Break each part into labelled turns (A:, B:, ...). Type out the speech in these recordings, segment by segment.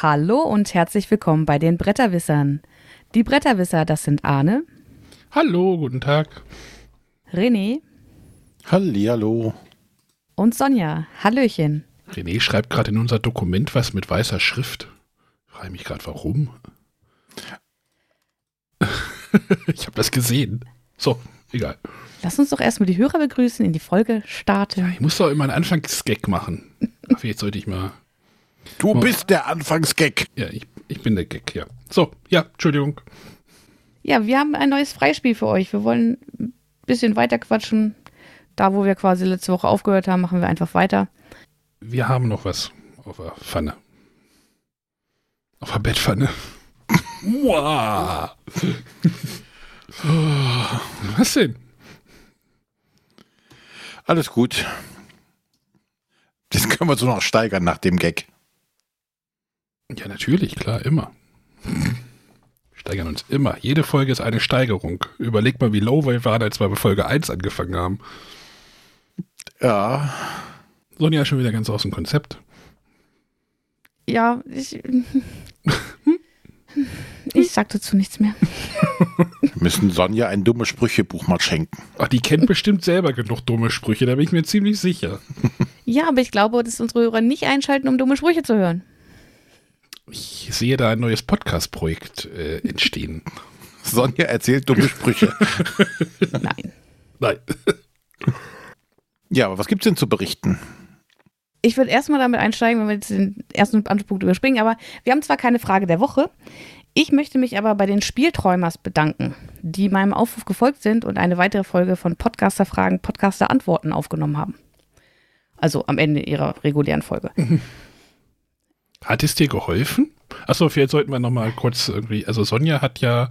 A: Hallo und herzlich willkommen bei den Bretterwissern. Die Bretterwisser, das sind Arne,
B: Hallo, guten Tag.
A: René
C: Hallihallo.
A: und Sonja. Hallöchen.
B: René schreibt gerade in unser Dokument was mit weißer Schrift. Ich frage mich gerade, warum. ich habe das gesehen. So, egal.
A: Lass uns doch erstmal die Hörer begrüßen, in die Folge starten.
B: Ich muss doch immer einen Anfangsgag machen. Ach, jetzt sollte ich mal.
C: Du bist der Anfangsgag.
B: Ja, ich, ich bin der Gag, ja. So, ja, Entschuldigung.
A: Ja, wir haben ein neues Freispiel für euch. Wir wollen ein bisschen weiter quatschen. Da, wo wir quasi letzte Woche aufgehört haben, machen wir einfach weiter.
B: Wir haben noch was auf der Pfanne. Auf der Bettpfanne. Wow. was denn?
C: Alles gut. Das können wir so noch steigern nach dem Gag.
B: Ja, natürlich, klar, immer. Steigern uns immer. Jede Folge ist eine Steigerung. Überleg mal, wie low wir waren, als wir bei Folge 1 angefangen haben.
C: Ja.
B: Sonja ist schon wieder ganz aus dem Konzept.
A: Ja, ich. Ich sag dazu nichts mehr.
C: Wir müssen Sonja ein dummes Sprüchebuch mal schenken.
B: Ach, die kennt bestimmt selber genug dumme Sprüche, da bin ich mir ziemlich sicher.
A: Ja, aber ich glaube, dass unsere Hörer nicht einschalten, um dumme Sprüche zu hören.
B: Ich sehe da ein neues Podcast-Projekt äh, entstehen.
C: Sonja erzählt dumme Sprüche.
A: Nein.
B: Nein.
C: ja, aber was gibt's denn zu berichten?
A: Ich würde erstmal damit einsteigen, wenn wir jetzt den ersten Anspruch überspringen, aber wir haben zwar keine Frage der Woche. Ich möchte mich aber bei den Spielträumers bedanken, die meinem Aufruf gefolgt sind und eine weitere Folge von Podcaster-Fragen, Podcaster-Antworten aufgenommen haben. Also am Ende ihrer regulären Folge.
B: Hat es dir geholfen? Achso, vielleicht sollten wir nochmal kurz irgendwie. Also, Sonja hat ja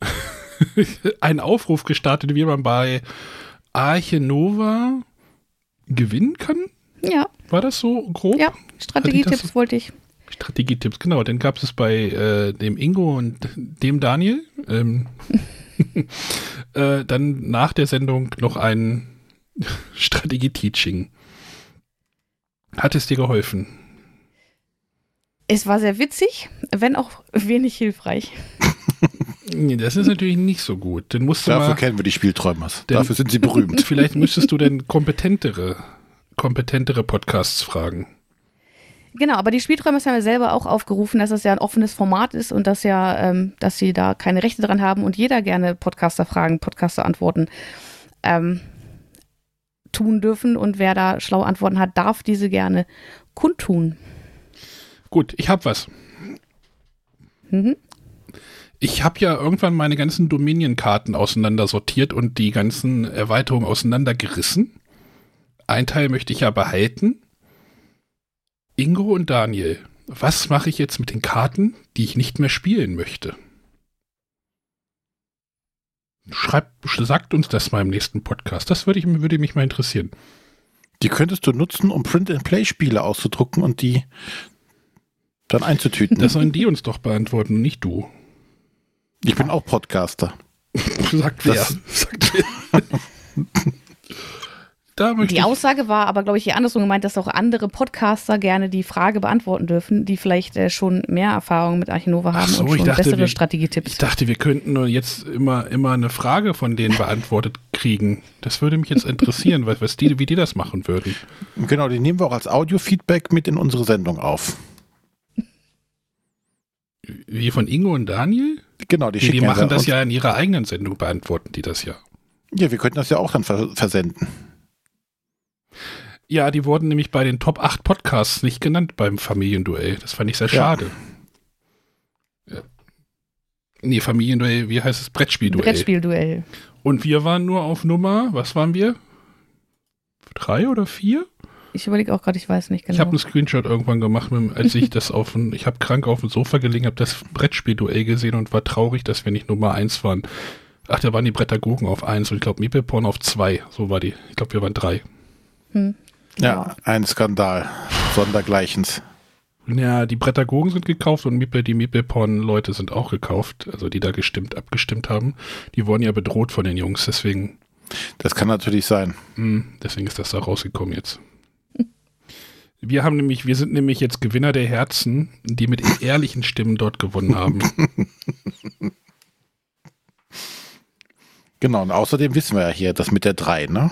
B: einen Aufruf gestartet, wie man bei Arche Nova gewinnen kann.
A: Ja,
B: War das so grob?
A: ja, Strategietipps
B: das-
A: wollte ich.
B: Strategietipps, genau. Dann gab es bei äh, dem Ingo und dem Daniel. Ähm, äh, dann nach der Sendung noch ein Strategie-Teaching. Hat es dir geholfen?
A: Es war sehr witzig, wenn auch wenig hilfreich.
B: Nee, Das ist natürlich nicht so gut. Dann musst du
C: Dafür
B: mal,
C: kennen wir die Spielträumers.
B: Denn-
C: Dafür sind sie berühmt.
B: vielleicht müsstest du dann kompetentere, kompetentere Podcasts fragen.
A: Genau, aber die Spielträume haben ja selber auch aufgerufen, dass es ja ein offenes Format ist und dass ja, ähm, dass sie da keine Rechte dran haben und jeder gerne Podcaster fragen, Podcaster antworten ähm, tun dürfen und wer da schlaue Antworten hat, darf diese gerne kundtun.
B: Gut, ich habe was.
A: Mhm.
B: Ich habe ja irgendwann meine ganzen Dominion-Karten auseinandersortiert und die ganzen Erweiterungen auseinandergerissen. Ein Teil möchte ich ja behalten. Ingo und Daniel, was mache ich jetzt mit den Karten, die ich nicht mehr spielen möchte? Schreibt, sagt uns das mal im nächsten Podcast. Das würde, ich, würde mich mal interessieren.
C: Die könntest du nutzen, um Print-and-Play-Spiele auszudrucken und die dann einzutüten.
B: Das sollen die uns doch beantworten, nicht du.
C: ich bin auch Podcaster.
B: Sagt wer.
C: Das-
B: Sagt wer.
A: Die
B: ich,
A: Aussage war aber, glaube ich, hier andersrum gemeint, dass auch andere Podcaster gerne die Frage beantworten dürfen, die vielleicht äh, schon mehr Erfahrung mit Archinova haben
B: so,
A: und
B: ich
A: schon
B: dachte,
A: bessere
B: wir-
A: Strategietipps.
B: Ich dachte, wir könnten nur jetzt immer, immer eine Frage von denen beantwortet kriegen. Das würde mich jetzt interessieren, was, was die, wie die das machen würden.
C: Genau, die nehmen wir auch als Audio-Feedback mit in unsere Sendung auf.
B: Wie von Ingo und Daniel?
C: Genau, die
B: Die, die machen das ja in ihrer eigenen Sendung, beantworten die das ja.
C: Ja, wir könnten das ja auch dann ver versenden.
B: Ja, die wurden nämlich bei den Top 8 Podcasts nicht genannt beim Familienduell. Das fand ich sehr
C: Ja.
B: schade. Ja. Nee, Familienduell, wie heißt es? Brettspielduell.
A: Brettspielduell.
B: Und wir waren nur auf Nummer, was waren wir? Drei oder vier?
A: Ich überlege auch gerade, ich weiß nicht genau.
B: Ich habe einen Screenshot irgendwann gemacht, als ich das auf ein, ich habe krank auf dem Sofa gelegen, habe das Brettspielduell gesehen und war traurig, dass wir nicht Nummer eins waren. Ach, da waren die Brettagogen auf eins und ich glaube Meeple-Porn auf zwei. So war die. Ich glaube, wir waren drei.
A: hm.
C: Ja, ein Skandal. Sondergleichens.
B: Ja, die Brettagogen sind gekauft und Meeple, die Meeple-Porn-Leute sind auch gekauft, also die da gestimmt, abgestimmt haben. Die wurden ja bedroht von den Jungs, deswegen,
C: Das kann natürlich sein.
B: mh, deswegen ist das da rausgekommen jetzt. Wir haben nämlich, wir sind nämlich jetzt Gewinner der Herzen, die mit ehrlichen Stimmen dort gewonnen haben.
C: Genau, und außerdem wissen wir ja hier, das mit der 3, ne?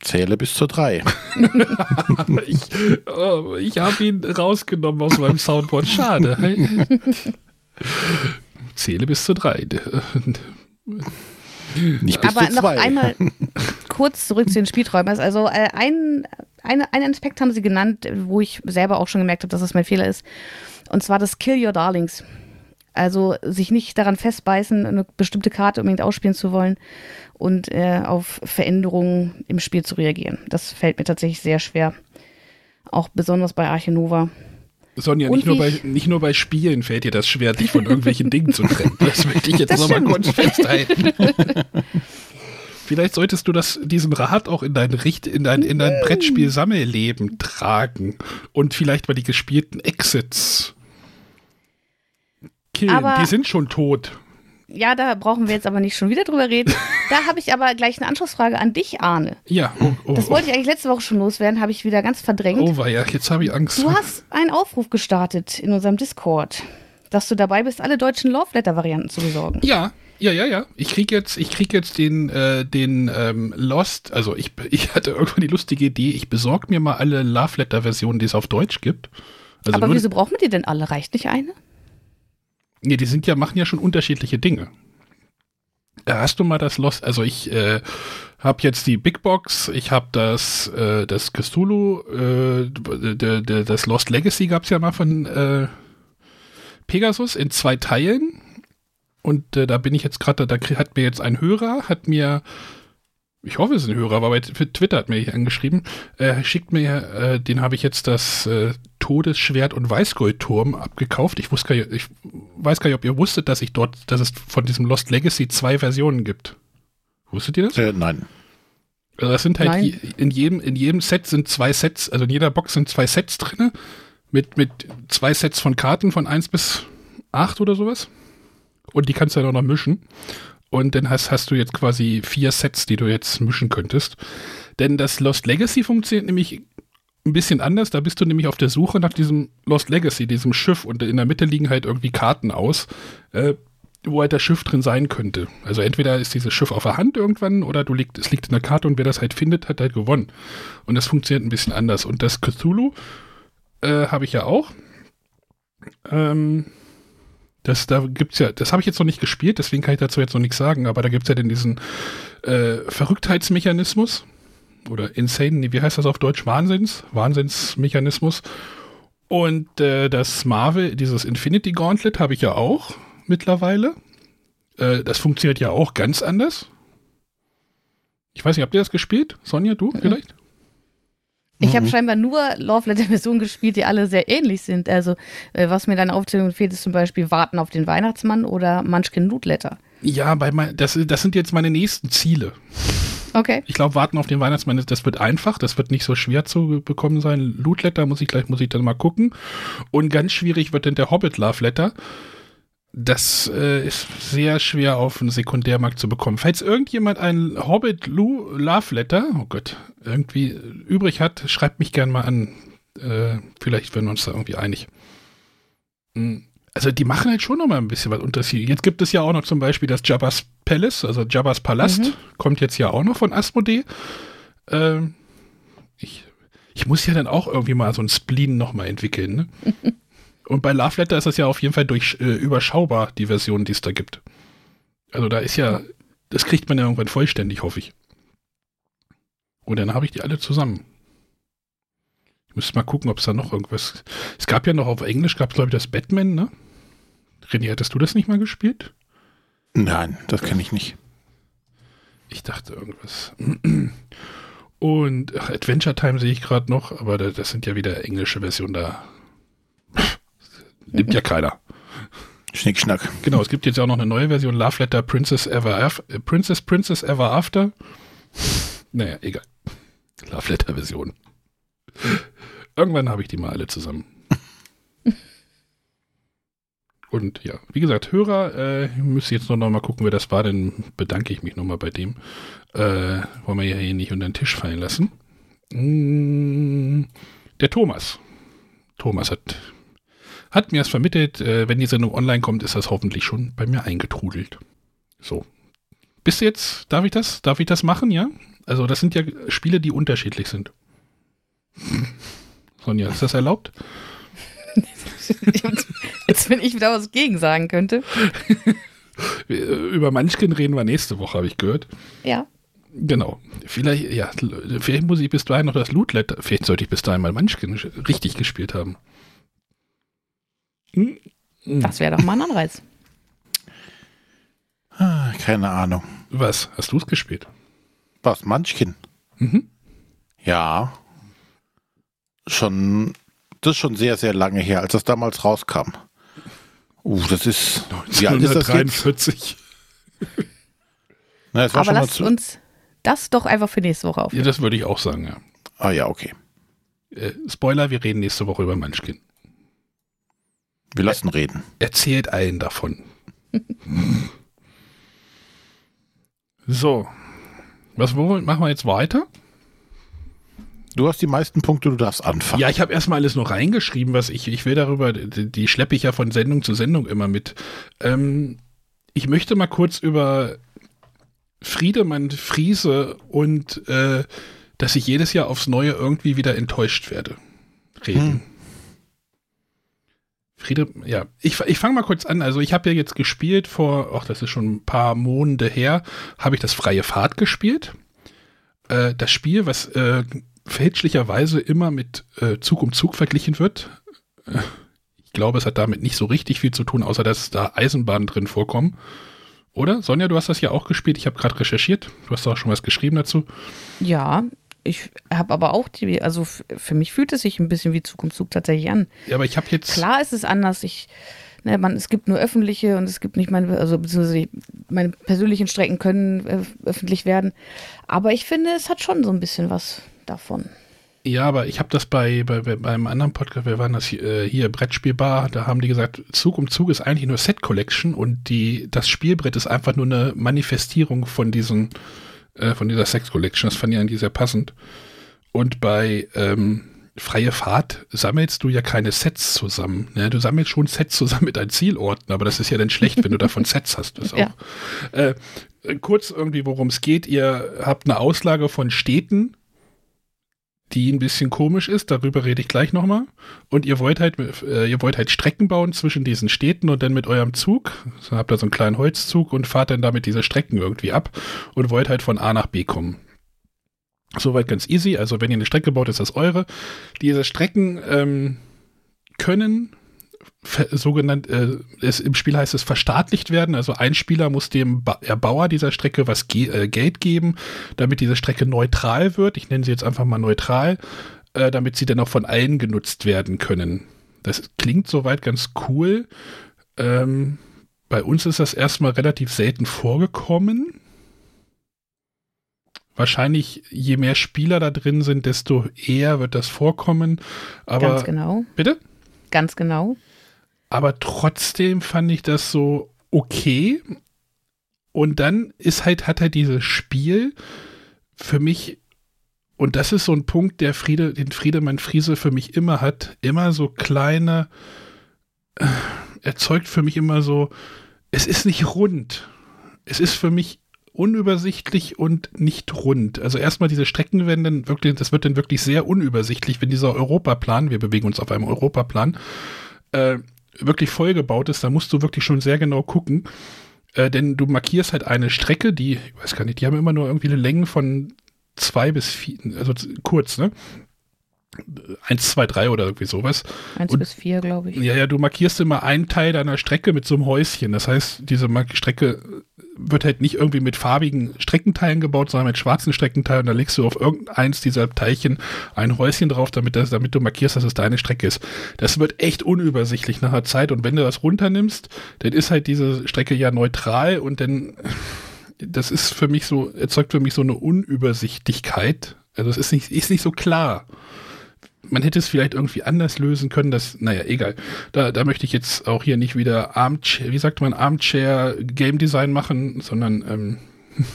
C: Zähle bis zur 3.
B: ich oh, ich habe ihn rausgenommen aus meinem Soundboard. Schade. Zähle bis zur 3.
C: Nicht bis
A: Aber
C: zu
A: noch
C: zwei.
A: einmal kurz zurück zu den Spielträumern. Also äh, ein, eine, einen Aspekt haben sie genannt, wo ich selber auch schon gemerkt habe, dass das mein Fehler ist. Und zwar das Kill Your Darlings. Also sich nicht daran festbeißen, eine bestimmte Karte unbedingt ausspielen zu wollen und äh, auf Veränderungen im Spiel zu reagieren. Das fällt mir tatsächlich sehr schwer. Auch besonders bei Arche Nova.
B: Sonja,
A: Und
B: nicht nur, bei,
A: ich-
B: nicht nur bei Spielen fällt dir das schwer, dich von irgendwelchen Dingen zu trennen. Das möchte ich jetzt nochmal kurz festhalten. Vielleicht solltest du das, diesen Rat auch in dein, Richt, in dein, in dein Brettspiel-Sammelleben tragen und vielleicht mal die gespielten Exits killen.
A: Aber-
B: die sind schon tot.
A: Ja, da brauchen wir jetzt aber nicht schon wieder drüber reden. Da habe ich aber gleich eine Anschlussfrage an dich, Arne.
B: Ja, oh, oh,
A: Das wollte ich eigentlich letzte Woche schon loswerden, habe ich wieder ganz verdrängt.
B: oh, oh ja, jetzt habe ich Angst.
A: Du hast einen Aufruf gestartet in unserem Discord, dass du dabei bist, alle deutschen Love Letter Varianten zu besorgen.
B: Ja, ja, ja, ja. Ich krieg jetzt, ich krieg jetzt den, äh, den ähm, Lost. Also ich, ich hatte irgendwann die lustige Idee. Ich besorge mir mal alle Love Letter Versionen, die es auf Deutsch gibt. Also
A: Aber wieso brauchen wir die denn alle? Reicht nicht eine?
B: Nee, die sind ja machen ja schon unterschiedliche Dinge. Äh, Hast du mal das Lost? Also ich äh, habe jetzt die Big Box. Ich habe das äh, das Cthulhu, äh, das Lost Legacy gab's ja mal von äh, Pegasus in zwei Teilen. Und äh, da bin ich jetzt gerade, da krie- hat mir jetzt ein Hörer, hat mir, ich hoffe es ist ein Hörer, aber bei Twitter hat mir angeschrieben, äh, schickt mir, äh, den habe ich jetzt das äh, Todesschwert und Weißgoldturm abgekauft. Ich wusste gar nicht, ich weiß gar nicht, ob ihr wusstet, dass ich dort, dass es von diesem Lost Legacy zwei Versionen gibt. Wusstet ihr das?
C: Äh, nein.
B: Also das sind halt je, in jedem in jedem Set sind zwei Sets, also in jeder Box sind zwei Sets drinne mit mit zwei Sets von Karten von 1 bis 8 oder sowas. Und die kannst du dann auch noch mischen. Und dann hast, hast du jetzt quasi vier Sets, die du jetzt mischen könntest. Denn das Lost Legacy funktioniert nämlich ein bisschen anders. Da bist du nämlich auf der Suche nach diesem Lost Legacy, diesem Schiff. Und in der Mitte liegen halt irgendwie Karten aus, äh, wo halt das Schiff drin sein könnte. Also entweder ist dieses Schiff auf der Hand irgendwann oder du liegt, es liegt in der Karte und wer das halt findet, hat halt gewonnen. Und das funktioniert ein bisschen anders. Und das Cthulhu äh, habe ich ja auch. Ähm, das, da gibt's ja, das habe ich jetzt noch nicht gespielt, deswegen kann ich dazu jetzt noch nichts sagen, aber da gibt's ja denn diesen äh, Verrücktheitsmechanismus oder Insane, wie heißt das auf Deutsch? Wahnsinns, Wahnsinnsmechanismus. Und äh, das Marvel, dieses Infinity Gauntlet habe ich ja auch mittlerweile. Äh, das funktioniert ja auch ganz anders. Ich weiß nicht, habt ihr das gespielt? Sonja, du vielleicht?
A: Ich habe
C: Mhm.
A: scheinbar nur Love Letter Versionen gespielt, die alle sehr ähnlich sind. Also, äh, was mir deine Aufzählung fehlt, ist zum Beispiel Warten auf den Weihnachtsmann oder Munchkin Loot Letter.
B: Ja, bei mein, das, das sind jetzt meine nächsten Ziele.
A: Okay.
B: Ich glaube, warten auf den Weihnachtsmann, das wird einfach, das wird nicht so schwer zu bekommen sein. Loot Letter muss ich gleich, muss ich dann mal gucken. Und ganz schwierig wird dann der Hobbit Love Letter. Das äh, ist sehr schwer auf dem Sekundärmarkt zu bekommen. Falls irgendjemand ein Hobbit Lu Love Letter, oh Gott, irgendwie übrig hat, schreibt mich gern mal an. Äh, vielleicht werden wir uns da irgendwie einig. Mm, Also die machen halt schon noch mal ein bisschen was Unterschied. Jetzt gibt es ja auch noch zum Beispiel das Jabba's Palace, also Jabba's Palast,
A: Mhm.
B: kommt jetzt ja auch noch von Asmodee. Ähm, ich, ich muss ja dann auch irgendwie mal so ein Spleen noch mal entwickeln. Ne? Und bei Love Letter ist das ja auf jeden Fall durch äh, überschaubar, die Version, die es da gibt. Also da ist ja, das kriegt man ja irgendwann vollständig, hoffe ich. Und dann habe ich die alle zusammen. Ich müsste mal gucken, ob es da noch irgendwas. Es gab ja noch auf Englisch, gab es glaube ich das Batman, ne? René, hattest du das nicht mal gespielt?
C: Nein, das kenne ich nicht.
B: Ich dachte irgendwas. Und ach, Adventure Time sehe ich gerade noch, aber da, das sind ja wieder englische Versionen da. Nimmt ja keiner.
C: Schnickschnack.
B: Genau, es gibt jetzt ja auch noch eine neue Version, Love Letter Princess Ever After. Äh, Princess Princess Ever After. Naja, egal. Love Letter Version. Irgendwann habe ich die mal alle zusammen. Und ja, wie gesagt, Hörer, äh, ich müsste jetzt noch mal gucken, wer das war, dann bedanke ich mich noch mal bei dem. Äh, wollen wir ja hier nicht unter den Tisch fallen lassen. Mm, der Thomas. Thomas hat, hat mir das vermittelt. Äh, wenn die Sendung online kommt, ist das hoffentlich schon bei mir eingetrudelt. So. Bist du jetzt, darf ich das? Darf ich das machen, ja? Also, das sind ja Spiele, die unterschiedlich sind. Sonja, ist das erlaubt?
A: Jetzt, wenn ich wieder was gegen sagen könnte.
B: Über Munchkin reden wir nächste Woche, habe ich gehört.
A: Ja.
B: Genau. Vielleicht, ja, vielleicht muss ich bis dahin noch das Lootlet, vielleicht sollte ich bis dahin mal Munchkin richtig gespielt haben.
A: Hm? Das wäre doch mal ein Anreiz.
C: Ah, keine Ahnung.
B: Was? Hast du es gespielt?
C: Was? Munchkin?
B: Mhm.
C: Ja. Schon, das ist schon sehr, sehr lange her, als das damals rauskam. Uh, das ist.
B: Wie alt ist das 43.
A: Na, Aber lasst uns das doch einfach für nächste Woche auf.
B: Ja, das würde ich auch sagen, ja.
C: Ah ja, okay.
B: Äh, Spoiler, wir reden nächste Woche über Munchkin.
C: Wir lassen er reden.
B: Erzählt allen davon. so. Was machen wir jetzt weiter?
C: Du hast die meisten Punkte, du darfst anfangen.
B: Ja, ich habe erstmal alles noch reingeschrieben, was ich, ich will darüber, die, die schleppe ich ja von Sendung zu Sendung immer mit. Ähm, ich möchte mal kurz über Friedemann Friese und äh, dass ich jedes Jahr aufs Neue irgendwie wieder enttäuscht werde. Reden. Hm. Friede, ja, ich, ich fange mal kurz an. Also ich habe ja jetzt gespielt vor, ach, das ist schon ein paar Monate her, habe ich das Freie Fahrt gespielt. Äh, das Spiel, was äh, fälschlicherweise immer mit äh, Zug um Zug verglichen wird. Ich glaube, es hat damit nicht so richtig viel zu tun, außer dass da Eisenbahnen drin vorkommen. Oder? Sonja, du hast das ja auch gespielt. Ich habe gerade recherchiert. Du hast auch schon was geschrieben dazu.
A: Ja, ich habe aber auch die, also für mich fühlt es sich ein bisschen wie Zug um Zug tatsächlich an.
B: Ja, aber ich habe jetzt.
A: Klar ist es anders. Ich, ne, man, es gibt nur öffentliche und es gibt nicht meine, also beziehungsweise meine persönlichen Strecken können äh, öffentlich werden. Aber ich finde, es hat schon so ein bisschen was davon.
B: Ja, aber ich habe das bei, bei, bei beim anderen Podcast, wir waren das hier, äh, hier, Brettspielbar, da haben die gesagt, Zug um Zug ist eigentlich nur Set Collection und die, das Spielbrett ist einfach nur eine Manifestierung von diesen, äh, von dieser Sex Collection. Das fand ich eigentlich sehr passend. Und bei ähm, Freie Fahrt sammelst du ja keine Sets zusammen. Ne? Du sammelst schon Sets zusammen mit deinen Zielorten, aber das ist ja dann schlecht, wenn du davon Sets hast. Das ja. auch. Äh, kurz irgendwie, worum es geht. Ihr habt eine Auslage von Städten die ein bisschen komisch ist, darüber rede ich gleich nochmal. Und ihr wollt halt, äh, ihr wollt halt Strecken bauen zwischen diesen Städten und dann mit eurem Zug, so habt ihr so einen kleinen Holzzug und fahrt dann damit diese Strecken irgendwie ab und wollt halt von A nach B kommen. Soweit ganz easy. Also wenn ihr eine Strecke baut, ist das eure. Diese Strecken ähm, können sogenannt, äh, es, im Spiel heißt es verstaatlicht werden. Also ein Spieler muss dem ba Erbauer dieser Strecke was ge äh, Geld geben, damit diese Strecke neutral wird. Ich nenne sie jetzt einfach mal neutral, äh, damit sie dann auch von allen genutzt werden können. Das klingt soweit ganz cool. Ähm, bei uns ist das erstmal relativ selten vorgekommen. Wahrscheinlich, je mehr Spieler da drin sind, desto eher wird das vorkommen. Aber,
A: Ganz genau.
B: Bitte?
A: Ganz genau
B: aber trotzdem fand ich das so okay. Und dann ist halt, hat halt dieses Spiel für mich, und das ist so ein Punkt, der Friede, den Friedemann Friese für mich immer hat, immer so kleine, äh, erzeugt für mich immer so, es ist nicht rund. Es ist für mich unübersichtlich und nicht rund. Also erstmal diese Strecken werden dann wirklich, das wird dann wirklich sehr unübersichtlich, wenn dieser Europaplan, wir bewegen uns auf einem Europaplan, äh, wirklich vollgebaut ist, da musst du wirklich schon sehr genau gucken. Äh, denn du markierst halt eine Strecke, die, ich weiß gar nicht, die haben immer nur irgendwie eine Länge von zwei bis vier, also kurz, ne? Eins, zwei, drei oder irgendwie sowas.
A: Eins bis vier, glaube ich.
B: Ja, ja, du markierst immer einen Teil deiner Strecke mit so einem Häuschen. Das heißt, diese Strecke wird halt nicht irgendwie mit farbigen Streckenteilen gebaut, sondern mit schwarzen Streckenteilen. Da legst du auf irgendeins dieser Teilchen ein Häuschen drauf, damit, das, damit du markierst, dass es deine Strecke ist. Das wird echt unübersichtlich nach der Zeit. Und wenn du das runternimmst, dann ist halt diese Strecke ja neutral und dann, das ist für mich so, erzeugt für mich so eine Unübersichtlichkeit. Also es ist nicht, ist nicht so klar man hätte es vielleicht irgendwie anders lösen können, das, naja, egal. Da, da möchte ich jetzt auch hier nicht wieder Armchair, wie sagt man, Armchair Game Design machen, sondern ähm,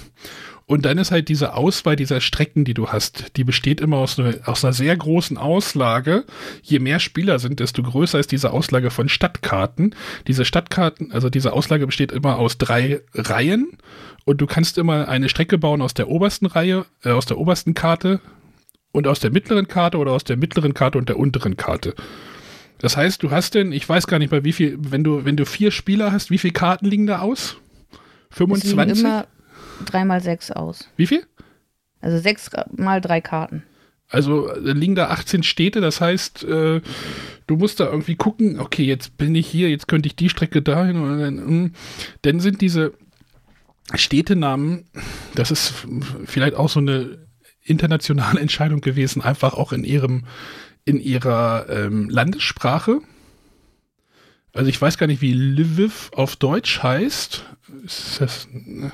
B: Und dann ist halt diese Auswahl dieser Strecken, die du hast, die besteht immer aus, einer, aus einer sehr großen Auslage. Je mehr Spieler sind, desto größer ist diese Auslage von Stadtkarten. Diese Stadtkarten, also diese Auslage besteht immer aus drei Reihen und du kannst immer eine Strecke bauen aus der obersten Reihe, äh, aus der obersten Karte und aus der mittleren Karte oder aus der mittleren Karte und der unteren Karte. Das heißt, du hast denn, ich weiß gar nicht mal, wie viel, wenn du, wenn du vier Spieler hast, wie viele Karten liegen da aus? 25?
A: immer drei mal sechs aus.
B: Wie viel?
A: Also sechs mal drei Karten.
B: Also liegen da 18 Städte, das heißt, äh, du musst da irgendwie gucken, okay, jetzt bin ich hier, jetzt könnte ich die Strecke dahin und dann, hm. dann sind diese Städtenamen, das ist vielleicht auch so eine internationale Entscheidung gewesen, einfach auch in ihrem, in ihrer ähm, Landessprache. Also ich weiß gar nicht, wie Lviv auf Deutsch heißt. Ist das, ne?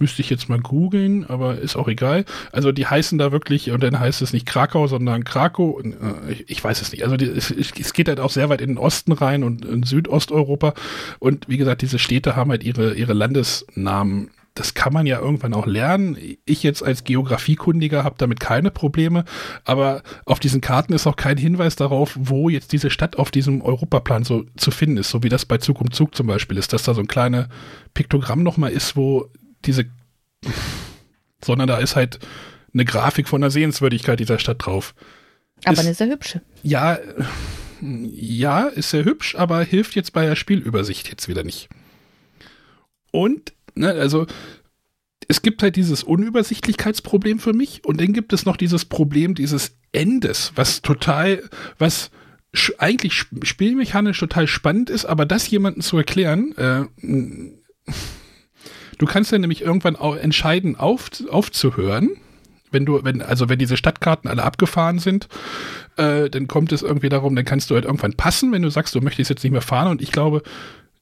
B: Müsste ich jetzt mal googeln, aber ist auch egal. Also die heißen da wirklich, und dann heißt es nicht Krakau, sondern Krakow. Äh, ich, ich weiß es nicht. Also die, es, es, geht halt auch sehr weit in den Osten rein und in Südosteuropa. Und wie gesagt, diese Städte haben halt ihre, ihre Landesnamen. Das kann man ja irgendwann auch lernen. Ich jetzt als Geografiekundiger habe damit keine Probleme, aber auf diesen Karten ist auch kein Hinweis darauf, wo jetzt diese Stadt auf diesem Europaplan so zu finden ist, so wie das bei Zug um Zug zum Beispiel ist, dass da so ein kleiner Piktogramm nochmal ist, wo diese, sondern da ist halt eine Grafik von der Sehenswürdigkeit dieser Stadt drauf.
A: Aber ist, eine sehr hübsche.
B: Ja, ja, ist sehr hübsch, aber hilft jetzt bei der Spielübersicht jetzt wieder nicht. Und, ne, also, es gibt halt dieses Unübersichtlichkeitsproblem für mich und dann gibt es noch dieses Problem dieses Endes, was total, was eigentlich spielmechanisch total spannend ist, aber das jemandem zu erklären, äh, Du kannst ja nämlich irgendwann auch entscheiden, auf, aufzuhören. Wenn du, wenn, also wenn diese Stadtkarten alle abgefahren sind, äh, dann kommt es irgendwie darum, dann kannst du halt irgendwann passen, wenn du sagst, du möchtest jetzt nicht mehr fahren. Und ich glaube,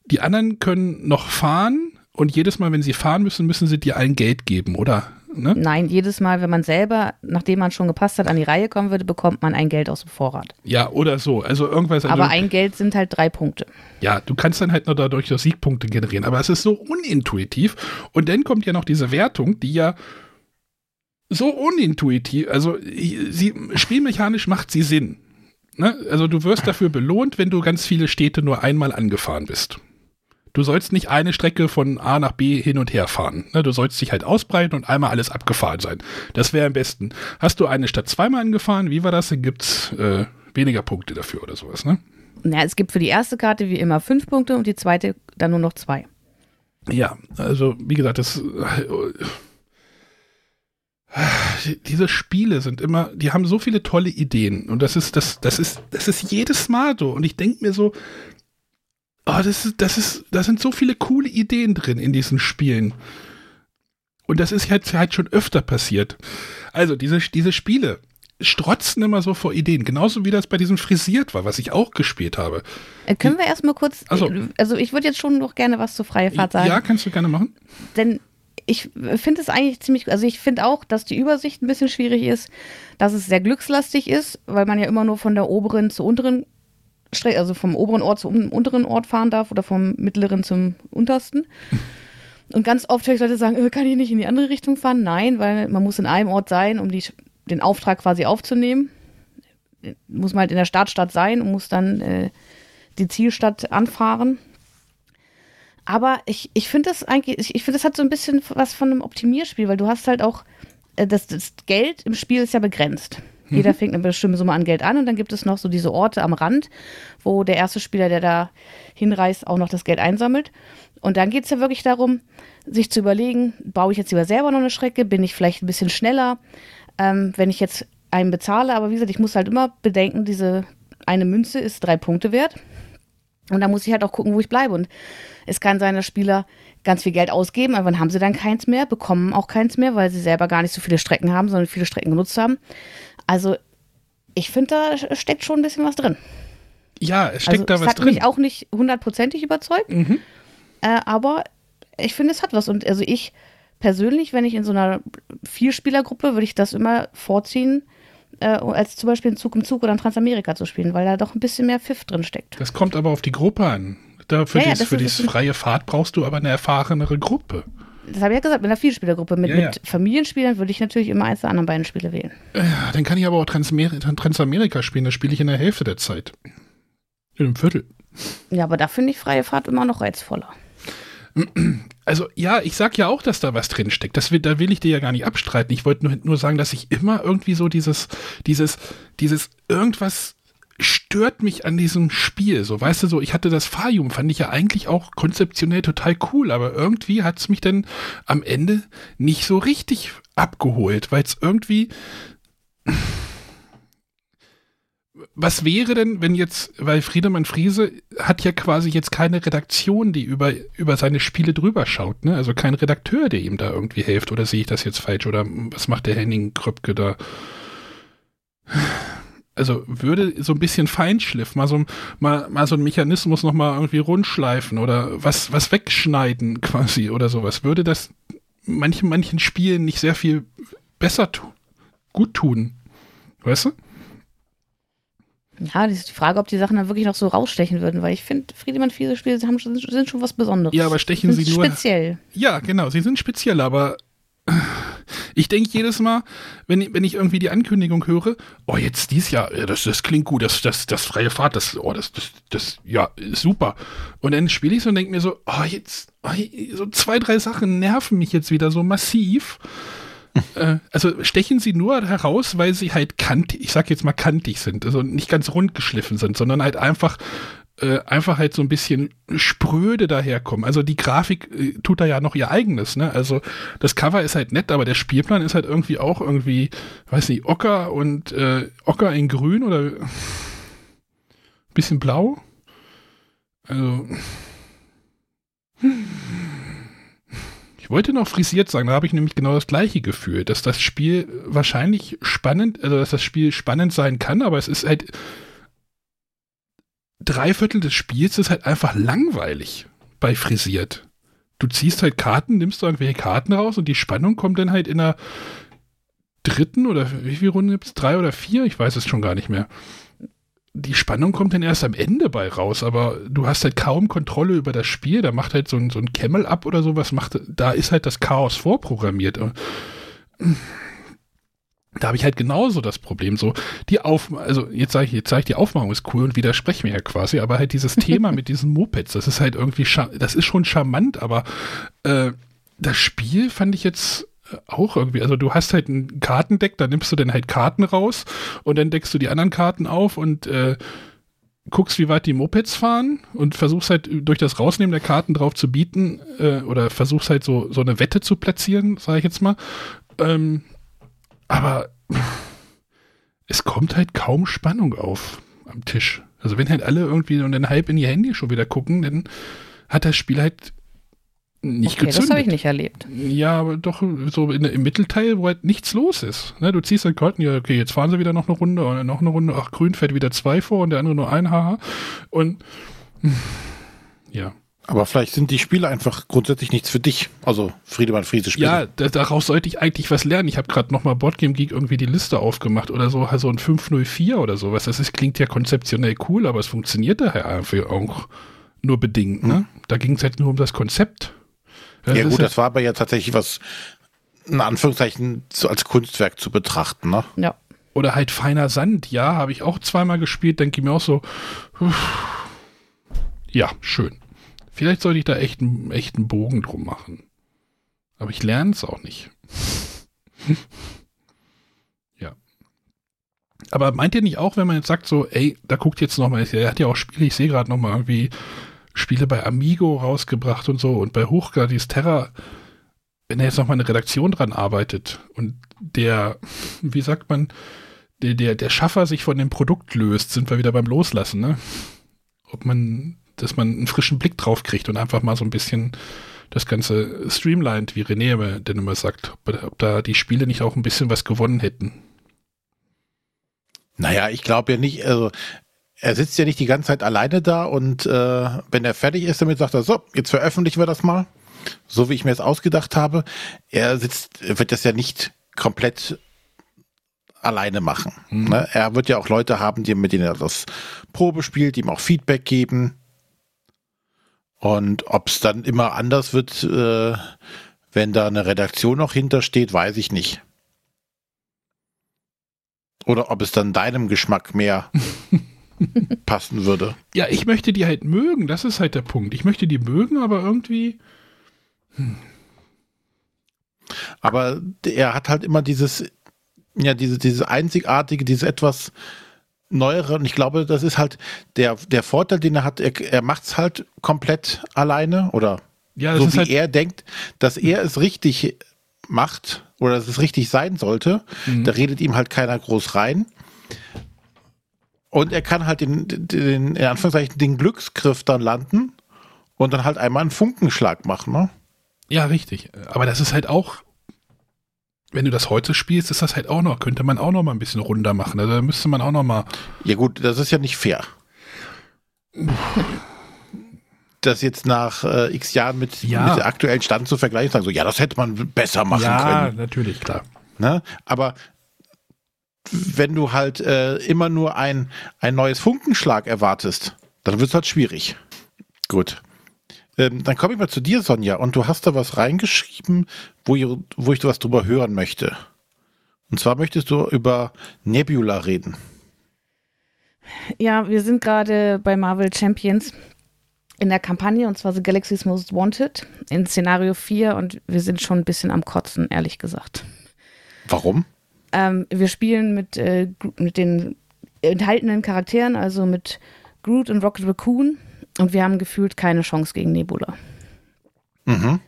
B: die anderen können noch fahren und jedes Mal, wenn sie fahren müssen, müssen sie dir allen Geld geben, oder?
A: Ne? Nein, jedes Mal, wenn man selber, nachdem man schon gepasst hat, an die Reihe kommen würde, bekommt man ein Geld aus dem Vorrat.
B: Ja, oder so. Also irgendwas.
A: Aber ein Geld sind halt drei Punkte.
B: Ja, du kannst dann halt nur dadurch noch Siegpunkte generieren. Aber es ist so unintuitiv. Und dann kommt ja noch diese Wertung, die ja so unintuitiv, also sie, spielmechanisch macht sie Sinn. Ne? Also du wirst dafür belohnt, wenn du ganz viele Städte nur einmal angefahren bist. Du sollst nicht eine Strecke von A nach B hin und her fahren. Ne? Du sollst dich halt ausbreiten und einmal alles abgefahren sein. Das wäre am besten. Hast du eine Stadt zweimal angefahren, wie war das? Dann gibt's äh, weniger Punkte dafür oder sowas, ne?
A: Ja, es gibt für die erste Karte wie immer fünf Punkte und die zweite dann nur noch zwei.
B: Ja, also wie gesagt, das diese Spiele sind immer, die haben so viele tolle Ideen und das ist das das ist das ist jedes Mal so und ich denke mir so, Oh, das ist, das ist, da sind so viele coole Ideen drin in diesen Spielen. Und das ist jetzt halt schon öfter passiert. Also, diese, diese Spiele strotzen immer so vor Ideen. Genauso wie das bei diesem Frisiert war, was ich auch gespielt habe.
A: Äh, können wir erstmal kurz, also, also ich würde jetzt schon noch gerne was zur freie Fahrt sagen.
B: Ja, kannst du gerne machen.
A: Denn ich finde es eigentlich ziemlich, also ich finde auch, dass die Übersicht ein bisschen schwierig ist, dass es sehr glückslastig ist, weil man ja immer nur von der oberen zur unteren Strecke, also vom oberen Ort zum unteren Ort fahren darf oder vom mittleren zum untersten. Und ganz oft höre ich Leute sagen, äh, kann ich nicht in die andere Richtung fahren? Nein, weil man muss in einem Ort sein, um die, den Auftrag quasi aufzunehmen. Muss man halt in der Startstadt sein und muss dann äh, die Zielstadt anfahren. Aber ich, ich finde das eigentlich, ich, ich finde, das hat so ein bisschen was von einem Optimierspiel, weil du hast halt auch, äh, das, das Geld im Spiel ist ja begrenzt. Jeder mhm. fängt eine bestimmte Summe an Geld an und dann gibt es noch so diese Orte am Rand, wo der erste Spieler, der da hinreist, auch noch das Geld einsammelt. Und dann geht es ja wirklich darum, sich zu überlegen, baue ich jetzt lieber selber noch eine Strecke, bin ich vielleicht ein bisschen schneller, ähm, wenn ich jetzt einen bezahle. Aber wie gesagt, ich muss halt immer bedenken, diese eine Münze ist drei Punkte wert. Und da muss ich halt auch gucken, wo ich bleibe. Und es kann sein, dass Spieler ganz viel Geld ausgeben, aber dann haben sie dann keins mehr, bekommen auch keins mehr, weil sie selber gar nicht so viele Strecken haben, sondern viele Strecken genutzt haben. Also ich finde, da steckt schon ein bisschen was drin.
B: Ja, es steckt also, da was drin.
A: Es hat mich auch nicht hundertprozentig überzeugt, mhm. äh, aber ich finde, es hat was. Und also ich persönlich, wenn ich in so einer Vierspielergruppe, würde ich das immer vorziehen, äh, als zum Beispiel in Zug um Zug oder in Transamerika zu spielen, weil da doch ein bisschen mehr Pfiff drin steckt.
B: Das kommt aber auf die Gruppe an. Da für, ja, dies, ja, für freie Fahrt brauchst du aber eine erfahrenere Gruppe.
A: Das habe ich ja gesagt, mit einer Vielspielergruppe. Mit,
B: Ja, ja.
A: mit Familienspielern würde ich natürlich immer eins der anderen beiden Spiele wählen.
B: Ja, dann kann ich aber auch Transmer Transamerika spielen. Das spiele ich in der Hälfte der Zeit. In einem Viertel.
A: Ja, aber da finde ich freie Fahrt immer noch reizvoller.
B: Also ja, ich sag ja auch, dass da was drin steckt. Das will, da will ich dir ja gar nicht abstreiten. Ich wollte nur, nur sagen, dass ich immer irgendwie so dieses, dieses, dieses irgendwas stört mich an diesem Spiel. So, weißt du, so, ich hatte das Farium, fand ich ja eigentlich auch konzeptionell total cool, aber irgendwie hat es mich dann am Ende nicht so richtig abgeholt, weil es irgendwie. Was wäre denn, wenn jetzt, weil Friedemann Friese hat ja quasi jetzt keine Redaktion, die über, über seine Spiele drüber schaut, ne? Also kein Redakteur, der ihm da irgendwie hilft, oder sehe ich das jetzt falsch? Oder was macht der Henning Kröpke da? Also würde so ein bisschen Feinschliff, mal so, mal, mal so ein Mechanismus nochmal irgendwie rundschleifen oder was, was wegschneiden quasi oder sowas. Würde das manchen, manchen Spielen nicht sehr viel besser tu gut tun? Weißt du?
A: Ja, das ist die Frage, ob die Sachen dann wirklich noch so rausstechen würden, weil ich finde, Friedemann Fiese Spiele haben, sind schon was Besonderes.
B: Ja, aber stechen sie nur.
A: Speziell.
B: Ja, genau, sie sind speziell, aber ich denke jedes Mal, wenn, ich- wenn ich irgendwie die Ankündigung höre, oh, jetzt dies Jahr, ja, das, das klingt gut, das, das, das freie Fahrt, das, oh, das, das, das, ja, super. Und dann spiele ich so und denke mir so, oh, jetzt, oh, so zwei, drei Sachen nerven mich jetzt wieder so massiv. äh, also stechen sie nur heraus, weil sie halt kantig, ich sag jetzt mal kantig sind, also nicht ganz rund geschliffen sind, sondern halt einfach äh, einfach halt so ein bisschen spröde daherkommen. Also die Grafik äh, tut da ja noch ihr eigenes, ne? Also das Cover ist halt nett, aber der Spielplan ist halt irgendwie auch irgendwie, weiß nicht, Ocker und äh, Ocker in Grün oder bisschen blau. Also ich wollte noch frisiert sagen, da habe ich nämlich genau das gleiche Gefühl, dass das Spiel wahrscheinlich spannend, also dass das Spiel spannend sein kann, aber es ist halt drei Viertel des Spiels ist halt einfach langweilig bei frisiert. Du ziehst halt Karten, nimmst du irgendwelche Karten raus und die Spannung kommt dann halt in der dritten oder wie viele Runden gibt es? Drei oder vier? Ich weiß es schon gar nicht mehr. Die Spannung kommt dann erst am Ende bei raus, aber du hast halt kaum Kontrolle über das Spiel. Da macht halt so ein, so ein Camel ab oder sowas, macht, da ist halt das Chaos vorprogrammiert. Da habe ich halt genauso das Problem. So, die Auf, also jetzt sage ich, jetzt sage ich, die Aufmachung ist cool und widerspreche mir ja quasi, aber halt dieses Thema mit diesen Mopeds, das ist halt irgendwie, das ist schon charmant, aber äh, das Spiel fand ich jetzt äh, auch irgendwie, also du hast halt ein Kartendeck, da nimmst du dann halt Karten raus und dann deckst du die anderen Karten auf und äh, guckst, wie weit die Mopeds fahren und versuchst halt durch das Rausnehmen der Karten drauf zu bieten äh, oder versuchst halt so, so eine Wette zu platzieren, sage ich jetzt mal. Ähm, aber es kommt halt kaum Spannung auf am Tisch. Also wenn halt alle irgendwie und dann halb in ihr Handy schon wieder gucken, dann hat das Spiel halt nicht
A: okay, das
B: gezündet.
A: habe ich nicht erlebt.
B: Ja, aber doch so in, im Mittelteil, wo halt nichts los ist. Ne, du ziehst halt Karten, ja, okay, jetzt fahren sie wieder noch eine Runde und noch eine Runde, ach, grün fährt wieder zwei vor und der andere nur ein, haha. Und ja.
C: Aber vielleicht sind die Spiele einfach grundsätzlich nichts für dich. Also Friedemann Friese Spiele.
B: Ja, da, daraus sollte ich eigentlich was lernen. Ich habe gerade nochmal Boardgame Geek irgendwie die Liste aufgemacht oder so, also ein 504 oder sowas. Das ist, klingt ja konzeptionell cool, aber es funktioniert daher einfach auch nur bedingt. Ne? Da ging es halt nur um das Konzept. Das
C: Ja gut, das war aber ja tatsächlich was, in Anführungszeichen, so als Kunstwerk zu betrachten, ne?
A: Ja.
B: Oder halt feiner Sand, ja, habe ich auch zweimal gespielt, denke ich mir auch so, uff, ja, schön. Vielleicht sollte ich da echt, einen- echt einen Bogen drum machen. Aber ich lerne es auch nicht. ja. Aber meint ihr nicht auch, wenn man jetzt sagt so, ey, da guckt jetzt nochmal, er hat ja auch Spiele, ich sehe gerade nochmal irgendwie Spiele bei Amigo rausgebracht und so und bei Hochgradis Terra, wenn er jetzt nochmal eine Redaktion dran arbeitet und der, wie sagt man, der, der, der Schaffer sich von dem Produkt löst, sind wir wieder beim Loslassen, ne? Ob man, dass man einen frischen Blick drauf kriegt und einfach mal so ein bisschen das Ganze streamlined, wie René immer- denn immer sagt, ob, ob da die Spiele nicht auch ein bisschen was gewonnen hätten.
C: Naja, ich glaube ja nicht, also er sitzt ja nicht die ganze Zeit alleine da und äh, wenn er fertig ist damit, sagt er, so, jetzt veröffentlichen wir das mal, so wie ich mir es ausgedacht habe. Er sitzt, wird das ja nicht komplett alleine machen.
B: Mhm.
C: Ne? Er wird ja auch Leute haben, die, mit denen er das Probe spielt, die ihm auch Feedback geben. Und ob es dann immer anders wird, äh, Wenn da eine Redaktion noch hintersteht, weiß ich nicht. Oder ob es dann deinem Geschmack mehr passen würde.
B: Ja, ich möchte die halt mögen, das ist halt der Punkt. Ich möchte die mögen, aber irgendwie. Hm.
C: Aber er hat halt immer dieses, ja, diese, dieses einzigartige, dieses etwas neuere. Und ich glaube, das ist halt der, der Vorteil, den er hat. Er, er macht es halt komplett alleine oder ja, so wie halt er denkt, dass er es richtig macht oder dass es richtig sein sollte. Mhm. Da redet ihm halt keiner groß rein. Und er kann halt den, den, in Anführungszeichen, den Glücksgriff dann landen und dann halt einmal einen Funkenschlag machen, ne?
B: Ja, richtig. Aber das ist halt auch, wenn du das heute spielst, ist das halt auch noch, könnte man auch noch mal ein bisschen runder machen. Also da müsste man auch noch mal.
C: Ja gut, das ist ja nicht fair. das jetzt nach äh, x Jahren mit, ja. mit dem aktuellen Stand zu vergleichen, sagen so, ja, das hätte man besser machen ja, können.
B: Ja, natürlich, klar.
C: Ne? Aber wenn du halt äh, immer nur ein, ein neues Funkenschlag erwartest, dann wird es halt schwierig. Gut. Ähm, dann komme ich mal zu dir, Sonja, und du hast da was reingeschrieben, wo, ich, wo ich was drüber hören möchte. Und zwar möchtest du über Nebula reden.
A: Ja, wir sind gerade bei Marvel Champions in der Kampagne, und zwar The Galaxy's Most Wanted, in Szenario 4, und wir sind schon ein bisschen am Kotzen, ehrlich gesagt.
C: Warum?
A: Ähm, wir spielen mit, äh, mit den enthaltenen Charakteren, also mit Groot und Rocket Raccoon, und wir haben gefühlt keine Chance gegen Nebula. Mhm.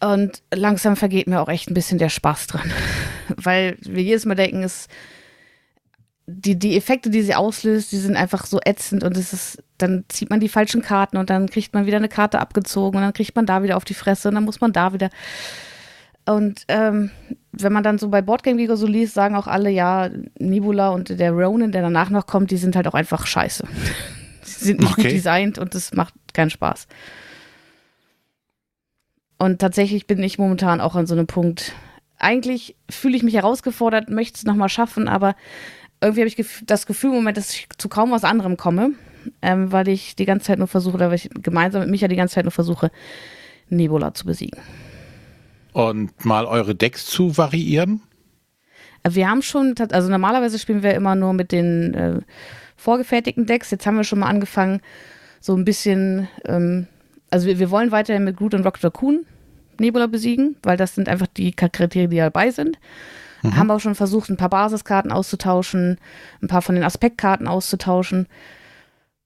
A: Und langsam vergeht mir auch echt ein bisschen der Spaß dran. Weil wir jedes Mal denken, es, die, die Effekte, die sie auslöst, die sind einfach so ätzend und es ist, dann zieht man die falschen Karten und dann kriegt man wieder eine Karte abgezogen und dann kriegt man da wieder auf die Fresse und dann muss man da wieder. Und ähm, wenn man dann so bei Boardgame Geek so liest, sagen auch alle, ja, Nebula und der Ronin, der danach noch kommt, die sind halt auch einfach scheiße. Sie sind nicht okay. gut designt und es macht keinen Spaß. Und tatsächlich bin ich momentan auch an so einem Punkt. Eigentlich fühle ich mich herausgefordert, möchte es nochmal schaffen, aber irgendwie habe ich das Gefühl im Moment, dass ich zu kaum was anderem komme, ähm, weil ich die ganze Zeit nur versuche, oder weil ich gemeinsam mit Micha die ganze Zeit nur versuche, Nebula zu besiegen.
C: Und mal eure Decks zu variieren?
A: Wir haben schon, also normalerweise spielen wir immer nur mit den äh, vorgefertigten Decks. Jetzt haben wir schon mal angefangen, so ein bisschen, ähm, also wir, wir wollen weiterhin mit Groot und Rock Raccoon Nebula besiegen, weil das sind einfach die Charaktere, die dabei sind. Mhm. Haben auch schon versucht, ein paar Basiskarten auszutauschen, ein paar von den Aspektkarten auszutauschen.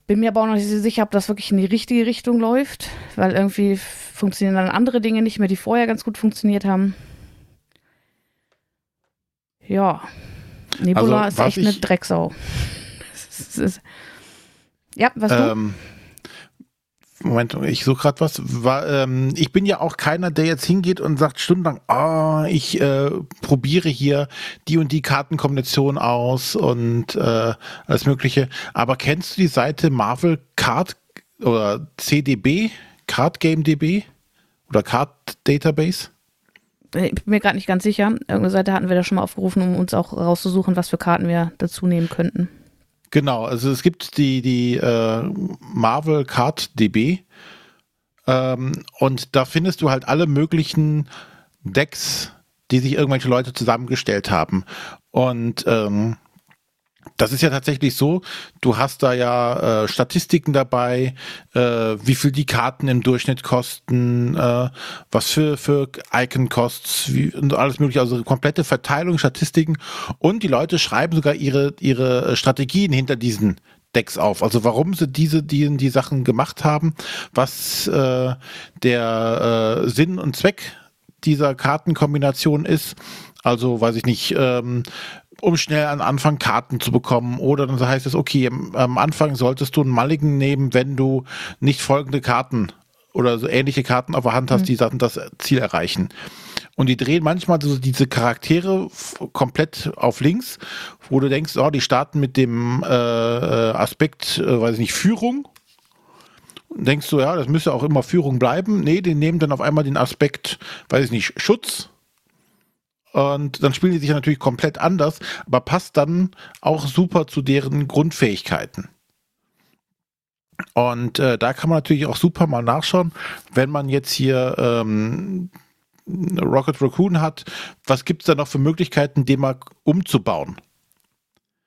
A: Bin mir aber auch noch nicht sicher, ob das wirklich in die richtige Richtung läuft, weil irgendwie funktionieren dann andere Dinge nicht mehr, die vorher ganz gut funktioniert haben. Ja, Nebula also, ist echt eine Drecksau. Ja, was ähm, du?
C: Moment, ich suche gerade was. War, ähm, ich bin ja auch keiner, der jetzt hingeht und sagt stundenlang, oh, ich äh, probiere hier die und die Kartenkombination aus und äh, alles Mögliche. Aber kennst du die Seite Marvel Card oder CDB, Card Game DB oder Card Database?
A: Ich bin mir gerade nicht ganz sicher. Irgendeine Seite hatten wir da schon mal aufgerufen, um uns auch rauszusuchen, was für Karten wir dazu nehmen könnten.
C: Genau, also es gibt die, die äh, Marvel Card DB ähm, und da findest du halt alle möglichen Decks, die sich irgendwelche Leute zusammengestellt haben. Und ähm, das ist ja tatsächlich so, du hast da ja äh, Statistiken dabei, äh, wie viel die Karten im Durchschnitt kosten, äh, was für, für Icon-Costs und alles mögliche, also komplette Verteilung, Statistiken und die Leute schreiben sogar ihre, ihre Strategien hinter diesen Decks auf. Also warum sie diese, die, die Sachen gemacht haben, was äh, der äh, Sinn und Zweck dieser Kartenkombination ist. Also weiß ich nicht, ähm, um schnell an Anfang Karten zu bekommen. Oder dann heißt es, okay, am Anfang solltest du einen Mulligan nehmen, wenn du nicht folgende Karten oder so ähnliche Karten auf der Hand hast, mhm. die das Ziel erreichen. Und die drehen manchmal so diese Charaktere komplett auf links, wo du denkst, oh, die starten mit dem äh, Aspekt, äh, weiß ich nicht, Führung. Und denkst du, ja, das müsste auch immer Führung bleiben. Nee, die nehmen dann auf einmal den Aspekt, weiß ich nicht, Schutz und dann spielen die sich natürlich komplett anders, aber passt dann auch super zu deren Grundfähigkeiten. Und äh, da kann man natürlich auch super mal nachschauen, wenn man jetzt hier ähm, Rocket Raccoon hat, was gibt es da noch für Möglichkeiten, den mal umzubauen?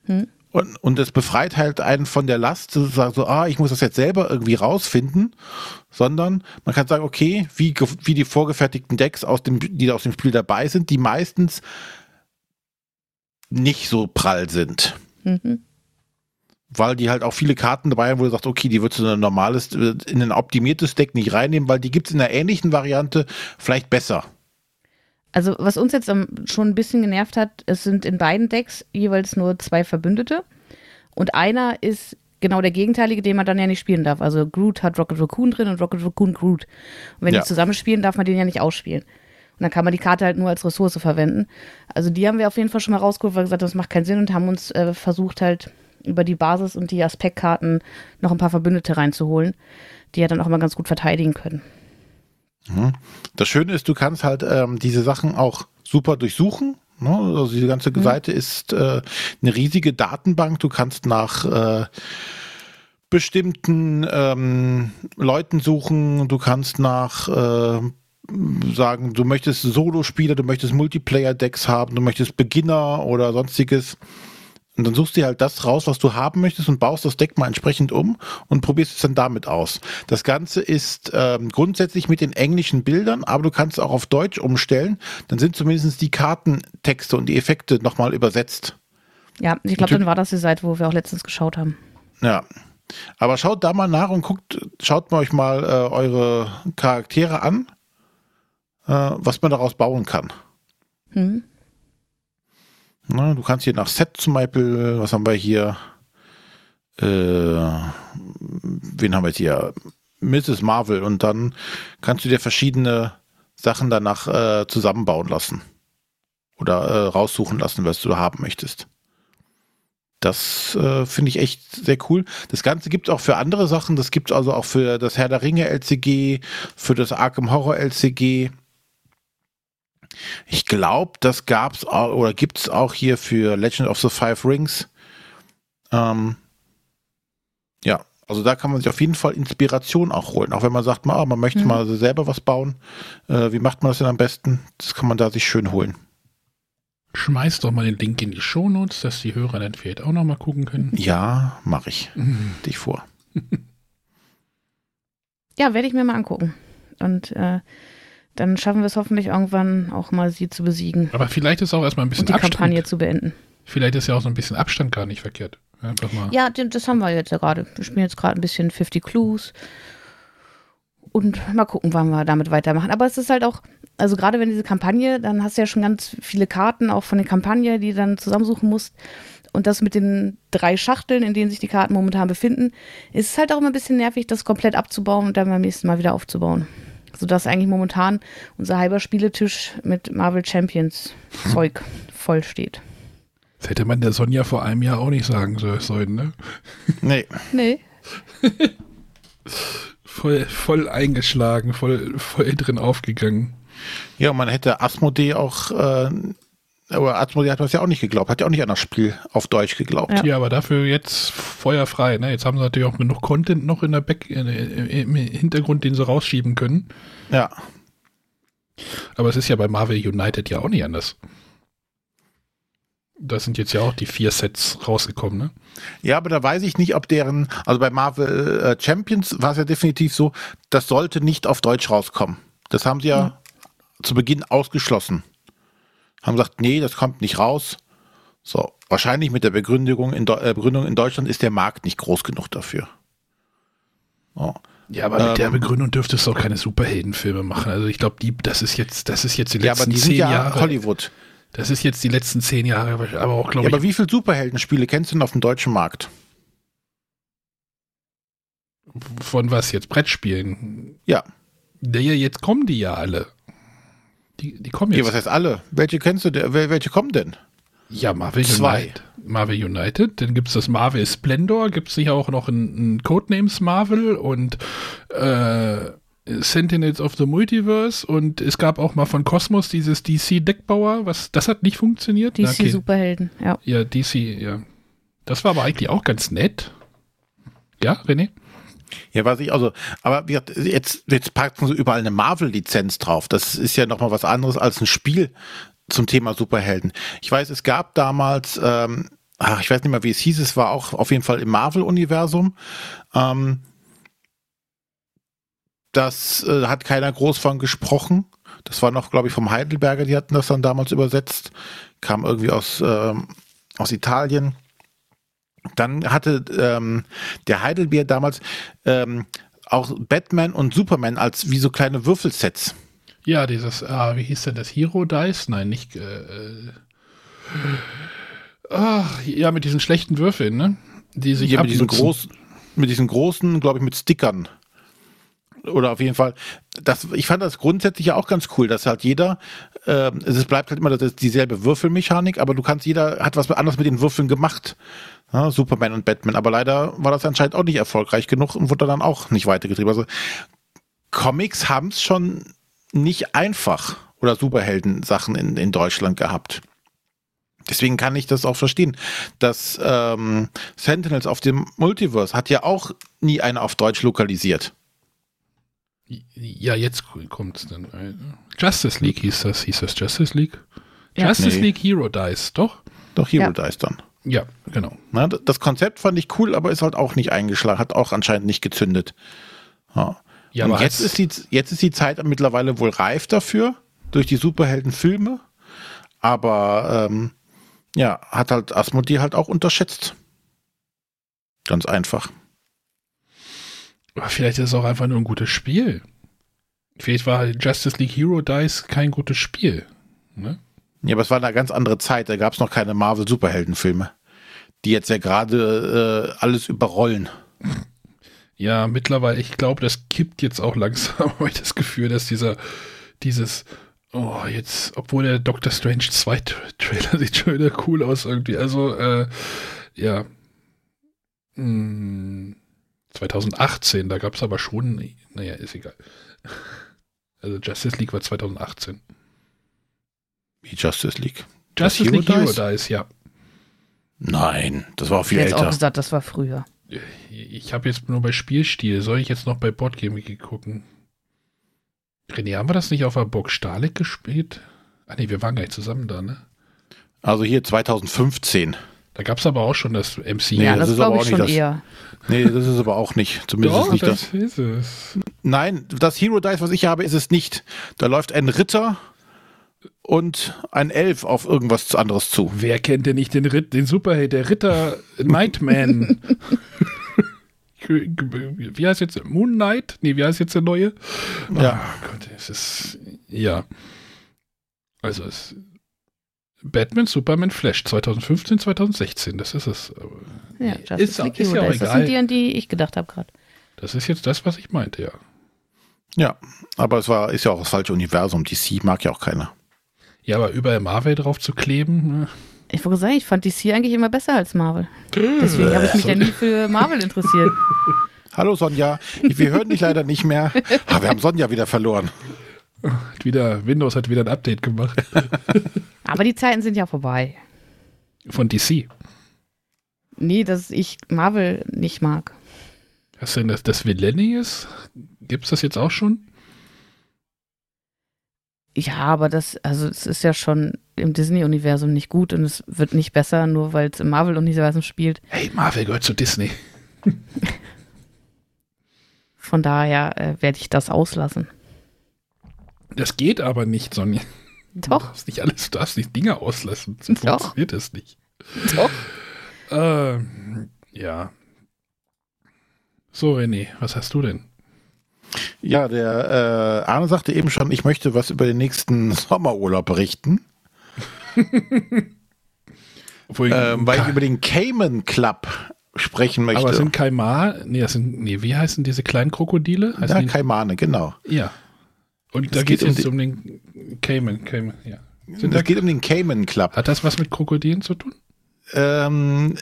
C: Hm. Und, und es befreit halt einen von der Last, zu sagen so, ah, ich muss das jetzt selber irgendwie rausfinden, sondern man kann sagen, okay, wie, wie die vorgefertigten Decks aus dem, die aus dem Spiel dabei sind, die meistens nicht so prall sind. Mhm. Weil die halt auch viele Karten dabei haben, wo du sagst, okay, die würdest du in ein normales, in ein optimiertes Deck nicht reinnehmen, weil die gibt es in einer ähnlichen Variante vielleicht besser.
A: Also, was uns jetzt schon ein bisschen genervt hat, es sind in beiden Decks jeweils nur zwei Verbündete. Und einer ist genau der gegenteilige, den man dann ja nicht spielen darf. Also Groot hat Rocket Raccoon drin und Rocket Raccoon Groot. Und wenn ja. die zusammenspielen, darf man den ja nicht ausspielen. Und dann kann man die Karte halt nur als Ressource verwenden. Also die haben wir auf jeden Fall schon mal rausgeholt, weil wir gesagt das macht keinen Sinn und haben uns äh, versucht halt über die Basis und die Aspektkarten noch ein paar Verbündete reinzuholen, die ja dann auch immer ganz gut verteidigen können.
C: Mhm. Das Schöne ist, du kannst halt ähm, diese Sachen auch super durchsuchen. Ne? Also diese ganze mhm. Seite ist äh, eine riesige Datenbank. Du kannst nach äh, bestimmten ähm, Leuten suchen. Du kannst nach äh, sagen, du möchtest Solo-Spieler, du möchtest Multiplayer-Decks haben, du möchtest Beginner oder sonstiges. Und dann suchst du halt das raus, was du haben möchtest und baust das Deck mal entsprechend um und probierst es dann damit aus. Das Ganze ist ähm, grundsätzlich mit den englischen Bildern, aber du kannst es auch auf Deutsch umstellen. Dann sind zumindest die Kartentexte und die Effekte nochmal übersetzt.
A: Ja, ich glaube, dann war das die Seite, wo wir auch letztens geschaut haben.
C: Ja. Aber schaut da mal nach und guckt, schaut mal euch mal äh, eure Charaktere an äh, was man daraus bauen kann. Hm. Na, du kannst hier nach Set zum Beispiel, was haben wir hier? Äh, wen haben wir jetzt hier? Mrs. Marvel und dann kannst du dir verschiedene Sachen danach äh, zusammenbauen lassen oder äh, raussuchen lassen, was du haben möchtest. Das äh, finde ich echt sehr cool. Das Ganze gibt es auch für andere Sachen. Das gibt es also auch für das Herr der Ringe LCG, für das Arkham Horror LCG. Ich glaube, das gab's auch, oder gibt es auch hier für Legend of the Five Rings. Ähm, ja, also da kann man sich auf jeden Fall Inspiration auch holen. Auch wenn man sagt, man, man möchte mhm. mal selber was bauen. Äh, wie macht man das denn am besten? Das kann man da sich schön holen.
B: Schmeiß doch mal den Link in die Shownotes, dass die Hörer dann vielleicht auch noch mal gucken können.
C: Ja, mache ich. Mhm. Dich vor.
A: ja, werde ich mir mal angucken. Und äh, dann schaffen wir es hoffentlich irgendwann auch mal, sie zu besiegen.
B: Aber vielleicht ist auch erstmal ein bisschen und
A: die Abstand. Kampagne zu beenden.
B: Vielleicht ist ja auch so ein bisschen Abstand gar nicht verkehrt.
A: Einfach mal. Ja, das haben wir jetzt ja gerade. Wir spielen jetzt gerade ein bisschen 50 Clues. Und mal gucken, wann wir damit weitermachen. Aber es ist halt auch, also gerade wenn diese Kampagne, dann hast du ja schon ganz viele Karten auch von der Kampagne, die du dann zusammensuchen musst. Und das mit den drei Schachteln, in denen sich die Karten momentan befinden, ist es halt auch immer ein bisschen nervig, das komplett abzubauen und dann beim nächsten Mal wieder aufzubauen sodass eigentlich momentan unser halber Spieletisch mit Marvel Champions Zeug voll steht.
B: Das hätte man der Sonja vor einem Jahr auch nicht sagen sollen, ne?
C: Nee.
A: Nee.
B: voll, voll eingeschlagen, voll, voll drin aufgegangen.
C: Ja, man hätte Asmodee auch äh, aber Asmodee hat das ja auch nicht geglaubt, hat ja auch nicht an das Spiel auf Deutsch geglaubt.
B: Ja, ja aber dafür jetzt feuerfrei. Ne? Jetzt haben sie natürlich auch genug Content noch in der Back, im Hintergrund, den sie rausschieben können.
C: Ja.
B: Aber es ist ja bei Marvel United ja auch nicht anders. Da sind jetzt ja auch die vier Sets rausgekommen, ne?
C: Ja, aber da weiß ich nicht, ob deren, also bei Marvel äh, Champions war es ja definitiv so, das sollte nicht auf Deutsch rauskommen. Das haben sie ja, ja. zu Beginn ausgeschlossen haben gesagt, nee, das kommt nicht raus. So, wahrscheinlich mit der Begründung in, äh, Begründung in Deutschland ist der Markt nicht groß genug dafür.
B: Oh. Ja, aber mit ähm, der Begründung dürftest du auch keine Superheldenfilme machen. Also ich glaube, die, das ist jetzt, das ist jetzt die letzten ja, aber die zehn ja Jahre.
C: Hollywood.
B: Das ist jetzt die letzten zehn Jahre, aber auch glaube
C: ja, ich. Aber wie viele Superheldenspiele kennst du denn auf dem deutschen Markt?
B: Von was jetzt? Brettspielen?
C: Ja.
B: Ja, jetzt kommen die ja alle. Die, die kommen jetzt.
C: Ja, was heißt alle? Welche kennst du? Welche kommen denn?
B: Ja, Marvel Zwei. United. Marvel United. Dann gibt es das Marvel Splendor. Gibt es nicht auch noch ein, ein Codenames Marvel und äh, Sentinels of the Multiverse. Und es gab auch mal von Cosmos dieses DC Deckbauer. Was, das hat nicht funktioniert.
A: DC okay. Superhelden, ja.
B: Ja, DC, ja. Das war aber eigentlich auch ganz nett. Ja, René?
C: Ja, weiß ich, also, aber jetzt, jetzt packen sie überall eine Marvel-Lizenz drauf. Das ist ja nochmal was anderes als ein Spiel zum Thema Superhelden. Ich weiß, es gab damals, ähm, ach, ich weiß nicht mehr, wie es hieß, es war auch auf jeden Fall im Marvel-Universum. Ähm, das äh, hat keiner groß von gesprochen. Das war noch, glaube ich, vom Heidelberger, die hatten das dann damals übersetzt. Kam irgendwie aus, ähm, aus Italien. Dann hatte ähm, der Heidelbeer damals ähm, auch Batman und Superman als wie so kleine Würfelsets.
B: Ja, dieses, ah, wie hieß denn das? Hero Dice? Nein, nicht. Äh, äh, ach, ja, mit diesen schlechten Würfeln, ne?
C: Die sich ja, mit diesen, groß, mit diesen großen, glaube ich, mit Stickern oder auf jeden Fall, das, ich fand das grundsätzlich ja auch ganz cool, dass halt jeder, äh, es bleibt halt immer das dieselbe Würfelmechanik, aber du kannst, jeder hat was anderes mit den Würfeln gemacht. Ja, Superman und Batman, aber leider war das anscheinend auch nicht erfolgreich genug und wurde dann auch nicht weitergetrieben. Also Comics haben es schon nicht einfach oder Superhelden-Sachen in, in Deutschland gehabt. Deswegen kann ich das auch verstehen. dass ähm, Sentinels auf dem Multiverse hat ja auch nie einer auf Deutsch lokalisiert.
B: Ja, jetzt kommt es dann. Justice League hieß das, hieß das Justice League? Ja. Justice nee. League Hero Dice, doch?
C: Doch, Hero ja. Dice dann.
B: Ja, genau.
C: Na, das Konzept fand ich cool, aber ist halt auch nicht eingeschlagen, hat auch anscheinend nicht gezündet. Ja. ja Und jetzt ist, die, jetzt ist die Zeit mittlerweile wohl reif dafür, durch die Superheldenfilme. Aber ähm, ja, hat halt Asmodee halt auch unterschätzt. Ganz einfach.
B: Aber vielleicht ist es auch einfach nur ein gutes Spiel. Vielleicht war Justice League Hero Dice kein gutes Spiel. Ne?
C: Ja, aber es war eine ganz andere Zeit. Da gab es noch keine Marvel-Superheldenfilme, die jetzt ja gerade äh, alles überrollen.
B: Ja, mittlerweile, ich glaube, das kippt jetzt auch langsam, habe ich das Gefühl, dass dieser, dieses, oh, jetzt, obwohl der Doctor Strange 2 Trailer sieht schon wieder cool aus irgendwie. Also, äh, ja. Hm 2018, da gab es aber schon, naja, ist egal. Also Justice League war 2018.
C: Wie Justice League?
B: Justice League Hero Dice, ja.
C: Nein, das war auch viel ich älter.
A: Ich auch gesagt, das war früher.
B: Ich habe jetzt nur bei Spielstil. Soll ich jetzt noch bei Boardgame gucken? René, haben wir das nicht auf der Burg Stalik gespielt? Ah ne, wir waren gar nicht zusammen da, ne?
C: Also hier 2015.
B: Da gab es aber auch schon das MC.
A: Nee, ja, das, das glaube ich schon das, eher.
C: Nee, das ist aber auch nicht. Zumindest Doch, nicht das. das. Ist es. Nein, das Hero Dice, was ich habe, ist es nicht. Da läuft ein Ritter und ein Elf auf irgendwas anderes zu.
B: Wer kennt denn nicht den, Ritt, den Superheld, der Ritter Nightman? wie heißt jetzt Moon Knight? Nee, wie heißt jetzt der neue?
C: Ja.
B: Oh Gott, es ist ja. Also es Batman, Superman, Flash 2015, 2016, das ist es.
A: Ja, Justice ist, League ist ja auch egal. Das sind die, an die ich gedacht habe gerade.
B: Das ist jetzt das, was ich meinte, ja.
C: Ja, aber es war, ist ja auch das falsche Universum. DC mag ja auch keiner.
B: Ja, aber überall Marvel drauf zu kleben. Ne?
A: Ich wollte sagen, ich fand DC eigentlich immer besser als Marvel. Deswegen habe ich mich ja nie für Marvel interessiert.
C: Hallo Sonja, wir hören dich leider nicht mehr. Aber wir haben Sonja wieder verloren.
B: Wieder, Windows hat wieder ein Update gemacht.
A: Aber die Zeiten sind ja vorbei.
B: Von DC.
A: Nee, dass ich Marvel nicht mag.
B: Hast du denn das, das? Gibt es das jetzt auch schon?
A: Ja, aber das, also es ist ja schon im Disney-Universum nicht gut und es wird nicht besser, nur weil es im Marvel-Universum spielt.
B: Hey, Marvel gehört zu Disney.
A: Von daher äh, werde ich das auslassen.
B: Das geht aber nicht, Sonja.
A: Doch.
B: Du darfst nicht alles, du darfst nicht Dinge auslassen. So Doch. funktioniert das nicht.
A: Doch.
B: Ähm, ja. So, René, was hast du denn?
C: Ja, der äh, Arne sagte eben schon, ich möchte was über den nächsten Sommerurlaub berichten. ähm, weil ich über den Cayman Club sprechen möchte.
B: Aber es sind Kaimane, nee, das sind, nee, wie heißen diese kleinen Krokodile?
C: Heißen ja, Kaimane, genau.
B: Ja. Und da geht es jetzt um den Cayman, Cayman, ja.
C: Sind es geht um den Cayman Club.
B: Hat das was mit Krokodilen zu tun?
C: Ähm,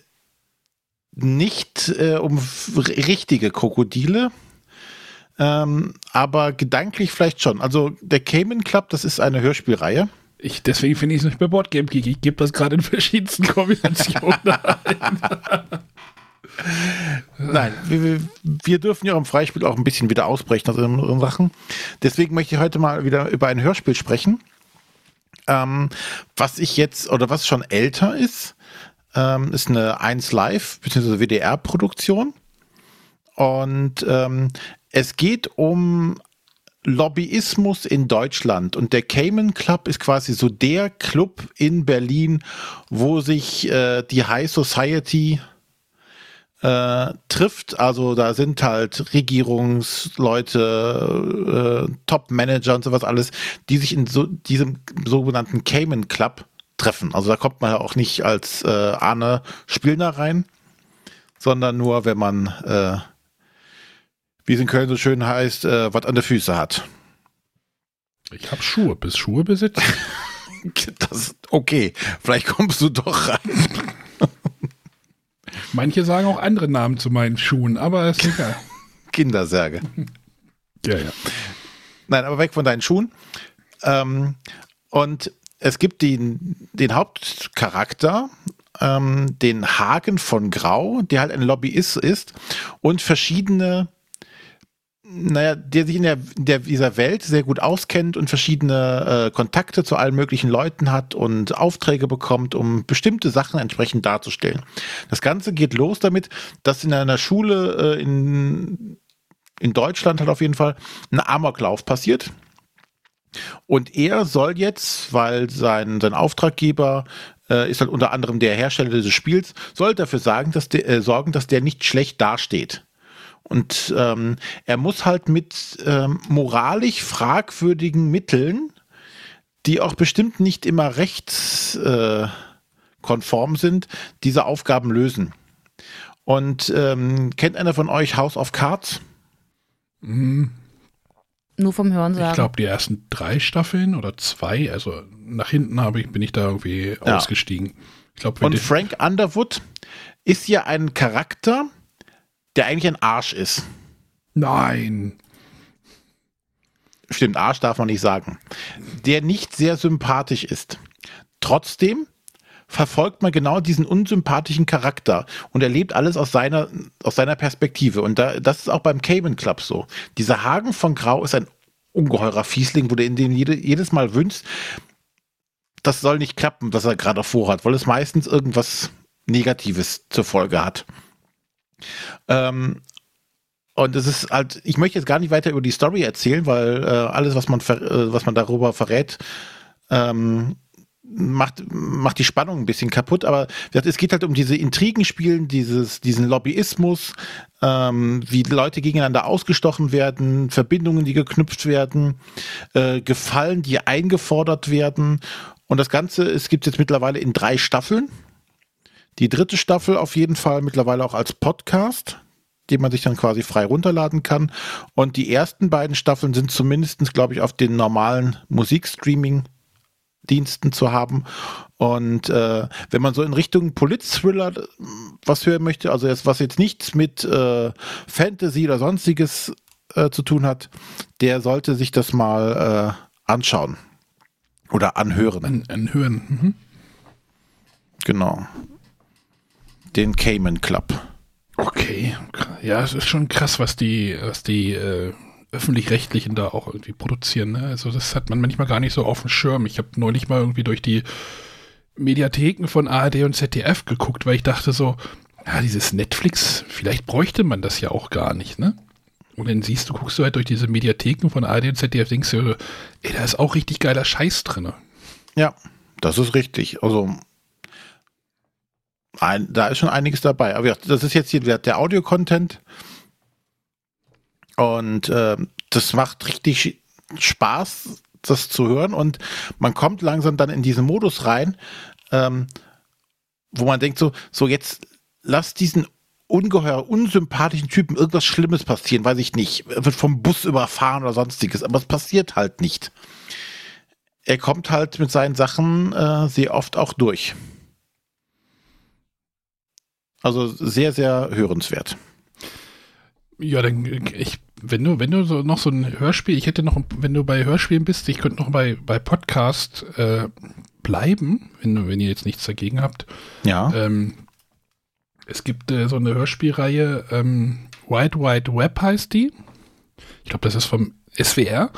C: nicht äh, um richtige Krokodile, ähm, aber gedanklich vielleicht schon. Also der Cayman Club, das ist eine Hörspielreihe.
B: Ich, deswegen finde ich es nicht bei Boardgame Geek. Ich gebe das gerade in verschiedensten Kombinationen ein.
C: Nein, wir, wir, dürfen ja im Freispiel auch ein bisschen wieder ausbrechen aus unseren Sachen. Deswegen möchte ich heute mal wieder über ein Hörspiel sprechen, ähm, was ich jetzt, oder was schon älter ist, ähm, ist eine 1 Live bzw. WDR-Produktion. Und ähm, es geht um Lobbyismus in Deutschland. Und der Cayman Club ist quasi so der Club in Berlin, wo sich äh, die High Society äh, trifft. Also da sind halt Regierungsleute, äh, Top-Manager und sowas alles, die sich in so diesem sogenannten Cayman Club treffen. Also da kommt man ja auch nicht als äh, Arne Spielner rein, sondern nur, wenn man äh, wie es in Köln so schön heißt, äh, was an der Füße hat.
B: Ich habe Schuhe. Bis Schuhe besitzt?
C: das okay. Vielleicht kommst du doch rein.
B: Manche sagen auch andere Namen zu meinen Schuhen, aber ist egal.
C: Kindersärge.
B: ja, ja.
C: Nein, aber weg von deinen Schuhen. Ähm, und es gibt den, den Hauptcharakter, ähm, den Hagen von Grau, der halt ein Lobbyist ist und verschiedene naja, der sich in der, der, dieser Welt sehr gut auskennt und verschiedene äh, Kontakte zu allen möglichen Leuten hat und Aufträge bekommt, um bestimmte Sachen entsprechend darzustellen. Das Ganze geht los damit, dass in einer Schule äh, in, in Deutschland hat auf jeden Fall ein Amoklauf passiert. Und er soll jetzt, weil sein, sein Auftraggeber äh, ist halt unter anderem der Hersteller des Spiels, soll dafür sagen, dass der, äh, sorgen, dass der nicht schlecht dasteht. Und ähm, er muss halt mit ähm, moralisch fragwürdigen Mitteln, die auch bestimmt nicht immer rechtskonform äh, sind, diese Aufgaben lösen. Und ähm, kennt einer von euch House of Cards?
A: Mhm. Nur vom Hören sagen.
B: Ich glaube, die ersten drei Staffeln oder zwei, also nach hinten habe ich, bin ich da irgendwie ja. ausgestiegen. Ich
C: glaub, Und Frank Underwood ist ja ein Charakter, der eigentlich ein Arsch ist.
B: Nein.
C: Stimmt, Arsch darf man nicht sagen. Der nicht sehr sympathisch ist. Trotzdem verfolgt man genau diesen unsympathischen Charakter und erlebt alles aus seiner, aus seiner Perspektive. Und da, das ist auch beim Cayman Club so. Dieser Hagen von Grau ist ein ungeheurer Fiesling, wo du in dem jede, jedes Mal wünschst, das soll nicht klappen, was er gerade vorhat, weil es meistens irgendwas Negatives zur Folge hat. Ähm, und es ist halt, ich möchte jetzt gar nicht weiter über die Story erzählen, weil äh, alles, was man, äh, was man darüber verrät, ähm, macht, macht die Spannung ein bisschen kaputt. Aber es geht halt um diese Intrigenspielen, dieses, diesen Lobbyismus, ähm, wie Leute gegeneinander ausgestochen werden, Verbindungen, die geknüpft werden, äh, Gefallen, die eingefordert werden. Und das Ganze, es gibt jetzt mittlerweile in drei Staffeln. Die dritte Staffel auf jeden Fall mittlerweile auch als Podcast, den man sich dann quasi frei runterladen kann. Und die ersten beiden Staffeln sind zumindest, glaube ich, auf den normalen Musikstreaming-Diensten zu haben. Und äh, wenn man so in Richtung Polit-Thriller äh, was hören möchte, also jetzt, was jetzt nichts mit äh, Fantasy oder sonstiges äh, zu tun hat, der sollte sich das mal äh, anschauen oder anhören.
B: An, anhören. Mhm.
C: Genau den Cayman Club.
B: Okay, ja, es ist schon krass, was die, was die äh, öffentlich-rechtlichen da auch irgendwie produzieren. Ne? Also das hat man manchmal gar nicht so auf dem Schirm. Ich habe neulich mal irgendwie durch die Mediatheken von ARD und ZDF geguckt, weil ich dachte so, ja, dieses Netflix, vielleicht bräuchte man das ja auch gar nicht, ne? Und dann siehst du, guckst du halt durch diese Mediatheken von ARD und ZDF, denkst du, ey, da ist auch richtig geiler Scheiß drin.
C: Ja, das ist richtig. Also ein, da ist schon einiges dabei. Aber das ist jetzt hier der Audio-Content. Und äh, das macht richtig Spaß, das zu hören. Und man kommt langsam dann in diesen Modus rein, ähm, wo man denkt, so, so jetzt lass diesen ungeheuer unsympathischen Typen irgendwas Schlimmes passieren, weiß ich nicht. Er wird vom Bus überfahren oder sonstiges, aber es passiert halt nicht. Er kommt halt mit seinen Sachen äh, sehr oft auch durch. Also sehr, sehr hörenswert.
B: Ja, dann ich, wenn du, wenn du so noch so ein Hörspiel, ich hätte noch, wenn du bei Hörspielen bist, ich könnte noch bei, bei Podcast äh, bleiben, wenn, wenn ihr jetzt nichts dagegen habt.
C: Ja.
B: Ähm, Es gibt äh, so eine Hörspielreihe, ähm, Wide Wide Web heißt die. Ich glaube, das ist vom SWR.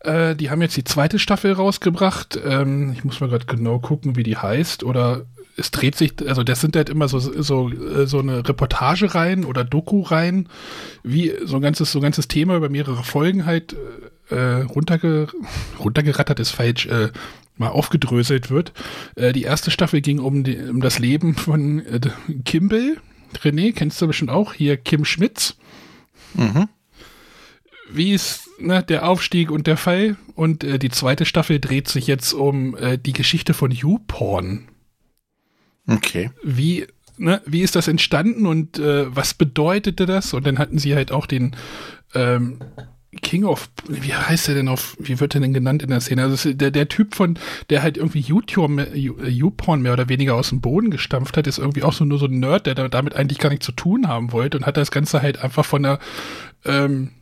B: Äh, die haben jetzt die zweite Staffel rausgebracht. Ähm, ich muss mal gerade genau gucken, wie die heißt. Oder es dreht sich, also das sind halt immer so, so, so eine Reportage rein oder Doku rein, wie so ein ganzes, so ein ganzes Thema über mehrere Folgen halt äh, runterge, runtergerattert ist falsch, äh, mal aufgedröselt wird. Äh, die erste Staffel ging um, die, um das Leben von äh, Kimball. René, kennst du bestimmt auch, hier Kim Schmitz. Mhm. Wie ist ne, der Aufstieg und der Fall? Und äh, die zweite Staffel dreht sich jetzt um äh, die Geschichte von YouPorn.
C: Okay.
B: Wie, ne, wie ist das entstanden und äh, was bedeutete das? Und dann hatten sie halt auch den ähm, King of, wie heißt der denn auf, wie wird der denn genannt in der Szene? Also der, der Typ von, der halt irgendwie YouPorn mehr oder weniger aus dem Boden gestampft hat, ist irgendwie auch so nur so ein Nerd, der damit eigentlich gar nichts zu tun haben wollte und hat das Ganze halt einfach von der ähm,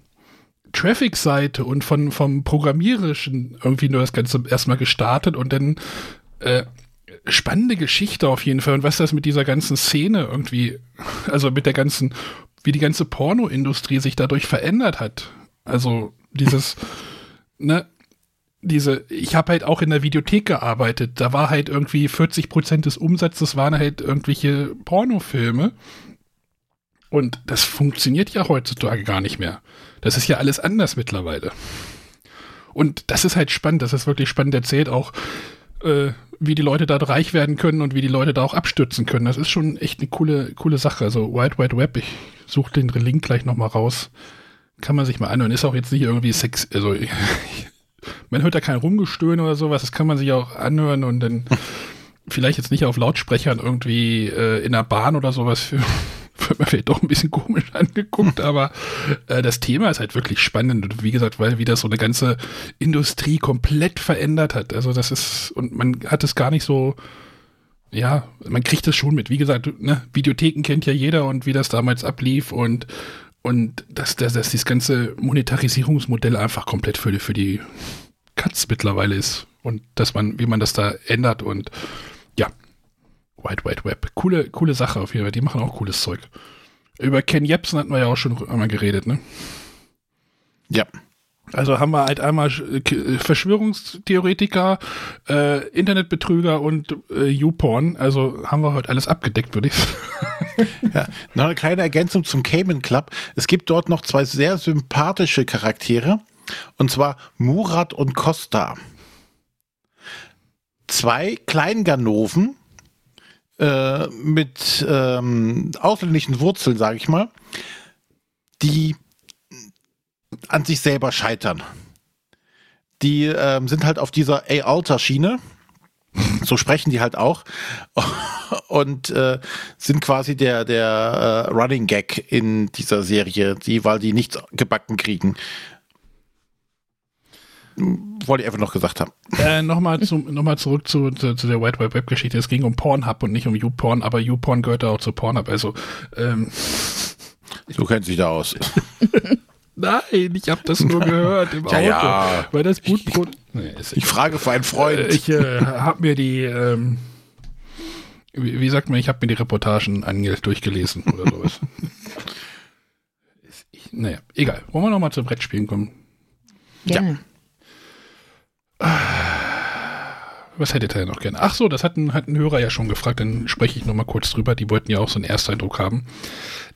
B: Traffic-Seite und von, vom Programmierischen irgendwie nur das Ganze erstmal gestartet und dann äh, spannende Geschichte auf jeden Fall und was das mit dieser ganzen Szene irgendwie, also mit der ganzen, wie die ganze Pornoindustrie sich dadurch verändert hat. Also dieses, ne, diese, ich habe halt auch in der Videothek gearbeitet, da war halt irgendwie 40 Prozent des Umsatzes waren halt irgendwelche Pornofilme. Und das funktioniert ja heutzutage gar nicht mehr. Das ist ja alles anders mittlerweile. Und das ist halt spannend, das ist wirklich spannend erzählt, auch äh, wie die Leute da reich werden können und wie die Leute da auch abstürzen können. Das ist schon echt eine coole, coole Sache. Also Wide Wide Web, ich suche den Link gleich nochmal raus. Kann man sich mal anhören. Ist auch jetzt nicht irgendwie Sex, also man hört da kein Rumgestöhn oder sowas, das kann man sich auch anhören und dann vielleicht jetzt nicht auf Lautsprechern irgendwie äh, in der Bahn oder sowas für wird mir vielleicht doch ein bisschen komisch angeguckt, aber äh, das Thema ist halt wirklich spannend. Und wie gesagt, weil wie das so eine ganze Industrie komplett verändert hat. Also das ist, und man hat es gar nicht so, ja, man kriegt es schon mit. Wie gesagt, ne, Videotheken kennt ja jeder und wie das damals ablief und und dass, dass, dass dieses ganze Monetarisierungsmodell einfach komplett für die, für die Katz mittlerweile ist. Und dass man, wie man das da ändert und Wide Wide Web. Coole, coole Sache auf jeden Fall. Die machen auch cooles Zeug. Über Ken Jebsen hatten wir ja auch schon einmal geredet, ne?
C: Ja.
B: Also haben wir halt einmal Verschwörungstheoretiker, äh, Internetbetrüger und äh, YouPorn. Also haben wir heute alles abgedeckt, würde ich sagen.
C: Ja, noch eine kleine Ergänzung zum Cayman Club. Es gibt dort noch zwei sehr sympathische Charaktere. Und zwar Murat und Costa. Zwei Kleinganoven, äh, mit ähm, ausländischen Wurzeln, sage ich mal, die an sich selber scheitern. Die ähm, sind halt auf dieser A-Alter-Schiene. So sprechen die halt auch. Und äh, sind quasi der, der äh, Running Gag in dieser Serie, die, weil die nichts gebacken kriegen wollte ich einfach noch gesagt haben.
B: Äh, Nochmal noch zurück zu, zu, zu, der White Web Web Geschichte. Es ging um Pornhub und nicht um YouPorn, aber YouPorn gehört auch zu Pornhub. Also, ähm,
C: Du kennst dich da aus.
B: Nein, ich habe das nur gehört im Auto. Ja, Weil das gut.
C: Ich, nee, ich frage für einen Freund. Äh,
B: ich äh, habe mir die, ähm, wie, wie, sagt man, ich habe mir die Reportagen durchgelesen oder sowas. ich, naja, egal. Wollen wir nochmal zum Brettspielen kommen?
A: Gerne. Ja.
B: Was hättet ihr noch gerne? Ach so, das hat ein, hat ein Hörer ja schon gefragt, dann spreche ich nochmal kurz drüber. Die wollten ja auch so einen Ersteindruck haben.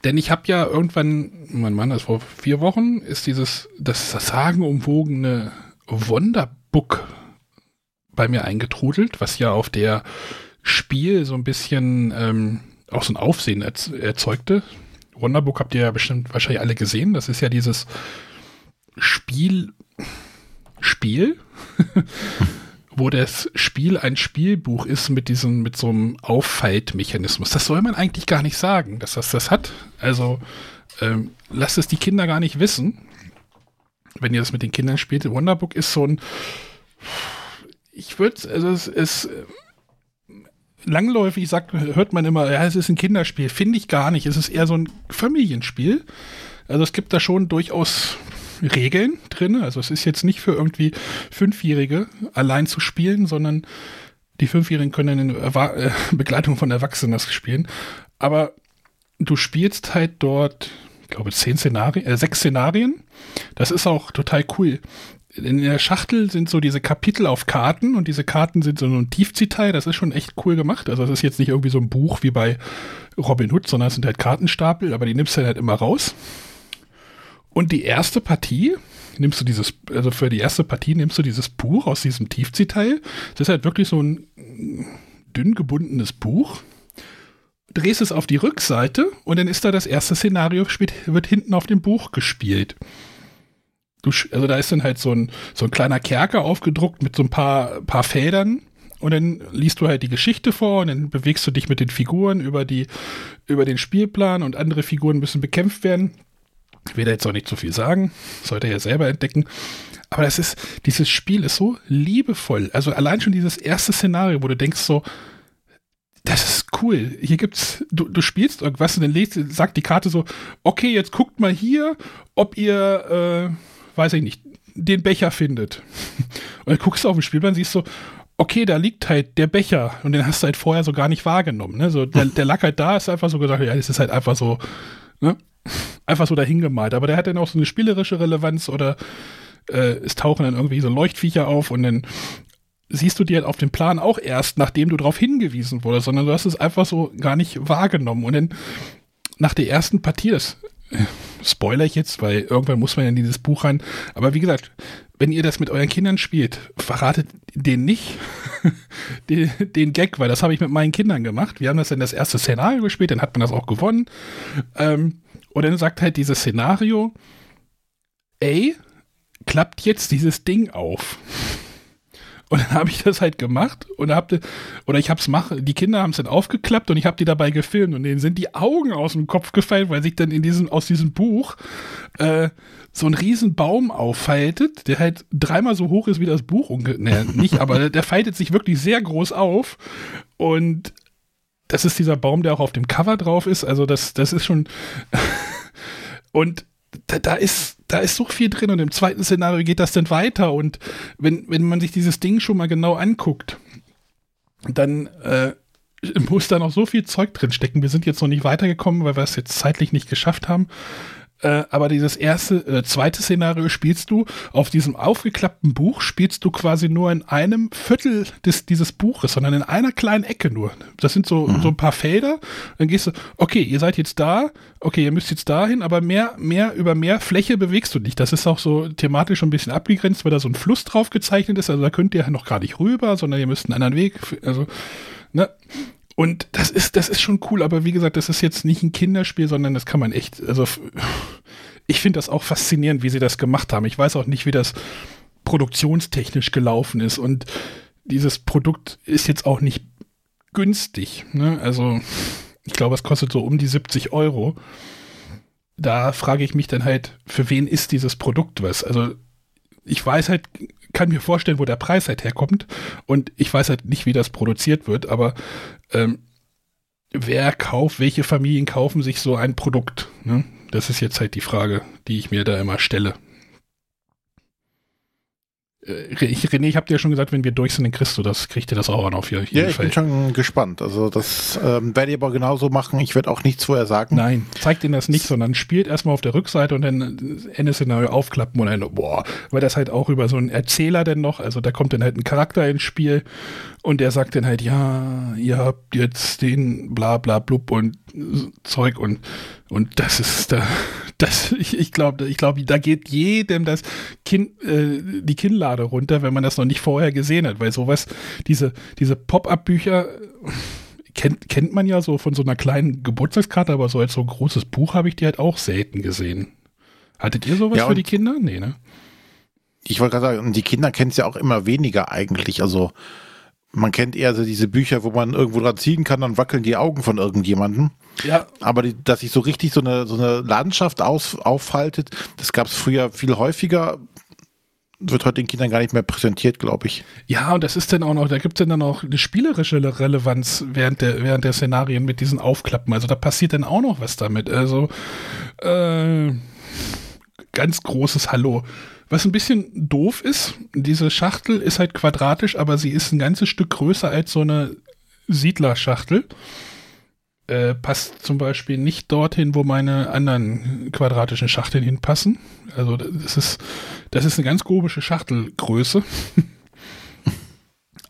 B: Denn ich habe ja irgendwann, mein Mann, das vor vier Wochen, ist dieses, das sagenumwogene Wonderbook bei mir eingetrudelt, was ja auf der Spiel so ein bisschen ähm, auch so ein Aufsehen erzeugte. Wonderbook habt ihr ja bestimmt wahrscheinlich alle gesehen. Das ist ja dieses Spiel, Spiel, wo das Spiel ein Spielbuch ist mit diesem, mit so einem Auffaltmechanismus. Das soll man eigentlich gar nicht sagen, dass das das hat. Also ähm, lasst es die Kinder gar nicht wissen, wenn ihr das mit den Kindern spielt. Wonderbook ist so ein, ich würde, also es ist langläufig sagt, hört man immer, ja, es ist ein Kinderspiel. Finde ich gar nicht. Es ist eher so ein Familienspiel. Also es gibt da schon durchaus Regeln drin. Also es ist jetzt nicht für irgendwie Fünfjährige allein zu spielen, sondern die Fünfjährigen können in Erwa äh, Begleitung von Erwachsenen das spielen. Aber du spielst halt dort, ich glaube, zehn Szenarien, äh, sechs Szenarien. Das ist auch total cool. In der Schachtel sind so diese Kapitel auf Karten und diese Karten sind so ein Tiefziehteil. Das ist schon echt cool gemacht. Also, das ist jetzt nicht irgendwie so ein Buch wie bei Robin Hood, sondern es sind halt Kartenstapel, aber die nimmst du halt immer raus. Und die erste Partie, nimmst du dieses, also für die erste Partie nimmst du dieses Buch aus diesem Tiefziehteil. Das ist halt wirklich so ein dünn gebundenes Buch. Drehst es auf die Rückseite und dann ist da das erste Szenario, wird hinten auf dem Buch gespielt. Du, also da ist dann halt so ein, so ein kleiner Kerker aufgedruckt mit so ein paar, paar Federn und dann liest du halt die Geschichte vor und dann bewegst du dich mit den Figuren über, die, über den Spielplan und andere Figuren müssen bekämpft werden. Ich will da jetzt auch nicht zu viel sagen, sollte er ja selber entdecken. Aber das ist, dieses Spiel ist so liebevoll. Also allein schon dieses erste Szenario, wo du denkst so, das ist cool. Hier gibt's, du, du spielst irgendwas und dann lest, sagt die Karte so, okay, jetzt guckt mal hier, ob ihr, äh, weiß ich nicht, den Becher findet. Und dann guckst du auf den Spielplan siehst so, okay, da liegt halt der Becher und den hast du halt vorher so gar nicht wahrgenommen. Ne? So, der, der lag halt da, ist einfach so gesagt, ja, das ist halt einfach so, ne? Einfach so dahingemalt. Aber der hat dann auch so eine spielerische Relevanz oder äh, es tauchen dann irgendwie so Leuchtviecher auf und dann siehst du dir halt auf dem Plan auch erst, nachdem du darauf hingewiesen wurdest, sondern du hast es einfach so gar nicht wahrgenommen. Und dann nach der ersten Partie, das äh, spoiler ich jetzt, weil irgendwann muss man ja in dieses Buch rein. Aber wie gesagt, wenn ihr das mit euren Kindern spielt, verratet den nicht den, den, Gag, weil das habe ich mit meinen Kindern gemacht. Wir haben das in das erste Szenario gespielt, dann hat man das auch gewonnen. Ähm, und dann sagt halt dieses Szenario, ey, klappt jetzt dieses Ding auf. Und dann habe ich das halt gemacht und hab, oder ich hab's mach, die Kinder haben es dann aufgeklappt und ich habe die dabei gefilmt und denen sind die Augen aus dem Kopf gefallen, weil sich dann in diesem, aus diesem Buch äh, so ein riesen Baum auffaltet, der halt dreimal so hoch ist wie das Buch. Ne, nicht, aber der faltet sich wirklich sehr groß auf und das ist dieser Baum, der auch auf dem Cover drauf ist. Also das, das ist schon und da, da, ist, da ist so viel drin und im zweiten Szenario geht das dann weiter und wenn, wenn man sich dieses Ding schon mal genau anguckt, dann äh, muss da noch so viel Zeug drin stecken. Wir sind jetzt noch nicht weitergekommen, weil wir es jetzt zeitlich nicht geschafft haben. Äh, aber dieses erste, äh, zweite Szenario spielst du auf diesem aufgeklappten Buch, spielst du quasi nur in einem Viertel des, dieses Buches, sondern in einer kleinen Ecke nur. Das sind so, mhm. so ein paar Felder. Dann gehst du, okay, ihr seid jetzt da, okay, ihr müsst jetzt dahin, aber mehr, mehr, über mehr Fläche bewegst du nicht. Das ist auch so thematisch schon ein bisschen abgegrenzt, weil da so ein Fluss drauf gezeichnet ist. Also da könnt ihr noch gar nicht rüber, sondern ihr müsst einen anderen Weg, also, ne? Und das ist, das ist schon cool, aber wie gesagt, das ist jetzt nicht ein Kinderspiel, sondern das kann man echt, also ich finde das auch faszinierend, wie sie das gemacht haben. Ich weiß auch nicht, wie das produktionstechnisch gelaufen ist und dieses Produkt ist jetzt auch nicht günstig. Ne? Also ich glaube, es kostet so um die 70 Euro. Da frage ich mich dann halt, für wen ist dieses Produkt was? Also ich weiß halt, kann mir vorstellen, wo der Preis halt herkommt und ich weiß halt nicht, wie das produziert wird, aber ähm, wer kauft, welche Familien kaufen sich so ein Produkt? Ne? Das ist jetzt halt die Frage, die ich mir da immer stelle. Äh, ich, René, ich habe dir ja schon gesagt, wenn wir durch sind, dann kriegst du das, kriegt ihr das auch an auf jeden
C: ja, Fall. Ja, ich bin schon gespannt. Also das ähm, werde ich aber genauso machen. Ich werde auch nichts vorher sagen.
B: Nein, zeigt ihnen das nicht, sondern spielt erstmal auf der Rückseite und dann Ende-Szenario aufklappen und dann, boah, weil das halt auch über so einen Erzähler denn noch, also da kommt dann halt ein Charakter ins Spiel und der sagt dann halt, ja, ihr habt jetzt den bla bla blub und Zeug und, und das ist da, das, ich, ich glaube, ich glaube, da geht jedem das Kinn, äh, die Kinnlade runter, wenn man das noch nicht vorher gesehen hat, weil sowas, diese, diese Pop-Up-Bücher, kennt, kennt man ja so von so einer kleinen Geburtstagskarte, aber so als so ein großes Buch habe ich die halt auch selten gesehen. Hattet ihr sowas ja, für die Kinder? Nee, ne?
C: Ich wollte gerade sagen, die Kinder kennen es ja auch immer weniger eigentlich. Also man kennt eher so diese Bücher, wo man irgendwo dran ziehen kann, dann wackeln die Augen von irgendjemandem. Ja. Aber die, dass sich so richtig so eine, so eine Landschaft aus, aufhaltet, das gab es früher viel häufiger. Wird heute den Kindern gar nicht mehr präsentiert, glaube ich.
B: Ja, und das ist dann auch noch, da gibt es dann auch eine spielerische Relevanz während der, während der Szenarien mit diesen Aufklappen. Also da passiert dann auch noch was damit. Also äh, ganz großes Hallo. Was ein bisschen doof ist, diese Schachtel ist halt quadratisch, aber sie ist ein ganzes Stück größer als so eine Siedlerschachtel. äh, passt zum Beispiel nicht dorthin, wo meine anderen quadratischen Schachteln hinpassen. Also das ist, das ist eine ganz komische Schachtelgröße.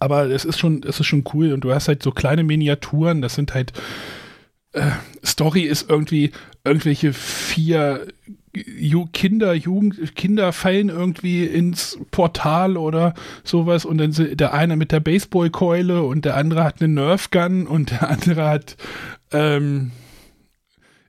B: Aber es ist schon, es ist schon cool und du hast halt so kleine Miniaturen, das sind halt äh, Story ist irgendwie irgendwelche vier Kinder, Jugend, Kinder fallen irgendwie ins Portal oder sowas und dann der eine mit der Baseballkeule und der andere hat eine Nerfgun und der andere hat ähm,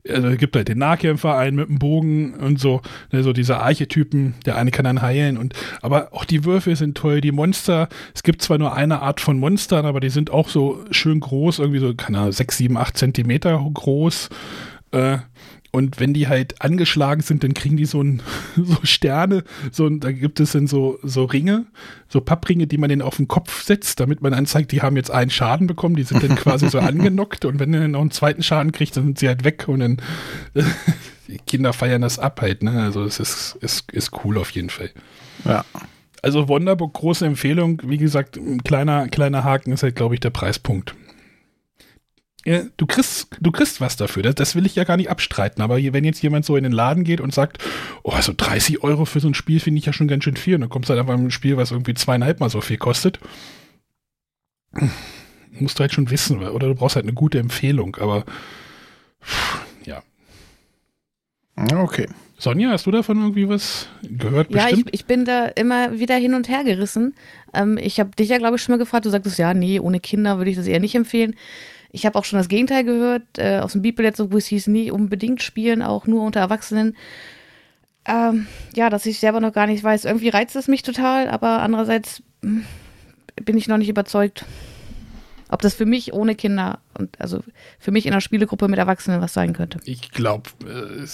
B: also gibt halt den Nahkämpfer, einen mit dem Bogen und so, ne, so diese Archetypen, der eine kann dann heilen und aber auch die Würfel sind toll, die Monster, es gibt zwar nur eine Art von Monstern, aber die sind auch so schön groß, irgendwie so, keine Ahnung, 6, 7, 8 Zentimeter groß. Äh, und wenn die halt angeschlagen sind, dann kriegen die so, ein, so Sterne, so, da gibt es dann so, so Ringe, so Pappringe, die man denen auf den Kopf setzt, damit man anzeigt, die haben jetzt einen Schaden bekommen, die sind dann quasi so angenockt und wenn er dann noch einen zweiten Schaden kriegt, dann sind sie halt weg und dann die Kinder feiern das ab halt, ne? Also es ist, ist, ist cool auf jeden Fall.
C: Ja.
B: Also Wonderbook, große Empfehlung. Wie gesagt, ein kleiner, kleiner Haken ist halt, glaube ich, der Preispunkt du kriegst, du kriegst was dafür. Das, das, will ich ja gar nicht abstreiten. Aber wenn jetzt jemand so in den Laden geht und sagt, oh, also 30 Euro für so ein Spiel finde ich ja schon ganz schön viel. Und dann kommst du halt einfach ein Spiel, was irgendwie zweieinhalb mal so viel kostet. Musst du halt schon wissen, oder du brauchst halt eine gute Empfehlung. Aber ja.
C: Okay.
B: Sonja, hast du davon irgendwie was gehört?
A: Ja, ich, ich, bin da immer wieder hin und her gerissen. Ähm, ich habe dich ja, glaube ich, schon mal gefragt. Du sagtest, ja, nee, ohne Kinder würde ich das eher nicht empfehlen. Ich habe auch schon das Gegenteil gehört, äh, aus dem Bibelletz, wo es hieß, nie unbedingt spielen, auch nur unter Erwachsenen. Ähm, ja, dass ich selber noch gar nicht weiß. Irgendwie reizt es mich total, aber andererseits hm, bin ich noch nicht überzeugt, ob das für mich ohne Kinder und also für mich in einer Spielegruppe mit Erwachsenen was sein könnte.
B: Ich glaube, äh,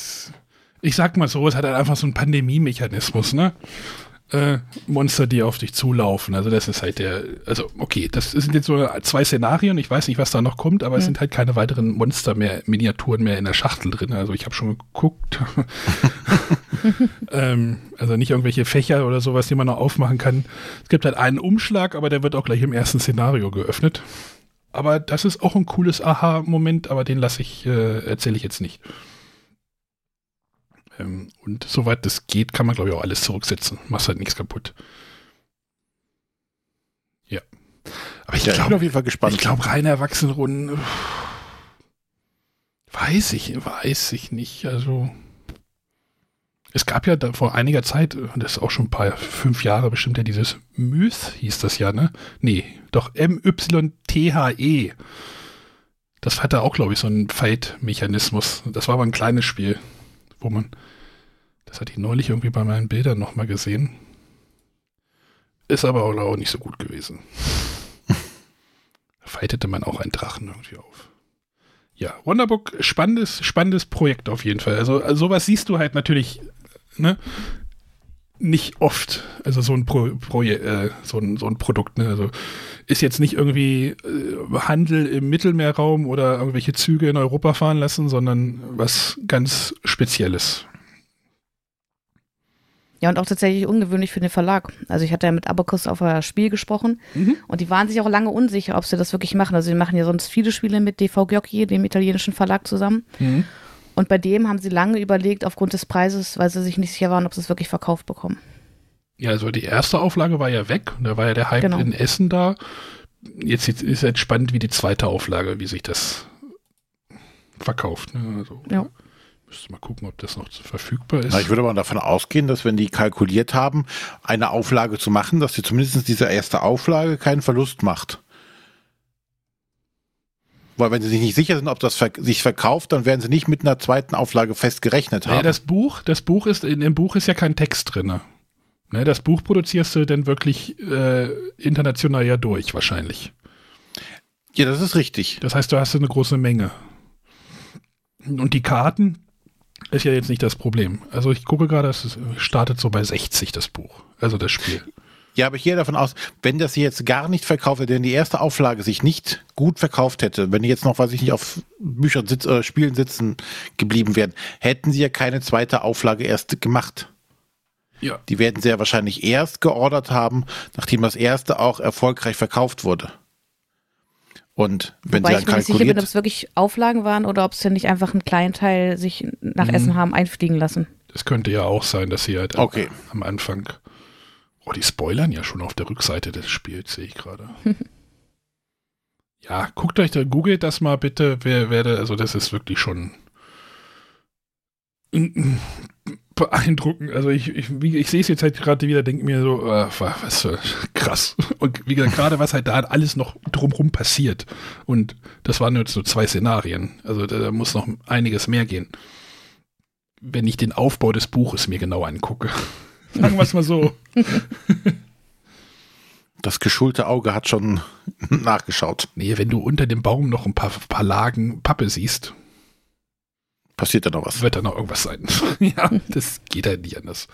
B: ich sag mal so, es hat halt einfach so einen Pandemie-Mechanismus, ne? Äh, Monster, die auf dich zulaufen. Also das ist halt der, also okay, das sind jetzt so zwei Szenarien. Ich weiß nicht, was da noch kommt, aber mhm. es sind halt keine weiteren Monster mehr, Miniaturen mehr in der Schachtel drin. Also ich habe schon geguckt. ähm, also nicht irgendwelche Fächer oder sowas, die man noch aufmachen kann. Es gibt halt einen Umschlag, aber der wird auch gleich im ersten Szenario geöffnet. Aber das ist auch ein cooles Aha-Moment, aber den lasse ich, äh, erzähle ich jetzt nicht. Ähm, und soweit das geht, kann man, glaube ich, auch alles zurücksetzen. Machst halt nichts kaputt. Ja. Aber ich, ja, glaub, bin auf jeden Fall gespannt. Ich glaube, reine Erwachsenenrunden. Weiß ich, weiß ich nicht. Also. Es gab ja da vor einiger Zeit, das ist auch schon ein paar, fünf Jahre bestimmt, ja dieses Myth hieß das ja, ne? Nee, doch M-Y-T-H-E. Das hatte auch, glaube ich, so einen Fight-Mechanismus. Das war aber ein kleines Spiel wo man, das hatte ich neulich irgendwie bei meinen Bildern nochmal gesehen. Ist aber auch nicht so gut gewesen. da fightete man auch einen Drachen irgendwie auf. Ja, Wonderbook, spannendes, spannendes Projekt auf jeden Fall. Also, also sowas siehst du halt natürlich, ne? Nicht oft, also so ein, Pro, Pro äh, so ein, so ein Produkt, ne? Also ist jetzt nicht irgendwie äh, Handel im Mittelmeerraum oder irgendwelche Züge in Europa fahren lassen, sondern was ganz Spezielles.
A: Ja, und auch tatsächlich ungewöhnlich für den Verlag. Also ich hatte ja mit Abacus auf ein Spiel gesprochen mhm. und die waren sich auch lange unsicher, ob sie das wirklich machen. Also sie machen ja sonst viele Spiele mit DV Giocchi, dem italienischen Verlag, zusammen. Mhm. Und bei dem haben sie lange überlegt, aufgrund des Preises, weil sie sich nicht sicher waren, ob sie es wirklich verkauft bekommen.
B: Ja, also die erste Auflage war ja weg. Da war ja der Hype genau. in Essen da. Jetzt ist es halt spannend, wie die zweite Auflage, wie sich das verkauft. Ne? Also, ja. Müsste mal gucken, ob das noch verfügbar ist.
C: Na, ich würde mal davon ausgehen, dass wenn die kalkuliert haben, eine Auflage zu machen, dass sie zumindest diese erste Auflage keinen Verlust macht. Weil wenn sie sich nicht sicher sind, ob das sich verkauft, dann werden sie nicht mit einer zweiten Auflage festgerechnet haben. Ja,
B: das Buch, das Buch ist, in dem Buch ist ja kein Text drin. Ne, das Buch produzierst du denn wirklich äh, international ja durch, wahrscheinlich.
C: Ja, das ist richtig.
B: Das heißt, du hast eine große Menge. Und die Karten ist ja jetzt nicht das Problem. Also ich gucke gerade, es startet so bei 60 das Buch, also das Spiel.
C: Ja, aber ich gehe davon aus, wenn das jetzt gar nicht verkauft hätte, wenn die erste Auflage sich nicht gut verkauft hätte, wenn die jetzt noch, weiß ich nicht, auf Büchern, sitz, äh, Spielen sitzen geblieben wären, hätten sie ja keine zweite Auflage erst gemacht. Ja. Die werden sie ja wahrscheinlich erst geordert haben, nachdem das erste auch erfolgreich verkauft wurde. Und wenn
A: Wobei
C: sie
A: ich
C: dann
A: mir nicht sicher bin, ob es wirklich Auflagen waren oder ob sie nicht einfach einen kleinen Teil sich nach
B: Mhm.
A: Essen haben einfliegen lassen.
B: Das könnte ja auch sein, dass sie halt
C: Okay.
B: am Anfang. Oh, die spoilern ja schon auf der Rückseite des Spiels, sehe ich gerade. ja, guckt euch da, googelt das mal bitte, wer werde, also das ist wirklich schon beeindruckend. Also ich, ich, ich sehe es jetzt halt gerade wieder, denke mir so, äh, wa- was für krass. Und wie gesagt, gerade was halt da alles noch drumherum passiert. Und das waren jetzt nur zwei Szenarien. Also da, da muss noch einiges mehr gehen. Wenn ich den Aufbau des Buches mir genau angucke. Sagen wir es mal so.
C: das geschulte Auge hat schon nachgeschaut.
B: Nee, wenn du unter dem Baum noch ein paar, paar Lagen Pappe siehst,
C: Passiert da noch was?
B: wird da noch irgendwas sein. ja, das geht halt nicht anders.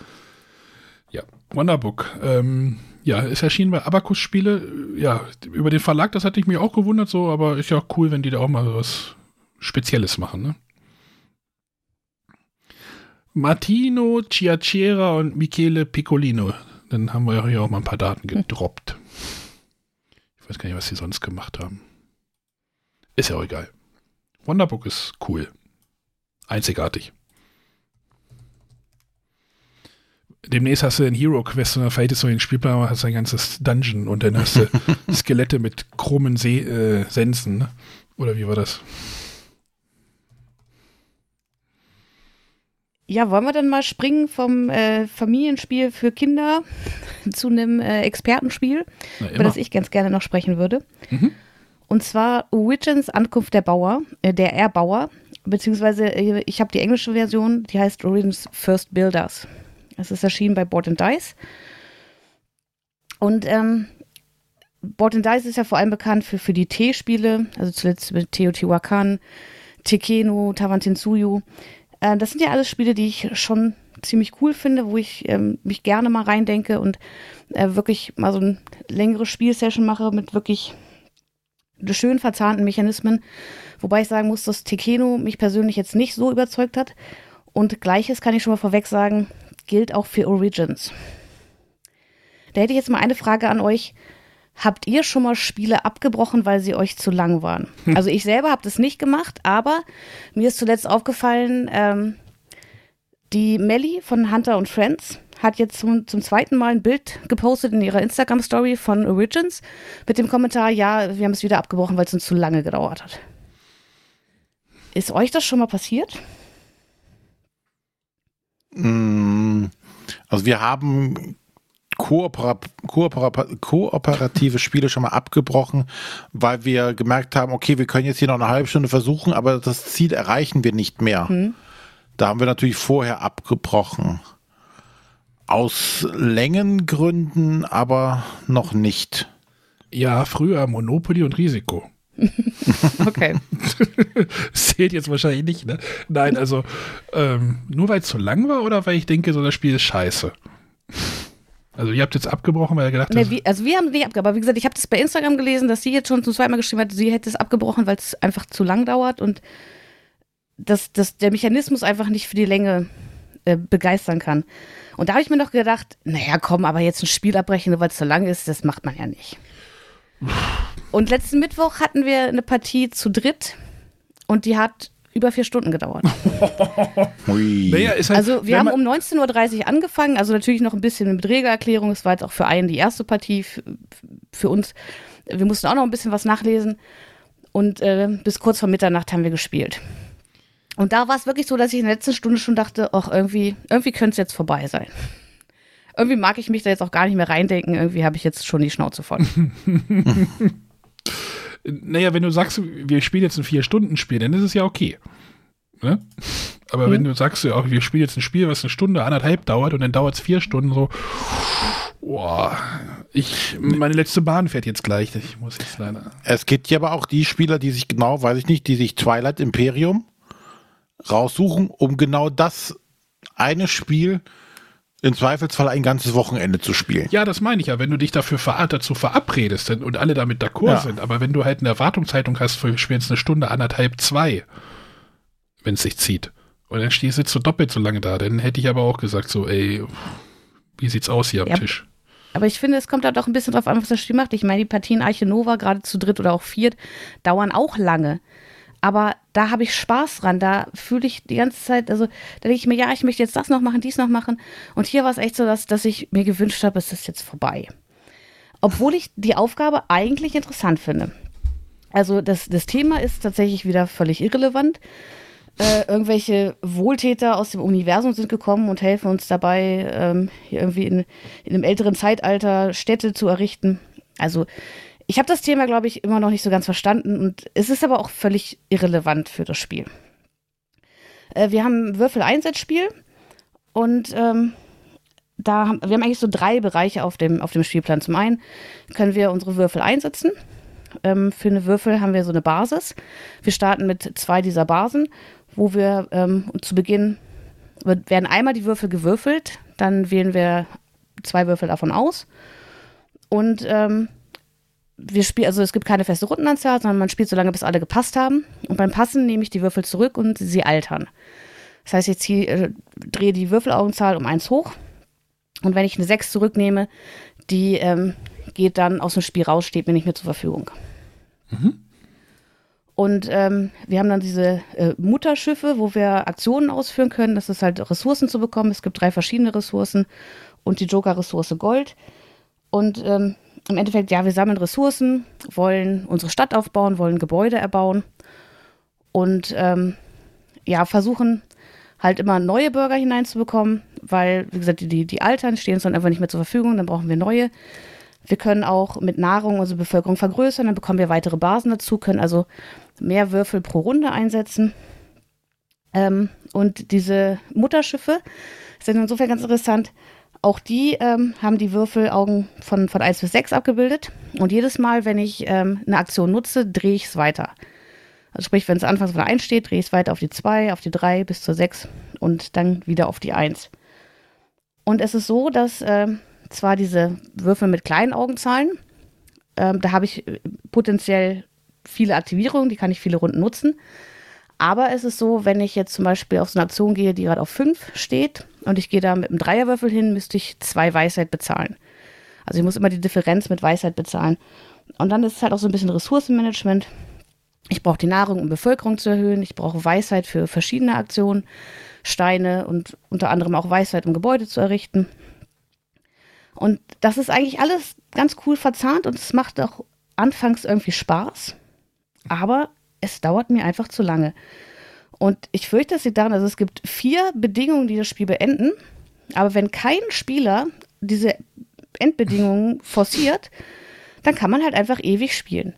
B: Ja, Wonderbook. Ähm, ja, ist erschienen bei Abacus Spiele. Ja, über den Verlag, das hatte ich mich auch gewundert so, aber ist ja auch cool, wenn die da auch mal was Spezielles machen, ne? Martino Ciacera und Michele Piccolino. Dann haben wir ja hier auch mal ein paar Daten gedroppt. Ich weiß gar nicht, was sie sonst gemacht haben. Ist ja auch egal. Wonderbook ist cool. Einzigartig. Demnächst hast du einen Hero Quest und dann verhältst du den Spielplan und hast ein ganzes Dungeon und dann hast du Skelette mit krummen See, äh, Sensen, ne? Oder wie war das?
A: Ja, wollen wir dann mal springen vom äh, Familienspiel für Kinder zu einem äh, Expertenspiel,
B: Na,
A: über das ich ganz gerne noch sprechen würde.
B: Mhm.
A: Und zwar Origins Ankunft der Bauer, äh, der Erbauer, beziehungsweise äh, ich habe die englische Version, die heißt Origins First Builders. Es ist erschienen bei Board and Dice. Und ähm, Board and Dice ist ja vor allem bekannt für, für die T-Spiele, also zuletzt mit Teotihuacan, Tekeno, Tawantinsuyu. Äh, das sind ja alles Spiele, die ich schon ziemlich cool finde, wo ich ähm, mich gerne mal reindenke und äh, wirklich mal so eine längere Spielsession mache mit wirklich schön verzahnten Mechanismen. Wobei ich sagen muss, dass Tekeno mich persönlich jetzt nicht so überzeugt hat. Und gleiches kann ich schon mal vorweg sagen, gilt auch für Origins. Da hätte ich jetzt mal eine Frage an euch. Habt ihr schon mal Spiele abgebrochen, weil sie euch zu lang waren? Also ich selber habe das nicht gemacht, aber mir ist zuletzt aufgefallen, ähm, die Melly von Hunter und Friends hat jetzt zum, zum zweiten Mal ein Bild gepostet in ihrer Instagram-Story von Origins mit dem Kommentar, ja, wir haben es wieder abgebrochen, weil es uns zu lange gedauert hat. Ist euch das schon mal passiert?
C: Mm, Also wir haben Koopera Koopera kooperative Spiele schon mal abgebrochen, weil wir gemerkt haben, okay, wir können jetzt hier noch eine halbe Stunde versuchen, aber das Ziel erreichen wir nicht mehr.
A: Hm.
C: Da haben wir natürlich vorher abgebrochen. Aus Längengründen aber noch nicht.
B: Ja, früher Monopoly und Risiko.
A: Okay.
B: Das zählt jetzt wahrscheinlich nicht, ne? Nein, also ähm, nur weil es zu lang war oder weil ich denke, so das Spiel ist scheiße. Also ihr habt jetzt abgebrochen, weil ihr gedacht
A: Nee,
B: habt,
A: wie, also wir haben nicht abgebrochen, aber wie gesagt, ich habe das bei Instagram gelesen, dass sie jetzt schon zum zweiten Mal geschrieben hat, sie hätte es abgebrochen, weil es einfach zu lang dauert und dass, dass der Mechanismus einfach nicht für die Länge äh, begeistern kann. Und da habe ich mir noch gedacht, naja, komm, aber jetzt ein Spiel abbrechen, nur weil es zu lang ist, das macht man ja nicht. Und letzten Mittwoch hatten wir eine Partie zu dritt und die hat über vier Stunden gedauert.
B: Naja, ist halt,
A: Also wir haben um 19.30 Uhr angefangen, also natürlich noch ein bisschen mit Regelerklärung. Es war jetzt auch für einen die erste Partie, für uns. Wir mussten auch noch ein bisschen was nachlesen. Und äh, bis kurz vor Mitternacht haben wir gespielt. Und da war es wirklich so, dass ich in der letzten Stunde schon dachte, ach, irgendwie, irgendwie könnte es jetzt vorbei sein. Irgendwie mag ich mich da jetzt auch gar nicht mehr reindenken. Irgendwie habe ich jetzt schon die Schnauze voll.
B: Naja, wenn du sagst, wir spielen jetzt ein Vier-Stunden-Spiel, dann ist es ja okay. Ne? Aber wenn du sagst, ja, wir spielen jetzt ein Spiel, was eine Stunde, anderthalb dauert und dann dauert es vier Stunden, so, boah, ich, meine letzte Bahn fährt jetzt gleich. Ich muss jetzt leider.
C: Es gibt ja aber auch die Spieler, die sich genau, weiß ich nicht, die sich Twilight Imperium raussuchen, um genau das eine Spiel im Zweifelsfall ein ganzes Wochenende zu spielen.
B: Ja, das meine ich ja, wenn du dich dafür ver dazu verabredest und alle damit d'accord
C: Ja.
B: sind, aber wenn du halt eine Erwartungshaltung hast, für spielst eine Stunde, anderthalb, zwei, wenn es sich zieht, und dann stehst du doppelt so lange da, dann hätte ich aber auch gesagt, so, ey, wie sieht's aus hier am
A: Ja.
B: Tisch?
A: Aber ich finde, es kommt halt auch ein bisschen drauf an, was das Spiel macht. Ich meine, die Partien Arche Nova, gerade zu dritt oder auch viert, dauern auch lange. Aber da habe ich Spaß dran. Da fühle ich die ganze Zeit, also da denke ich mir, ja, ich möchte jetzt das noch machen, dies noch machen. Und hier war es echt so, dass, dass ich mir gewünscht habe, es ist jetzt vorbei. Obwohl ich die Aufgabe eigentlich interessant finde. Also das, das Thema ist tatsächlich wieder völlig irrelevant. Äh, irgendwelche Wohltäter aus dem Universum sind gekommen und helfen uns dabei, ähm, hier irgendwie in, in einem älteren Zeitalter Städte zu errichten. Also ich habe das Thema, glaube ich, immer noch nicht so ganz verstanden und es ist aber auch völlig irrelevant für das Spiel. Äh, wir haben ein Würfel-Einsatzspiel und ähm, da haben, wir haben eigentlich so drei Bereiche auf dem, auf dem Spielplan. Zum einen können wir unsere Würfel einsetzen. Ähm, für eine Würfel haben wir so eine Basis. Wir starten mit zwei dieser Basen, wo wir ähm, zu Beginn werden einmal die Würfel gewürfelt, dann wählen wir zwei Würfel davon aus und ähm, wir spielen, also es gibt keine feste Rundenanzahl, sondern man spielt so lange, bis alle gepasst haben. Und beim Passen nehme ich die Würfel zurück und sie altern. Das heißt, ich ziehe, äh, drehe die Würfelaugenzahl um eins hoch. Und wenn ich eine 6 zurücknehme, die ähm, geht dann aus dem Spiel raus, steht mir nicht mehr zur Verfügung. Mhm. Und ähm, wir haben dann diese äh, Mutterschiffe, wo wir Aktionen ausführen können. Das ist halt Ressourcen zu bekommen. Es gibt drei verschiedene Ressourcen und die Joker-Ressource Gold. Und ähm, im Endeffekt, ja, wir sammeln Ressourcen, wollen unsere Stadt aufbauen, wollen Gebäude erbauen und ähm, ja, versuchen halt immer neue Bürger hineinzubekommen, weil, wie gesagt, die, die altern, stehen uns dann einfach nicht mehr zur Verfügung, dann brauchen wir neue. Wir können auch mit Nahrung unsere Bevölkerung vergrößern, dann bekommen wir weitere Basen dazu, können also mehr Würfel pro Runde einsetzen. Ähm, und diese Mutterschiffe sind insofern ganz interessant. Auch die ähm, haben die Würfelaugen von, von 1 bis 6 abgebildet. Und jedes Mal, wenn ich ähm, eine Aktion nutze, drehe ich es weiter. Also sprich, wenn es anfangs von der 1 steht, drehe ich es weiter auf die 2, auf die 3 bis zur 6 und dann wieder auf die 1. Und es ist so, dass äh, zwar diese Würfel mit kleinen Augenzahlen, äh, da habe ich äh, potenziell viele Aktivierungen, die kann ich viele Runden nutzen. Aber es ist so, wenn ich jetzt zum Beispiel auf so eine Aktion gehe, die gerade auf 5 steht und ich gehe da mit einem Dreierwürfel hin, müsste ich zwei Weisheit bezahlen. Also ich muss immer die Differenz mit Weisheit bezahlen. Und dann ist es halt auch so ein bisschen Ressourcenmanagement. Ich brauche die Nahrung, um Bevölkerung zu erhöhen. Ich brauche Weisheit für verschiedene Aktionen, Steine und unter anderem auch Weisheit, um Gebäude zu errichten. Und das ist eigentlich alles ganz cool verzahnt und es macht auch anfangs irgendwie Spaß. Aber es dauert mir einfach zu lange. Und ich fürchte, es liegt daran, also es gibt vier Bedingungen, die das Spiel beenden. Aber wenn kein Spieler diese Endbedingungen forciert, dann kann man halt einfach ewig spielen.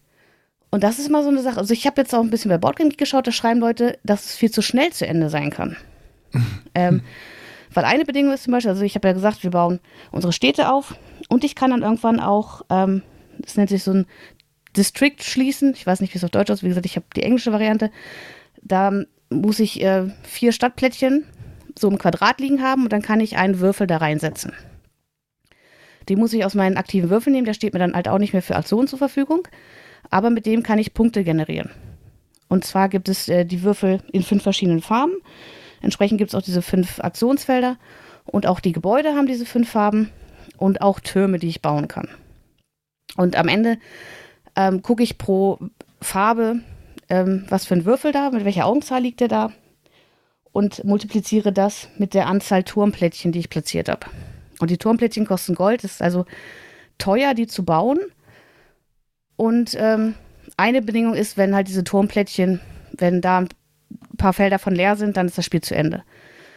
A: Und das ist mal so eine Sache. Also ich habe jetzt auch ein bisschen bei Boardgame geschaut, da schreiben Leute, dass es viel zu schnell zu Ende sein kann. ähm, weil eine Bedingung ist zum Beispiel, also ich habe ja gesagt, wir bauen unsere Städte auf und ich kann dann irgendwann auch, ähm, das nennt sich so ein District schließen. Ich weiß nicht, wie es auf Deutsch ist. Wie gesagt, ich habe die englische Variante. Da muss ich äh, vier Stadtplättchen so im Quadrat liegen haben und dann kann ich einen Würfel da reinsetzen. Den muss ich aus meinen aktiven Würfeln nehmen. Der steht mir dann halt auch nicht mehr für Aktionen zur Verfügung. Aber mit dem kann ich Punkte generieren. Und zwar gibt es äh, die Würfel in fünf verschiedenen Farben. Entsprechend gibt es auch diese fünf Aktionsfelder. Und auch die Gebäude haben diese fünf Farben. Und auch Türme, die ich bauen kann. Und am Ende ähm, gucke ich pro Farbe, ähm, was für ein Würfel da, mit welcher Augenzahl liegt der da und multipliziere das mit der Anzahl Turmplättchen, die ich platziert habe. Und die Turmplättchen kosten Gold, ist also teuer, die zu bauen. Und ähm, eine Bedingung ist, wenn halt diese Turmplättchen, wenn da ein paar Felder von leer sind, dann ist das Spiel zu Ende.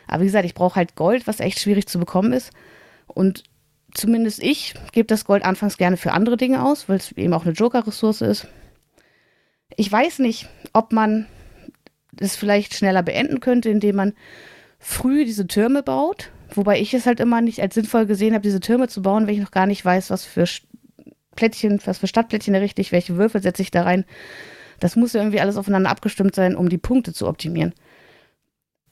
A: Aber wie gesagt, ich brauche halt Gold, was echt schwierig zu bekommen ist. Und zumindest ich gebe das Gold anfangs gerne für andere Dinge aus, weil es eben auch eine Joker-Ressource ist. Ich weiß nicht, ob man das vielleicht schneller beenden könnte, indem man früh diese Türme baut. Wobei ich es halt immer nicht als sinnvoll gesehen habe, diese Türme zu bauen, wenn ich noch gar nicht weiß, was für Plättchen, was für Stadtplättchen errichte ich, welche Würfel setze ich da rein. Das muss ja irgendwie alles aufeinander abgestimmt sein, um die Punkte zu optimieren.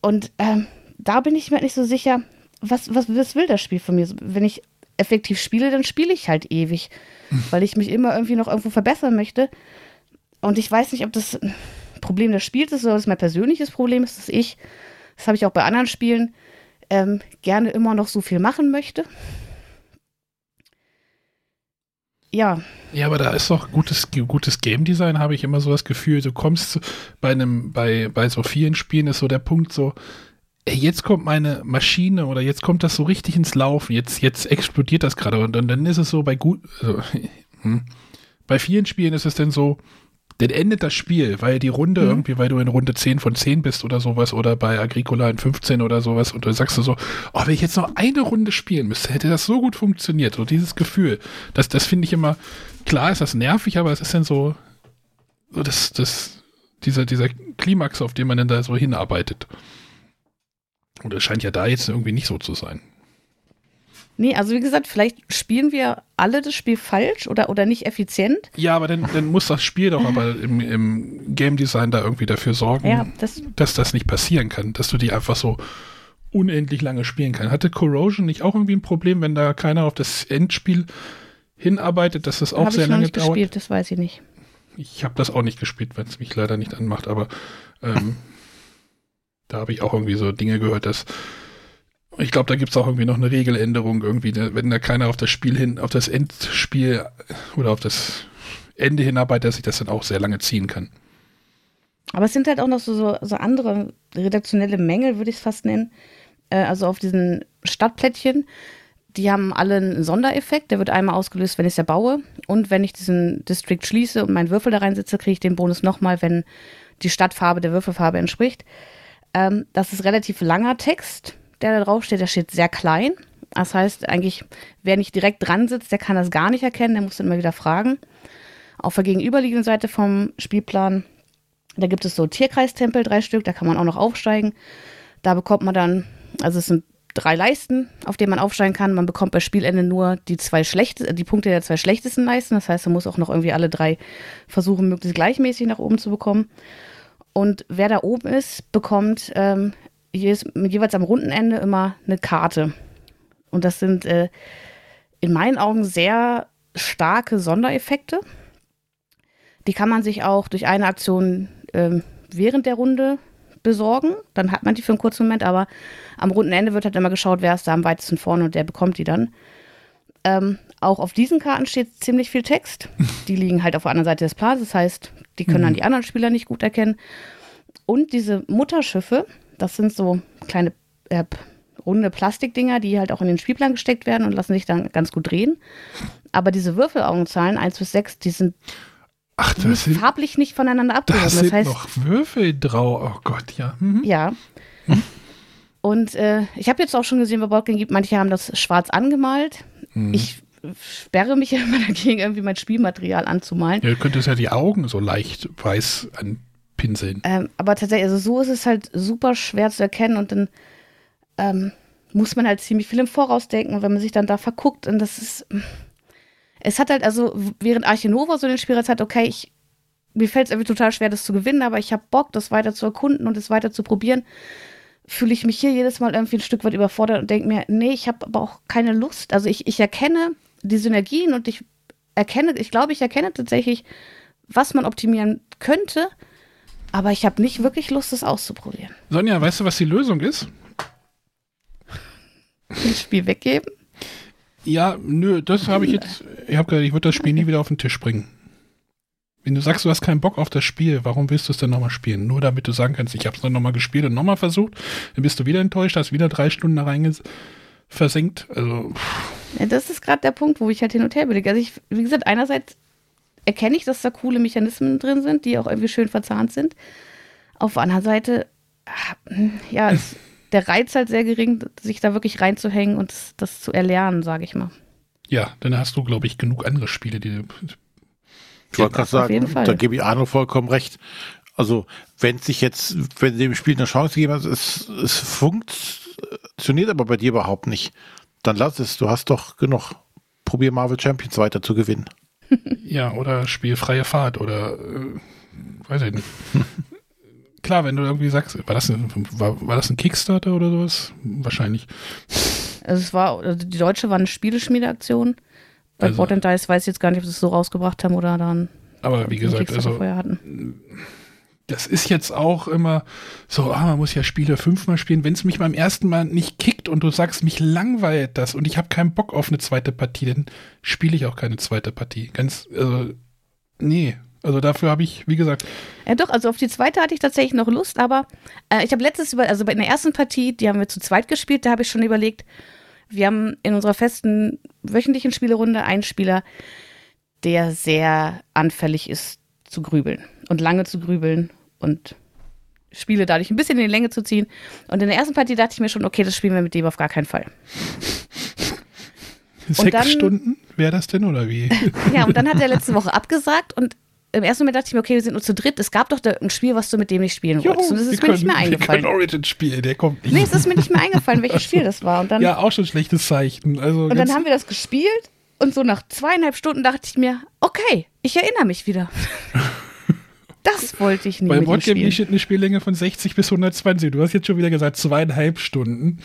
A: Und ähm, da bin ich mir nicht so sicher, was, was, was will das Spiel von mir? Wenn ich effektiv spiele, dann spiele ich halt ewig, weil ich mich immer irgendwie noch irgendwo verbessern möchte. Und ich weiß nicht, ob das ein Problem des Spiels ist oder ob es mein persönliches Problem ist, dass ich, das habe ich auch bei anderen Spielen, ähm, gerne immer noch so viel machen möchte. ja.
B: Ja, aber da ist doch gutes, gutes Game Design, habe ich immer so das Gefühl. Du kommst bei einem, bei, bei so vielen Spielen ist so der Punkt so, jetzt kommt meine Maschine oder jetzt kommt das so richtig ins Laufen, jetzt, jetzt explodiert das gerade und dann, dann ist es so bei gut, also, hm. bei vielen Spielen ist es dann so, dann endet das Spiel, weil die Runde mhm. irgendwie, weil du in Runde 10 von 10 bist oder sowas oder bei Agricola in 15 oder sowas und du sagst du so, oh, wenn ich jetzt noch eine Runde spielen müsste, hätte das so gut funktioniert. So dieses Gefühl, das, das finde ich immer, klar ist das nervig, aber es ist dann so, so das, das, dieser, dieser Klimax, auf den man dann da so hinarbeitet. Und es scheint ja da jetzt irgendwie nicht so zu sein.
A: Nee, also wie gesagt, vielleicht spielen wir alle das Spiel falsch oder, oder nicht effizient.
B: Ja, aber dann, dann muss das Spiel doch aber im, im Game Design da irgendwie dafür sorgen, ja, das dass das nicht passieren kann, dass du die einfach so unendlich lange spielen kannst. Hatte Corrosion nicht auch irgendwie ein Problem, wenn da keiner auf das Endspiel hinarbeitet, dass das auch Hab sehr lange dauert? Ich gespielt,
A: das weiß ich nicht.
B: Ich habe das auch nicht gespielt, wenn es mich leider nicht anmacht, aber ähm, da habe ich auch irgendwie so Dinge gehört, dass ich glaube, da gibt es auch irgendwie noch eine Regeländerung irgendwie, wenn da keiner auf das Spiel hin, auf das Endspiel oder auf das Ende hinarbeitet, dass sich das dann auch sehr lange ziehen kann.
A: Aber es sind halt auch noch so, so andere redaktionelle Mängel, würde ich es fast nennen. Äh, also auf diesen Stadtplättchen, die haben alle einen Sondereffekt. Der wird einmal ausgelöst, wenn ich es erbaue. Und wenn ich diesen District schließe und meinen Würfel da reinsetze, kriege ich den Bonus nochmal, wenn die Stadtfarbe der Würfelfarbe entspricht. Ähm, das ist relativ langer Text der da drauf steht, der steht sehr klein. Das heißt, eigentlich, wer nicht direkt dran sitzt, der kann das gar nicht erkennen, der muss dann immer wieder fragen. Auf der gegenüberliegenden Seite vom Spielplan, da gibt es so Tierkreistempel, drei Stück, da kann man auch noch aufsteigen. Da bekommt man dann, also es sind drei Leisten, auf denen man aufsteigen kann. Man bekommt bei Spielende nur die zwei schlechte, die Punkte der zwei schlechtesten Leisten. Das heißt, man muss auch noch irgendwie alle drei versuchen, möglichst gleichmäßig nach oben zu bekommen. Und wer da oben ist, bekommt ähm, jeweils am runden Ende immer eine Karte. Und das sind äh, in meinen Augen sehr starke Sondereffekte. Die kann man sich auch durch eine Aktion äh, während der Runde besorgen. Dann hat man die für einen kurzen Moment, aber am runden Ende wird halt immer geschaut, wer ist da am weitesten vorne und der bekommt die dann. Ähm, auch auf diesen Karten steht ziemlich viel Text. Die liegen halt auf der anderen Seite des Plans, das heißt, die können mhm. dann die anderen Spieler nicht gut erkennen. Und diese Mutterschiffe, das sind so kleine äh, runde Plastikdinger, die halt auch in den Spielplan gesteckt werden und lassen sich dann ganz gut drehen. Aber diese Würfelaugenzahlen 1 bis 6, die sind
B: Ach, das sind,
A: farblich nicht voneinander abgehoben.
B: Da sind das heißt, noch Würfel drauf. Oh Gott, ja.
A: Mhm. Ja. Mhm. Und äh, ich habe jetzt auch schon gesehen, bei Boardgame gibt, manche haben das schwarz angemalt. Mhm. Ich sperre mich ja immer dagegen, irgendwie mein Spielmaterial anzumalen.
B: Ja, du könntest ja die Augen so leicht weiß an pinseln.
A: Ähm, aber tatsächlich, also so ist es halt super schwer zu erkennen und dann ähm, muss man halt ziemlich viel im Voraus denken wenn man sich dann da verguckt und das ist. Es hat halt, also, während Arche Nova so den Spielreiz hat, okay, ich, mir fällt es irgendwie total schwer, das zu gewinnen, aber ich habe Bock, das weiter zu erkunden und es weiter zu probieren, fühle ich mich hier jedes Mal irgendwie ein Stück weit überfordert und denke mir, nee, ich habe aber auch keine Lust. Also ich, ich erkenne die Synergien und ich erkenne, ich glaube, ich erkenne tatsächlich, was man optimieren könnte, aber ich habe nicht wirklich Lust, das auszuprobieren.
B: Sonja, weißt du, was die Lösung ist?
A: Das Spiel weggeben?
B: Ja, nö, das habe ich jetzt. Ich habe gesagt, ich würde das Spiel nie wieder auf den Tisch bringen. Wenn du sagst, du hast keinen Bock auf das Spiel, warum willst du es denn nochmal spielen? Nur damit du sagen kannst, ich habe es dann nochmal gespielt und nochmal versucht, dann bist du wieder enttäuscht, hast wieder drei Stunden da rein versenkt. Also.
A: Ja, das ist gerade der Punkt, wo ich halt hin und her überlege. Also ich, wie gesagt, einerseits erkenne ich, dass da coole Mechanismen drin sind, die auch irgendwie schön verzahnt sind. Auf der anderen Seite, ja, ist der Reiz halt sehr gering, sich da wirklich reinzuhängen und das, das zu erlernen, sage ich mal.
B: Ja, dann hast du, glaube ich, genug andere Spiele, die.
C: Ich wollte gerade sagen, da gebe ich Arno vollkommen recht. Also, wenn sich jetzt, wenn dem Spiel eine Chance gegeben hat, es, es funktioniert aber bei dir überhaupt nicht, dann lass es. Du hast doch genug. Probier Marvel Champions weiter zu gewinnen
B: ja, oder spielfreie Fahrt oder äh, weiß ich nicht. Klar, wenn du irgendwie sagst, war das, ein, war, war das ein Kickstarter oder sowas? Wahrscheinlich.
A: Also es war, also die Deutsche war eine Spieleschmiedeaktion. Bei also, Board Dice weiß ich jetzt gar nicht, ob sie es so rausgebracht haben oder dann.
B: Aber wie gesagt, also das ist jetzt auch immer so, ah, man muss ja Spiele fünfmal spielen. Wenn es mich beim ersten Mal nicht kickt und du sagst, mich langweilt das und ich habe keinen Bock auf eine zweite Partie, dann spiele ich auch keine zweite Partie. Ganz, also, nee. Also dafür habe ich, wie gesagt.
A: Ja doch, also auf die zweite hatte ich tatsächlich noch Lust, aber äh, ich habe letztes, über, also bei der ersten Partie, die haben wir zu zweit gespielt, da habe ich schon überlegt, wir haben in unserer festen wöchentlichen Spielerunde einen Spieler, der sehr anfällig ist zu grübeln und lange zu grübeln und Spiele dadurch ein bisschen in die Länge zu ziehen. Und in der ersten Partie dachte ich mir schon, okay, das spielen wir mit dem auf gar keinen Fall.
B: Sechs dann, Stunden wäre das denn oder wie?
A: ja, und dann hat er letzte Woche abgesagt und im ersten Moment dachte ich mir, okay, wir sind nur zu dritt. Es gab doch da ein Spiel, was du mit dem nicht spielen wolltest. Und das ist mir können, nicht mehr eingefallen. Wir
B: Origin spielen, der kommt nicht.
A: Nee, es ist mir nicht mehr eingefallen, welches Spiel das war. Und dann,
B: ja, auch schon ein schlechtes Zeichen. Also
A: und dann haben wir das gespielt und so nach zweieinhalb Stunden dachte ich mir, okay, ich erinnere mich wieder. Das wollte ich nicht.
B: Bei Boardgame Nation eine Spiellänge von 60 bis 120. Du hast jetzt schon wieder gesagt, zweieinhalb Stunden.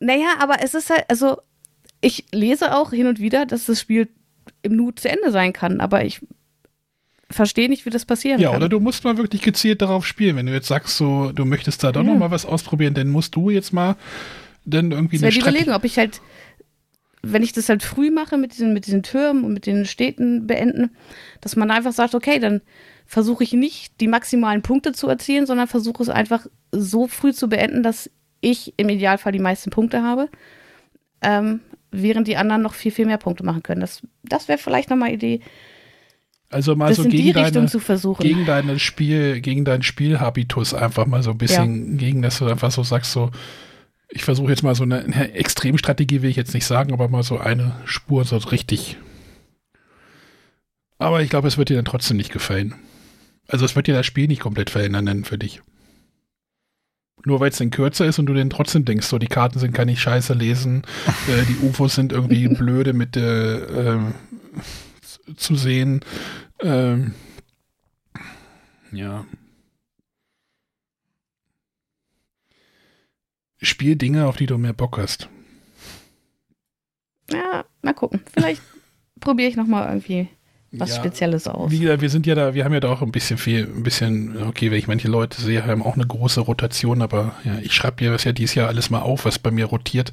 A: Naja, aber es ist halt, also ich lese auch hin und wieder, dass das Spiel im Nu zu Ende sein kann, aber ich verstehe nicht, wie das passieren
B: ja,
A: kann.
B: Ja, oder du musst mal wirklich gezielt darauf spielen. Wenn du jetzt sagst, so, du möchtest da doch ja. noch mal was ausprobieren, dann musst du jetzt mal dann irgendwie
A: eine Strategie... überlegen, ob ich halt, wenn ich das halt früh mache mit diesen, mit diesen Türmen und mit den Städten beenden, dass man einfach sagt, okay, dann versuche ich nicht, die maximalen Punkte zu erzielen, sondern versuche es einfach so früh zu beenden, dass ich im Idealfall die meisten Punkte habe, ähm, während die anderen noch viel, viel mehr Punkte machen können. Das, das wäre vielleicht nochmal Idee.
B: Also mal das so in gegen die Richtung deine, zu versuchen. Gegen dein Spiel, gegen deinen Spielhabitus einfach mal so ein bisschen ja. gegen, dass du einfach so sagst, so, ich versuche jetzt mal so eine, eine Extremstrategie, will ich jetzt nicht sagen, aber mal so eine Spur so richtig. Aber ich glaube, es wird dir dann trotzdem nicht gefallen. Also es wird dir das Spiel nicht komplett verändern für dich. Nur weil es dann kürzer ist und du dann trotzdem denkst, so die Karten sind kann ich scheiße lesen, äh, die UFOs sind irgendwie blöde mit äh, äh, zu sehen. Ähm, ja. Spiel Dinge, auf die du mehr Bock hast.
A: Ja, mal gucken. Vielleicht probiere ich nochmal irgendwie was ja, Spezielles aus.
B: Wie gesagt, wir sind ja da, wir haben ja da auch ein bisschen viel, ein bisschen, okay, wenn ich manche Leute sehe, haben auch eine große Rotation, aber ja, ich schreibe mir das ja dieses Jahr alles mal auf, was bei mir rotiert.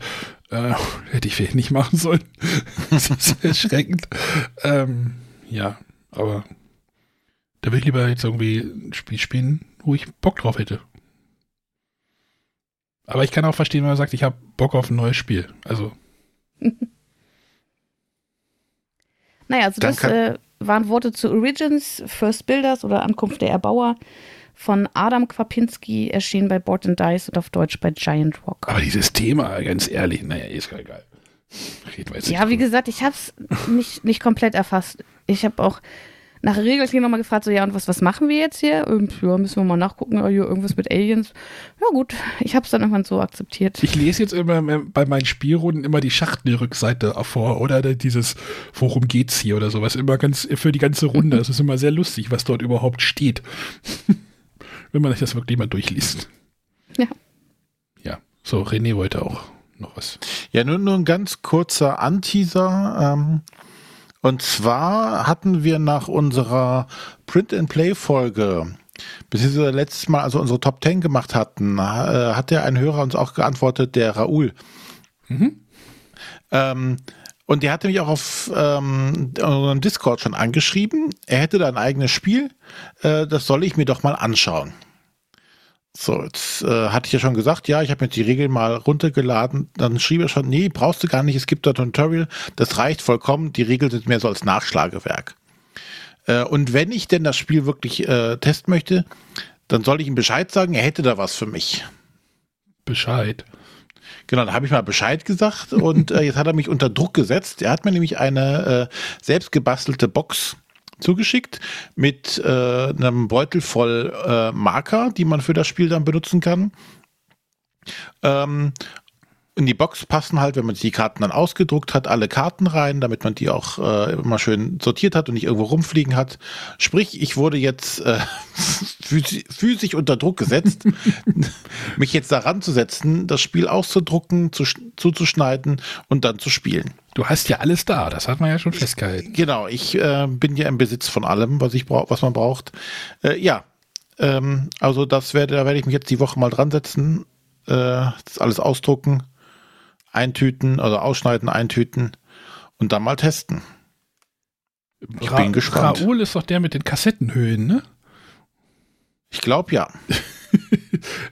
B: Äh, hätte ich vielleicht nicht machen sollen. das ist erschreckend. Ähm, ja, aber da will ich lieber jetzt irgendwie ein Spiel spielen, wo ich Bock drauf hätte. Aber ich kann auch verstehen, wenn man sagt, ich habe Bock auf ein neues Spiel. Also.
A: naja, also das äh, waren Worte zu Origins, First Builders oder Ankunft der Erbauer von Adam Kwapinski, erschienen bei Board and Dice und auf Deutsch bei Giant Rock.
B: Aber dieses Thema, ganz ehrlich, naja, ist ja egal.
A: Ja, wie gesagt, ich habe es nicht, nicht komplett erfasst. Ich habe auch nach Regeln nochmal gefragt, so ja, und was, was machen wir jetzt hier? Und, ja, müssen wir mal nachgucken, ja, hier irgendwas mit Aliens. Ja gut, ich habe es dann irgendwann so akzeptiert.
B: Ich lese jetzt immer bei meinen Spielrunden immer die Schachtelrückseite vor oder dieses, worum geht's hier oder sowas, immer ganz für die ganze Runde. Es ist immer sehr lustig, was dort überhaupt steht. Wenn man sich das wirklich mal durchliest.
A: Ja.
B: Ja, so René wollte auch noch was.
C: Ja, nur, nur ein ganz kurzer Anteaser. Ähm, und zwar hatten wir nach unserer Print-and-Play-Folge, bis wir letztes Mal also unsere Top 10 gemacht hatten, äh, hat der ein Hörer uns auch geantwortet, der Raoul. Mhm. Ähm, und der hatte mich auch auf ähm, unserem Discord schon angeschrieben. Er hätte da ein eigenes Spiel. Äh, das soll ich mir doch mal anschauen. So, jetzt äh, hatte ich ja schon gesagt, ja, ich habe mir die Regeln mal runtergeladen. Dann schrieb er schon, nee, brauchst du gar nicht, es gibt da Tutorial, das reicht vollkommen, die Regeln sind mehr so als Nachschlagewerk. Äh, und wenn ich denn das Spiel wirklich äh, testen möchte, dann soll ich ihm Bescheid sagen, er hätte da was für mich.
B: Bescheid.
C: Genau, da habe ich mal Bescheid gesagt und äh, jetzt hat er mich unter Druck gesetzt. Er hat mir nämlich eine äh, selbst gebastelte Box zugeschickt mit äh, einem Beutel voll äh, Marker, die man für das Spiel dann benutzen kann. Ähm, in die Box passen halt, wenn man die Karten dann ausgedruckt hat, alle Karten rein, damit man die auch äh, immer schön sortiert hat und nicht irgendwo rumfliegen hat. Sprich, ich wurde jetzt äh, physisch unter Druck gesetzt, mich jetzt daran zu setzen, das Spiel auszudrucken, zu, zuzuschneiden und dann zu spielen.
B: Du hast ja alles da, das hat man ja schon festgehalten.
C: Genau, ich äh, bin ja im Besitz von allem, was ich brauche, was man braucht. Äh, ja, Ähm, also das werde, da werde ich mich jetzt die Woche mal dran setzen, äh, das alles ausdrucken, eintüten, also ausschneiden, eintüten und dann mal testen.
B: Ich Ra bin gespannt. Raoul ist doch der mit den Kassettenhöhen, ne?
C: Ich glaube ja.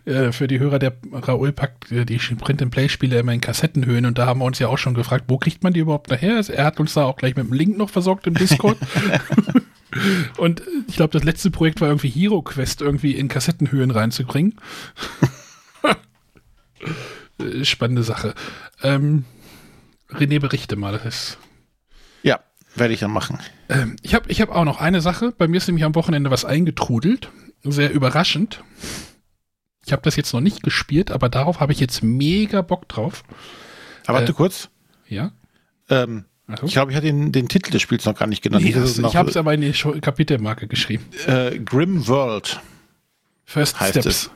B: Äh, für die Hörer, der Raoul packt äh, die Print-and-Play-Spiele immer in Kassettenhöhen und da haben wir uns ja auch schon gefragt, wo kriegt man die überhaupt nachher? Er hat uns da auch gleich mit dem Link noch versorgt im Discord. und ich glaube, das letzte Projekt war irgendwie Hero Quest irgendwie in Kassettenhöhen reinzubringen. Äh, spannende Sache. Ähm, René, berichte mal, das ist.
C: Ja, werde ich dann machen.
B: Ähm, ich habe ich hab auch noch eine Sache. Bei mir ist nämlich am Wochenende was eingetrudelt. Sehr überraschend. Ich habe das jetzt noch nicht gespielt, aber darauf habe ich jetzt mega Bock drauf.
C: Aber warte äh, kurz.
B: Ja.
C: Ähm, also? Ich glaube, ich hatte den, den, Titel des Spiels noch gar nicht genannt.
B: Nee, das, ich habe es aber in die Kapitelmarke geschrieben.
C: Äh, Grim World.
B: First Steps. Es.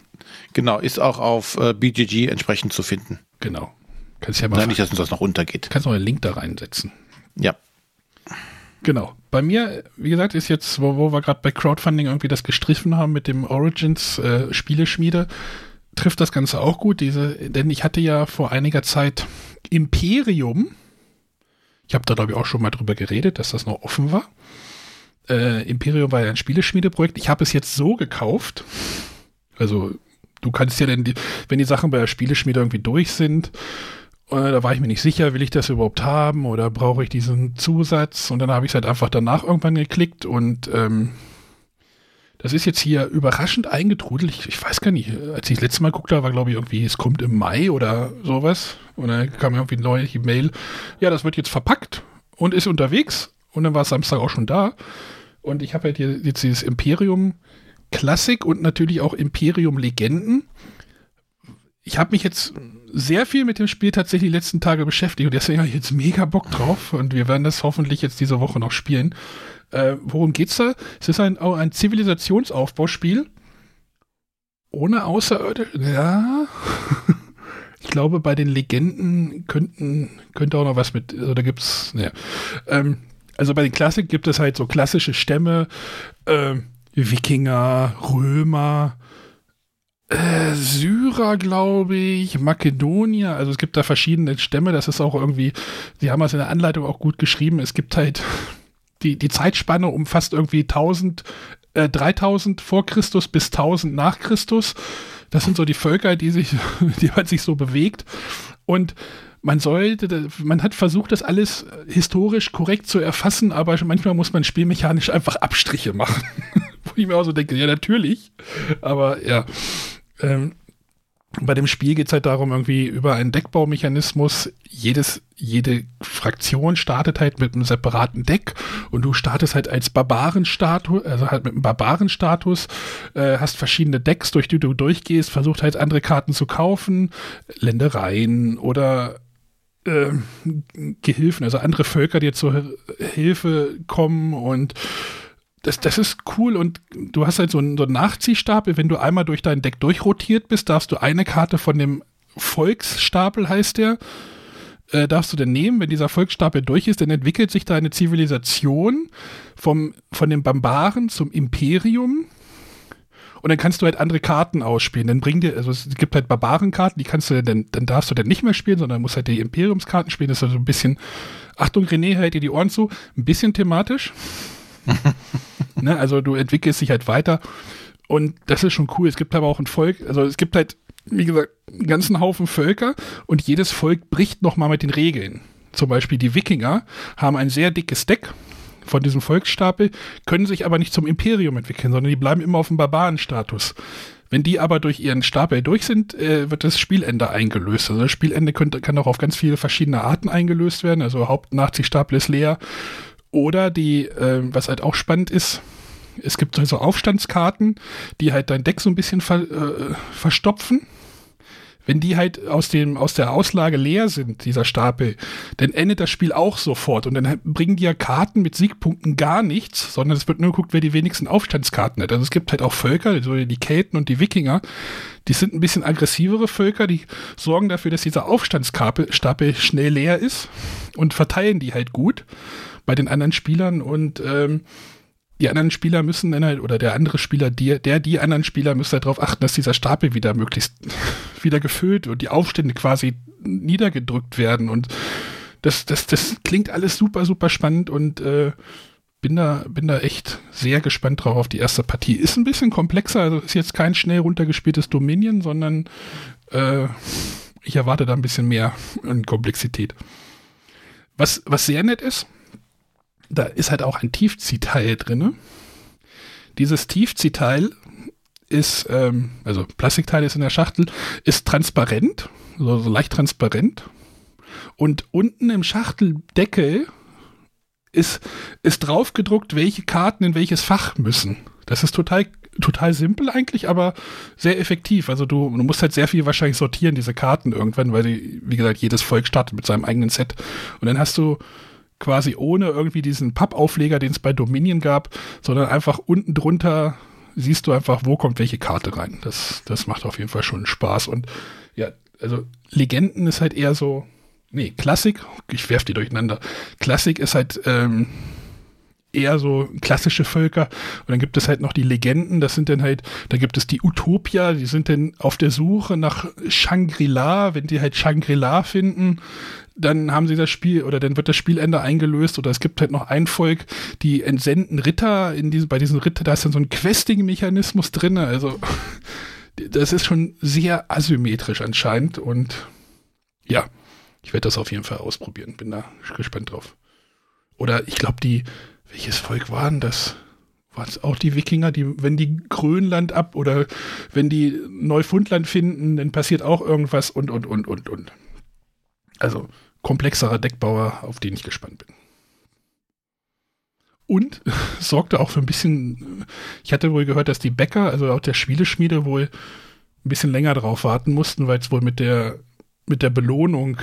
C: Genau, ist auch auf äh, BGG entsprechend zu finden.
B: Genau.
C: Kannst ja mal. Nein, nicht, dass uns das noch untergeht.
B: Kannst noch einen Link da reinsetzen.
C: Ja.
B: Genau. Bei mir, wie gesagt, ist jetzt, wo, wo wir gerade bei Crowdfunding irgendwie das gestriffen haben mit dem Origins äh, Spieleschmiede, trifft das Ganze auch gut. Diese, denn ich hatte ja vor einiger Zeit Imperium. Ich habe da, glaube ich, auch schon mal drüber geredet, dass das noch offen war. Äh, Imperium war ja ein Spieleschmiedeprojekt. Ich habe es jetzt so gekauft. Also, du kannst ja denn, die, wenn die Sachen bei der Spieleschmiede irgendwie durch sind, äh, da war ich mir nicht sicher, will ich das überhaupt haben oder brauche ich diesen Zusatz? Und dann habe ich es halt einfach danach irgendwann geklickt und ähm, das ist jetzt hier überraschend eingetrudelt. Ich, ich, weiß gar nicht, als ich das letzte Mal guckte, war glaube ich irgendwie, es kommt im Mai oder sowas. Und dann kam irgendwie eine neue E-Mail, ja, das wird jetzt verpackt und ist unterwegs. Und dann war es Samstag auch schon da. Und ich habe halt hier jetzt dieses Imperium Klassik und natürlich auch Imperium Legenden ich habe mich jetzt sehr viel mit dem Spiel tatsächlich die letzten Tage beschäftigt und deswegen habe ich jetzt mega Bock drauf und wir werden das hoffentlich jetzt diese Woche noch spielen. Äh, worum geht's da? Es ist ein, ein Zivilisationsaufbauspiel ohne Außerirdisch. Ja. ich glaube, bei den Legenden könnten, könnte auch noch was mit, also da gibt's, naja. Ähm, also bei den Klassik gibt es halt so klassische Stämme, äh, Wikinger, Römer, äh, Syrer, glaube ich, Makedonier, also es gibt da verschiedene Stämme, das ist auch irgendwie, sie haben es in der Anleitung auch gut geschrieben, es gibt halt, die, die Zeitspanne umfasst irgendwie 1000, äh, 3000 vor Christus bis 1000 nach Christus. Das sind so die Völker, die sich, die man sich so bewegt. Und man sollte, man hat versucht, das alles historisch korrekt zu erfassen, aber manchmal muss man spielmechanisch einfach Abstriche machen. Wo ich mir auch so denke, ja, natürlich. Aber ja. Ähm, bei dem Spiel geht es halt darum, irgendwie über einen Deckbaumechanismus. Jedes, jede Fraktion startet halt mit einem separaten Deck und du startest halt als Barbarenstatus, also halt mit einem Barbarenstatus, äh, hast verschiedene Decks, durch die du durchgehst, versucht halt andere Karten zu kaufen, Ländereien oder äh, Gehilfen, also andere Völker, die zur Hilfe kommen und das, das ist cool und du hast halt so einen, so einen Nachziehstapel. Wenn du einmal durch dein Deck durchrotiert bist, darfst du eine Karte von dem Volksstapel, heißt der, äh, darfst du dann nehmen. Wenn dieser Volksstapel durch ist, dann entwickelt sich deine Zivilisation vom, von den Barbaren zum Imperium. Und dann kannst du halt andere Karten ausspielen. Dann bring dir, also es gibt halt Barbarenkarten, die kannst du dann, dann darfst du dann nicht mehr spielen, sondern musst halt die Imperiumskarten spielen. Das ist also ein bisschen, Achtung, René, halt dir die Ohren zu, ein bisschen thematisch. ne, also du entwickelst dich halt weiter und das ist schon cool. Es gibt aber auch ein Volk, also es gibt halt, wie gesagt, einen ganzen Haufen Völker und jedes Volk bricht nochmal mit den Regeln. Zum Beispiel die Wikinger haben ein sehr dickes Deck von diesem Volksstapel, können sich aber nicht zum Imperium entwickeln, sondern die bleiben immer auf dem Barbarenstatus. Wenn die aber durch ihren Stapel durch sind, äh, wird das Spielende eingelöst. Also das Spielende könnte, kann auch auf ganz viele verschiedene Arten eingelöst werden. Also Hauptnazi-Stapel ist leer oder die, äh, was halt auch spannend ist, es gibt so Aufstandskarten, die halt dein Deck so ein bisschen ver, äh, verstopfen. Wenn die halt aus, dem, aus der Auslage leer sind, dieser Stapel, dann endet das Spiel auch sofort. Und dann bringen die ja Karten mit Siegpunkten gar nichts, sondern es wird nur geguckt, wer die wenigsten Aufstandskarten hat. Also es gibt halt auch Völker, so die Kelten und die Wikinger, die sind ein bisschen aggressivere Völker, die sorgen dafür, dass dieser Aufstandsstapel schnell leer ist und verteilen die halt gut bei den anderen Spielern und ähm, die anderen Spieler müssen dann halt, oder der andere Spieler, die, der, die anderen Spieler müssen halt darauf achten, dass dieser Stapel wieder möglichst wieder gefüllt und die Aufstände quasi niedergedrückt werden. Und das, das, das klingt alles super, super spannend und äh, bin da, bin da echt sehr gespannt drauf auf die erste Partie. Ist ein bisschen komplexer, also ist jetzt kein schnell runtergespieltes Dominion, sondern äh, ich erwarte da ein bisschen mehr an Komplexität. Was, was sehr nett ist, da ist halt auch ein Tiefziehteil drin. Dieses Tiefziehteil ist, ähm, also Plastikteil ist in der Schachtel, ist transparent, so, so leicht transparent. Und unten im Schachteldeckel ist, ist drauf gedruckt, welche Karten in welches Fach müssen. Das ist total, total simpel eigentlich, aber sehr effektiv. Also du, du musst halt sehr viel wahrscheinlich sortieren, diese Karten irgendwann, weil die, wie gesagt, jedes Volk startet mit seinem eigenen Set. Und dann hast du quasi ohne irgendwie diesen Pappaufleger, den es bei Dominion gab, sondern einfach unten drunter siehst du einfach, wo kommt welche Karte rein. Das, das macht auf jeden Fall schon Spaß. Und ja, also Legenden ist halt eher so, nee, Klassik, ich werf die durcheinander. Klassik ist halt ähm, eher so klassische Völker. Und dann gibt es halt noch die Legenden, das sind dann halt, da gibt es die Utopia, die sind dann auf der Suche nach Shangri-La, wenn die halt Shangri-La finden, dann haben sie das Spiel oder dann wird das Spielende eingelöst oder es gibt halt noch ein Volk, die entsenden Ritter in diesem, bei diesen Ritter, da ist dann so ein Questing-Mechanismus drin, also das ist schon sehr asymmetrisch anscheinend und ja, ich werde das auf jeden Fall ausprobieren, bin da gespannt drauf. Oder ich glaube, die, welches Volk waren das? War es auch die Wikinger, die, wenn die Grönland ab oder wenn die Neufundland finden, dann passiert auch irgendwas und, und, und, und, und. Also komplexerer Deckbauer, auf den ich gespannt bin. Und sorgte auch für ein bisschen, ich hatte wohl gehört, dass die Bäcker, also auch der Spieleschmiede, wohl ein bisschen länger drauf warten mussten, weil es wohl mit der, mit der Belohnung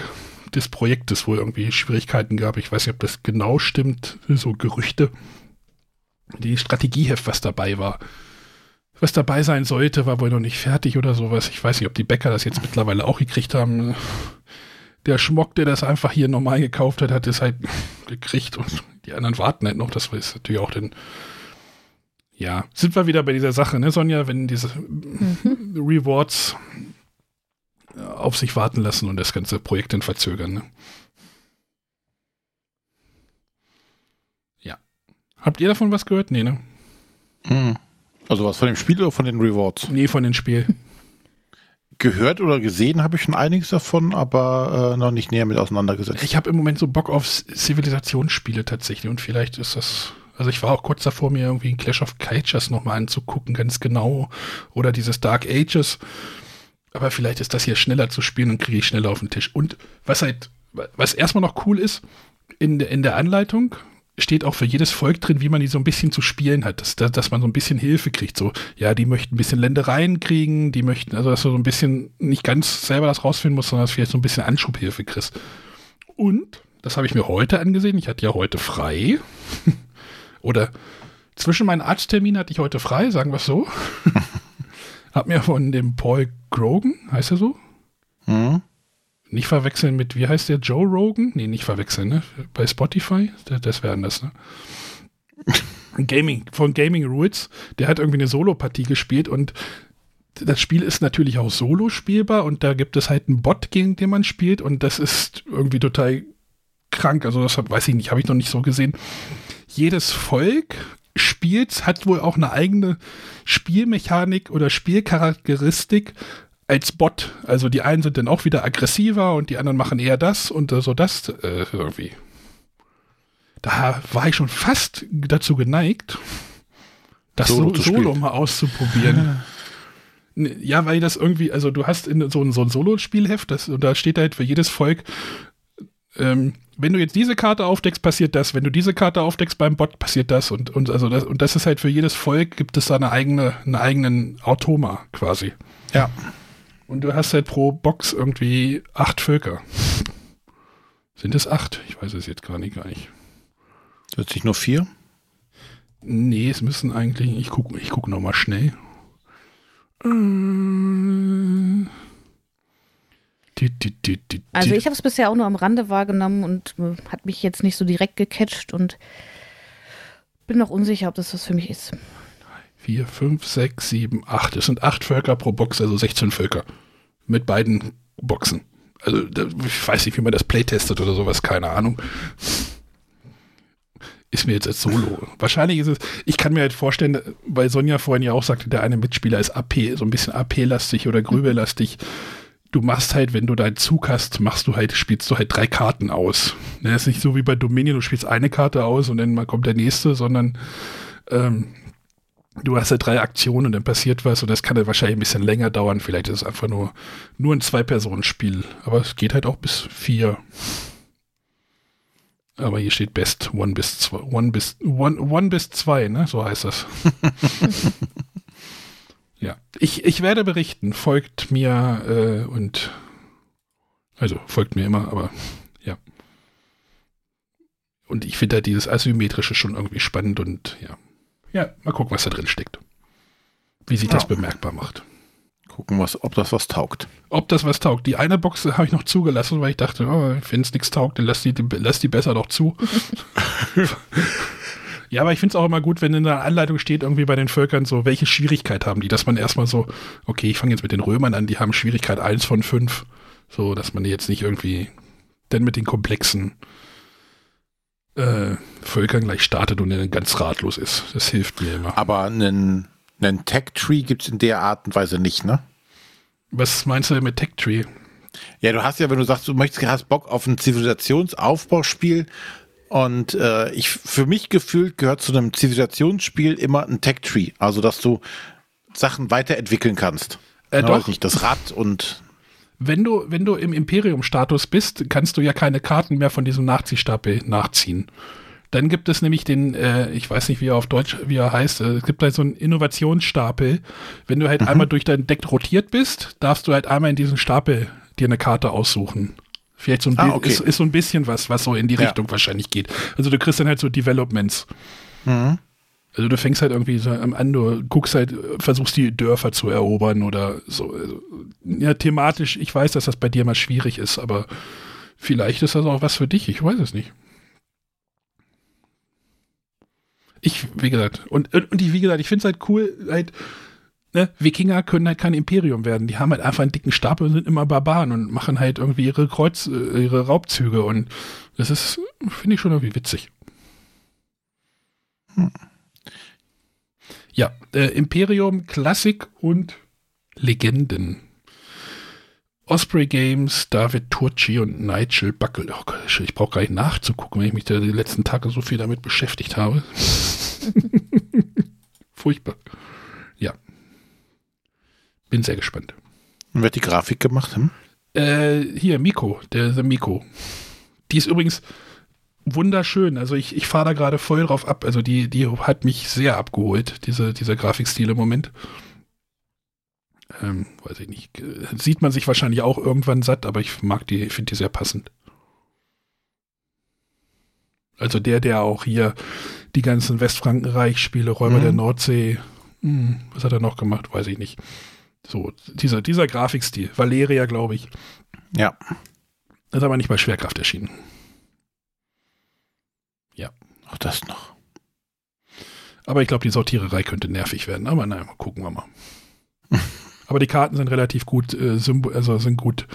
B: des Projektes wohl irgendwie Schwierigkeiten gab. Ich weiß nicht, ob das genau stimmt, so Gerüchte. Die Strategieheft, was dabei war, was dabei sein sollte, war wohl noch nicht fertig oder sowas. Ich weiß nicht, ob die Bäcker das jetzt mittlerweile auch gekriegt haben der Schmock, der das einfach hier normal gekauft hat, hat es halt gekriegt und die anderen warten halt noch. Das ist natürlich auch den. Ja, sind wir wieder bei dieser Sache, ne, Sonja, wenn diese mhm. Rewards auf sich warten lassen und das ganze Projekt dann verzögern, ne? Ja. Habt ihr davon was gehört? Nee, ne?
C: Hm. Also was von dem Spiel oder von den Rewards?
B: Nee, von dem Spiel.
C: gehört oder gesehen habe ich schon einiges davon, aber äh, noch nicht näher mit auseinandergesetzt.
B: Ich habe im Moment so Bock auf Zivilisationsspiele tatsächlich und vielleicht ist das, also ich war auch kurz davor, mir irgendwie ein Clash of Cages nochmal anzugucken, ganz genau, oder dieses Dark Ages, aber vielleicht ist das hier schneller zu spielen und kriege ich schneller auf den Tisch. Und was halt, was erstmal noch cool ist, in, in der Anleitung steht auch für jedes Volk drin, wie man die so ein bisschen zu spielen hat, dass, dass man so ein bisschen Hilfe kriegt. So, ja, die möchten ein bisschen Ländereien kriegen, die möchten, also dass du so ein bisschen nicht ganz selber das rausfinden musst, sondern dass du vielleicht so ein bisschen Anschubhilfe kriegst. Und, das habe ich mir heute angesehen, ich hatte ja heute frei. Oder zwischen meinen Arztterminen hatte ich heute frei, sagen wir es so. hab mir von dem Paul Grogan, heißt er so? Mhm. Nicht verwechseln mit, wie heißt der, Joe Rogan? Nee, nicht verwechseln, ne? Bei Spotify? Das, wären das, ne? Gaming, von Gaming Rules. Der hat irgendwie eine Solo-Partie gespielt und das Spiel ist natürlich auch solo spielbar und da gibt es halt einen Bot, gegen den man spielt und das ist irgendwie total krank. Also das weiß ich nicht, habe ich noch nicht so gesehen. Jedes Volk spielt, hat wohl auch eine eigene Spielmechanik oder Spielcharakteristik, als Bot. Also die einen sind dann auch wieder aggressiver und die anderen machen eher das und äh, so das äh, irgendwie. Da war ich schon fast dazu geneigt, das Solo, so, Solo mal auszuprobieren. ja, weil das irgendwie, also du hast in so ein, so ein Solo-Spielheft, das, und da steht halt für jedes Volk, ähm, wenn du jetzt diese Karte aufdeckst, passiert das. Wenn du diese Karte aufdeckst beim Bot, passiert das. Und, und, also das, und das ist halt für jedes Volk gibt es da eine eigene, einen eigenen Automa quasi.
C: Ja.
B: Und du hast halt pro Box irgendwie acht Völker. Sind es acht? Ich weiß es jetzt gar nicht. Gar nicht.
C: Plötzlich nur vier?
B: Nee, es müssen eigentlich, ich gucke ich guck nochmal schnell.
A: Also ich habe es bisher auch nur am Rande wahrgenommen und äh, hat mich jetzt nicht so direkt gecatcht und Bin noch unsicher, ob das was für mich ist.
B: 4, 5, 6, 7, 8. Es sind 8 Völker pro Box, also 16 Völker. Mit beiden Boxen. Also ich weiß nicht, wie man das playtestet oder sowas, keine Ahnung. Ist mir jetzt als Solo. Wahrscheinlich ist es, ich kann mir halt vorstellen, weil Sonja vorhin ja auch sagte, der eine Mitspieler ist AP, so ein bisschen AP-lastig oder grübelastig. Du machst halt, wenn du deinen Zug hast, machst du halt, spielst du halt drei Karten aus. Das ist nicht so wie bei Dominion, du spielst eine Karte aus und dann kommt der nächste, sondern ähm, du hast ja drei Aktionen und dann passiert was und das kann dann wahrscheinlich ein bisschen länger dauern. Vielleicht ist es einfach nur, nur ein Zwei-Personen-Spiel. Aber es geht halt auch bis vier. Aber hier steht Best One bis zwei, One bis One, one bis zwei, ne? So heißt das. ja, ich, ich werde berichten. Folgt mir äh, und also folgt mir immer, aber ja. Und ich finde da dieses Asymmetrische schon irgendwie spannend und ja. Ja, mal gucken, was da drin steckt. Wie sich ja. das bemerkbar macht.
C: Gucken, was, ob das was taugt.
B: Ob das was taugt. Die eine Box habe ich noch zugelassen, weil ich dachte, oh, wenn es nichts taugt, dann lass die, lass die besser doch zu. ja, aber ich finde es auch immer gut, wenn in der Anleitung steht, irgendwie bei den Völkern so, welche Schwierigkeit haben die, dass man erstmal so, okay, ich fange jetzt mit den Römern an, die haben Schwierigkeit 1 von 5. So, dass man jetzt nicht irgendwie denn mit den komplexen äh, Völkern gleich startet und dann ganz ratlos ist. Das hilft mir immer.
C: Aber einen, einen Tech-Tree gibt es in der Art und Weise nicht, ne?
B: Was meinst du denn mit Tech-Tree?
C: Ja, du hast ja, wenn du sagst, du möchtest, hast Bock auf ein Zivilisationsaufbauspiel und äh, ich, für mich gefühlt gehört zu einem Zivilisationsspiel immer ein Tech-Tree, also dass du Sachen weiterentwickeln kannst.
B: Äh, doch.
C: Nicht das Rad und
B: wenn du, wenn du im Imperium-Status bist, kannst du ja keine Karten mehr von diesem Nachziehstapel nachziehen. Dann gibt es nämlich den, äh, ich weiß nicht, wie er auf Deutsch, wie er heißt, äh, es gibt halt so einen Innovationsstapel. Wenn du halt mhm. einmal durch dein Deck rotiert bist, darfst du halt einmal in diesen Stapel dir eine Karte aussuchen. Vielleicht so ein, ah, okay. ist, ist, so ein bisschen was, was so in die ja. Richtung wahrscheinlich geht. Also du kriegst dann halt so Developments. Mhm. Also du fängst halt irgendwie so an, du guckst halt, versuchst die Dörfer zu erobern oder so. Also, ja, thematisch, ich weiß, dass das bei dir mal schwierig ist, aber vielleicht ist das auch was für dich, ich weiß es nicht. Ich, wie gesagt, und, und ich, wie gesagt, ich finde es halt cool, halt, ne, Wikinger können halt kein Imperium werden. Die haben halt einfach einen dicken Stapel und sind immer Barbaren und machen halt irgendwie ihre Kreuz, äh, ihre Raubzüge und das ist, finde ich schon irgendwie witzig. Hm. Ja, äh, Imperium, Klassik und Legenden. Osprey Games, David Turci und Nigel Buckel. Oh ich brauche gar nicht nachzugucken, wenn ich mich da die letzten Tage so viel damit beschäftigt habe. Furchtbar. Ja. Bin sehr gespannt.
C: Und wer hat die Grafik gemacht? Hm?
B: Äh, hier, Miko, der, der Miko. Die ist übrigens, wunderschön. Also ich, ich fahre da gerade voll drauf ab. Also die, die hat mich sehr abgeholt, diese, dieser Grafikstil im Moment. Ähm, weiß ich nicht. Sieht man sich wahrscheinlich auch irgendwann satt, aber ich mag die, finde die sehr passend. Also der, der auch hier die ganzen Westfrankenreich-Spiele, Räuber mhm. der Nordsee, mh, hm, was hat er noch gemacht? Weiß ich nicht. So, dieser, dieser Grafikstil. Valeria, glaube ich.
C: Ja.
B: Das ist aber nicht bei Schwerkraft erschienen.
C: Auch das noch.
B: Aber ich glaube, die Sortiererei könnte nervig werden. Aber naja, gucken wir mal. aber die Karten sind relativ gut, äh, also sind gut,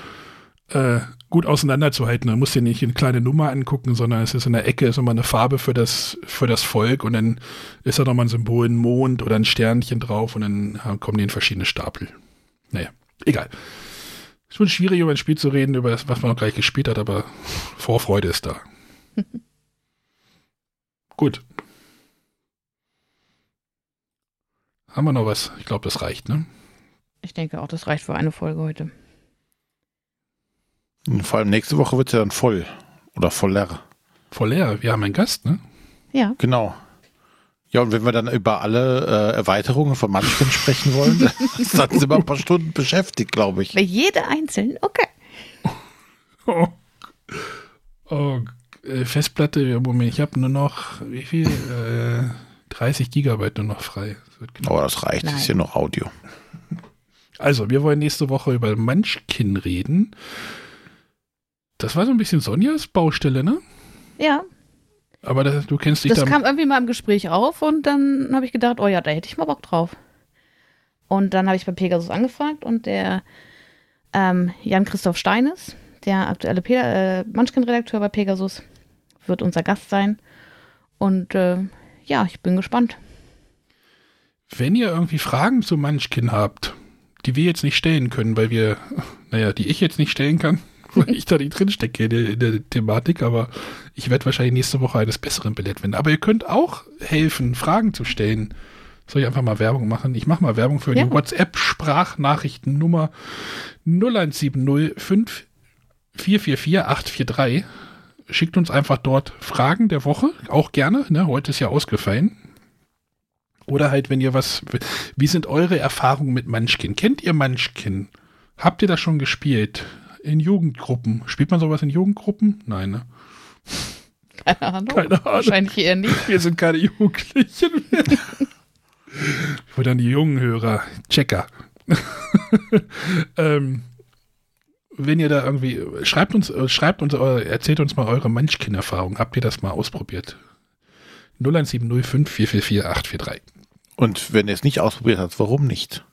B: äh, gut auseinanderzuhalten. Man muss dir nicht eine kleine Nummer angucken, sondern es ist in der Ecke ist immer eine Farbe für das, für das Volk und dann ist da nochmal ein Symbol, ein Mond oder ein Sternchen drauf und dann kommen die in verschiedene Stapel. Naja, egal. Schon schwierig, über ein Spiel zu reden, über das, was man noch gleich gespielt hat, aber Vorfreude ist da. Gut. Haben wir noch was? Ich glaube, das reicht, ne?
A: Ich denke auch, das reicht für eine Folge heute.
C: Vor allem nächste Woche wird es ja dann voll. Oder voller.
B: Voller. Wir haben einen Gast, ne?
A: Ja.
C: Genau. Ja, und wenn wir dann über alle äh, Erweiterungen von Munchkin sprechen wollen, dann sind wir ein paar Stunden beschäftigt, glaube ich.
A: Bei jeder einzeln, okay.
B: Oh, oh äh, Festplatte, Moment, ich habe nur noch, wie viel? Äh, 30 Gigabyte nur noch frei.
C: Das oh, das reicht, Nein. das ist ja noch Audio.
B: Also, wir wollen nächste Woche über Munchkin reden. Das war so ein bisschen Sonjas Baustelle, ne?
A: Ja.
B: Aber das, du kennst dich
A: Das
B: da.
A: kam irgendwie mal im Gespräch auf und dann habe ich gedacht, oh ja, da hätte ich mal Bock drauf. Und dann habe ich bei Pegasus angefragt und der ähm, Jan-Christoph Steines, der aktuelle Pe äh, Munchkin-Redakteur bei Pegasus, wird unser Gast sein. Und äh, ja, ich bin gespannt.
B: Wenn ihr irgendwie Fragen zu Munchkin habt, die wir jetzt nicht stellen können, weil wir, naja, die ich jetzt nicht stellen kann, weil ich da nicht drinstecke in der, in der Thematik, aber ich werde wahrscheinlich nächste Woche eines Besseren belehrt werden. Aber ihr könnt auch helfen, Fragen zu stellen. Soll ich einfach mal Werbung machen? Ich mache mal Werbung für
A: Ja.
B: die WhatsApp-Sprachnachrichtennummer 0170 444 843. Schickt uns einfach dort Fragen der Woche, auch gerne. Ne? Heute ist ja ausgefallen. Oder halt, wenn ihr was. Wie sind eure Erfahrungen mit Munchkin? Kennt ihr Munchkin? Habt ihr das schon gespielt? In Jugendgruppen? Spielt man sowas in Jugendgruppen? Nein, ne?
A: Keine Ahnung.
B: Keine Ahnung.
A: Wahrscheinlich eher nicht.
B: Wir sind keine Jugendlichen mehr. Ich wollte dann die jungen Hörer, Checker. ähm, wenn ihr da irgendwie, schreibt uns, äh, schreibt uns, äh, erzählt uns mal eure Munchkin-Erfahrung. Habt ihr das mal ausprobiert? 01705 444 843.
C: Und wenn er es nicht ausprobiert hat, warum nicht?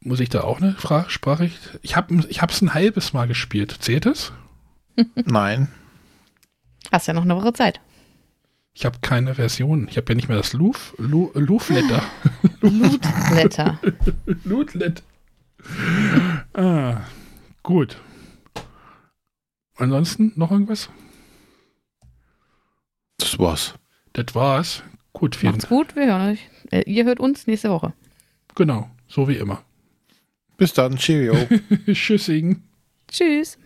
B: Muss ich da auch eine Frage, Sprache? Ich habe ich es ein halbes Mal gespielt. Zählt es?
C: Nein.
A: Hast ja noch eine Woche Zeit.
B: Ich habe keine Version. Ich habe ja nicht mehr das Loof, Lu, Loofletter.
A: Blutblätter.
B: Lootlet. Ah, gut. Ansonsten noch irgendwas?
C: Das war's.
B: Das war's. Gut, vielen
A: Macht's gut, wir hören euch. Äh, ihr hört uns nächste Woche.
B: Genau, so wie immer.
C: Bis dann. Cheerio.
B: Tschüssing.
A: Tschüss.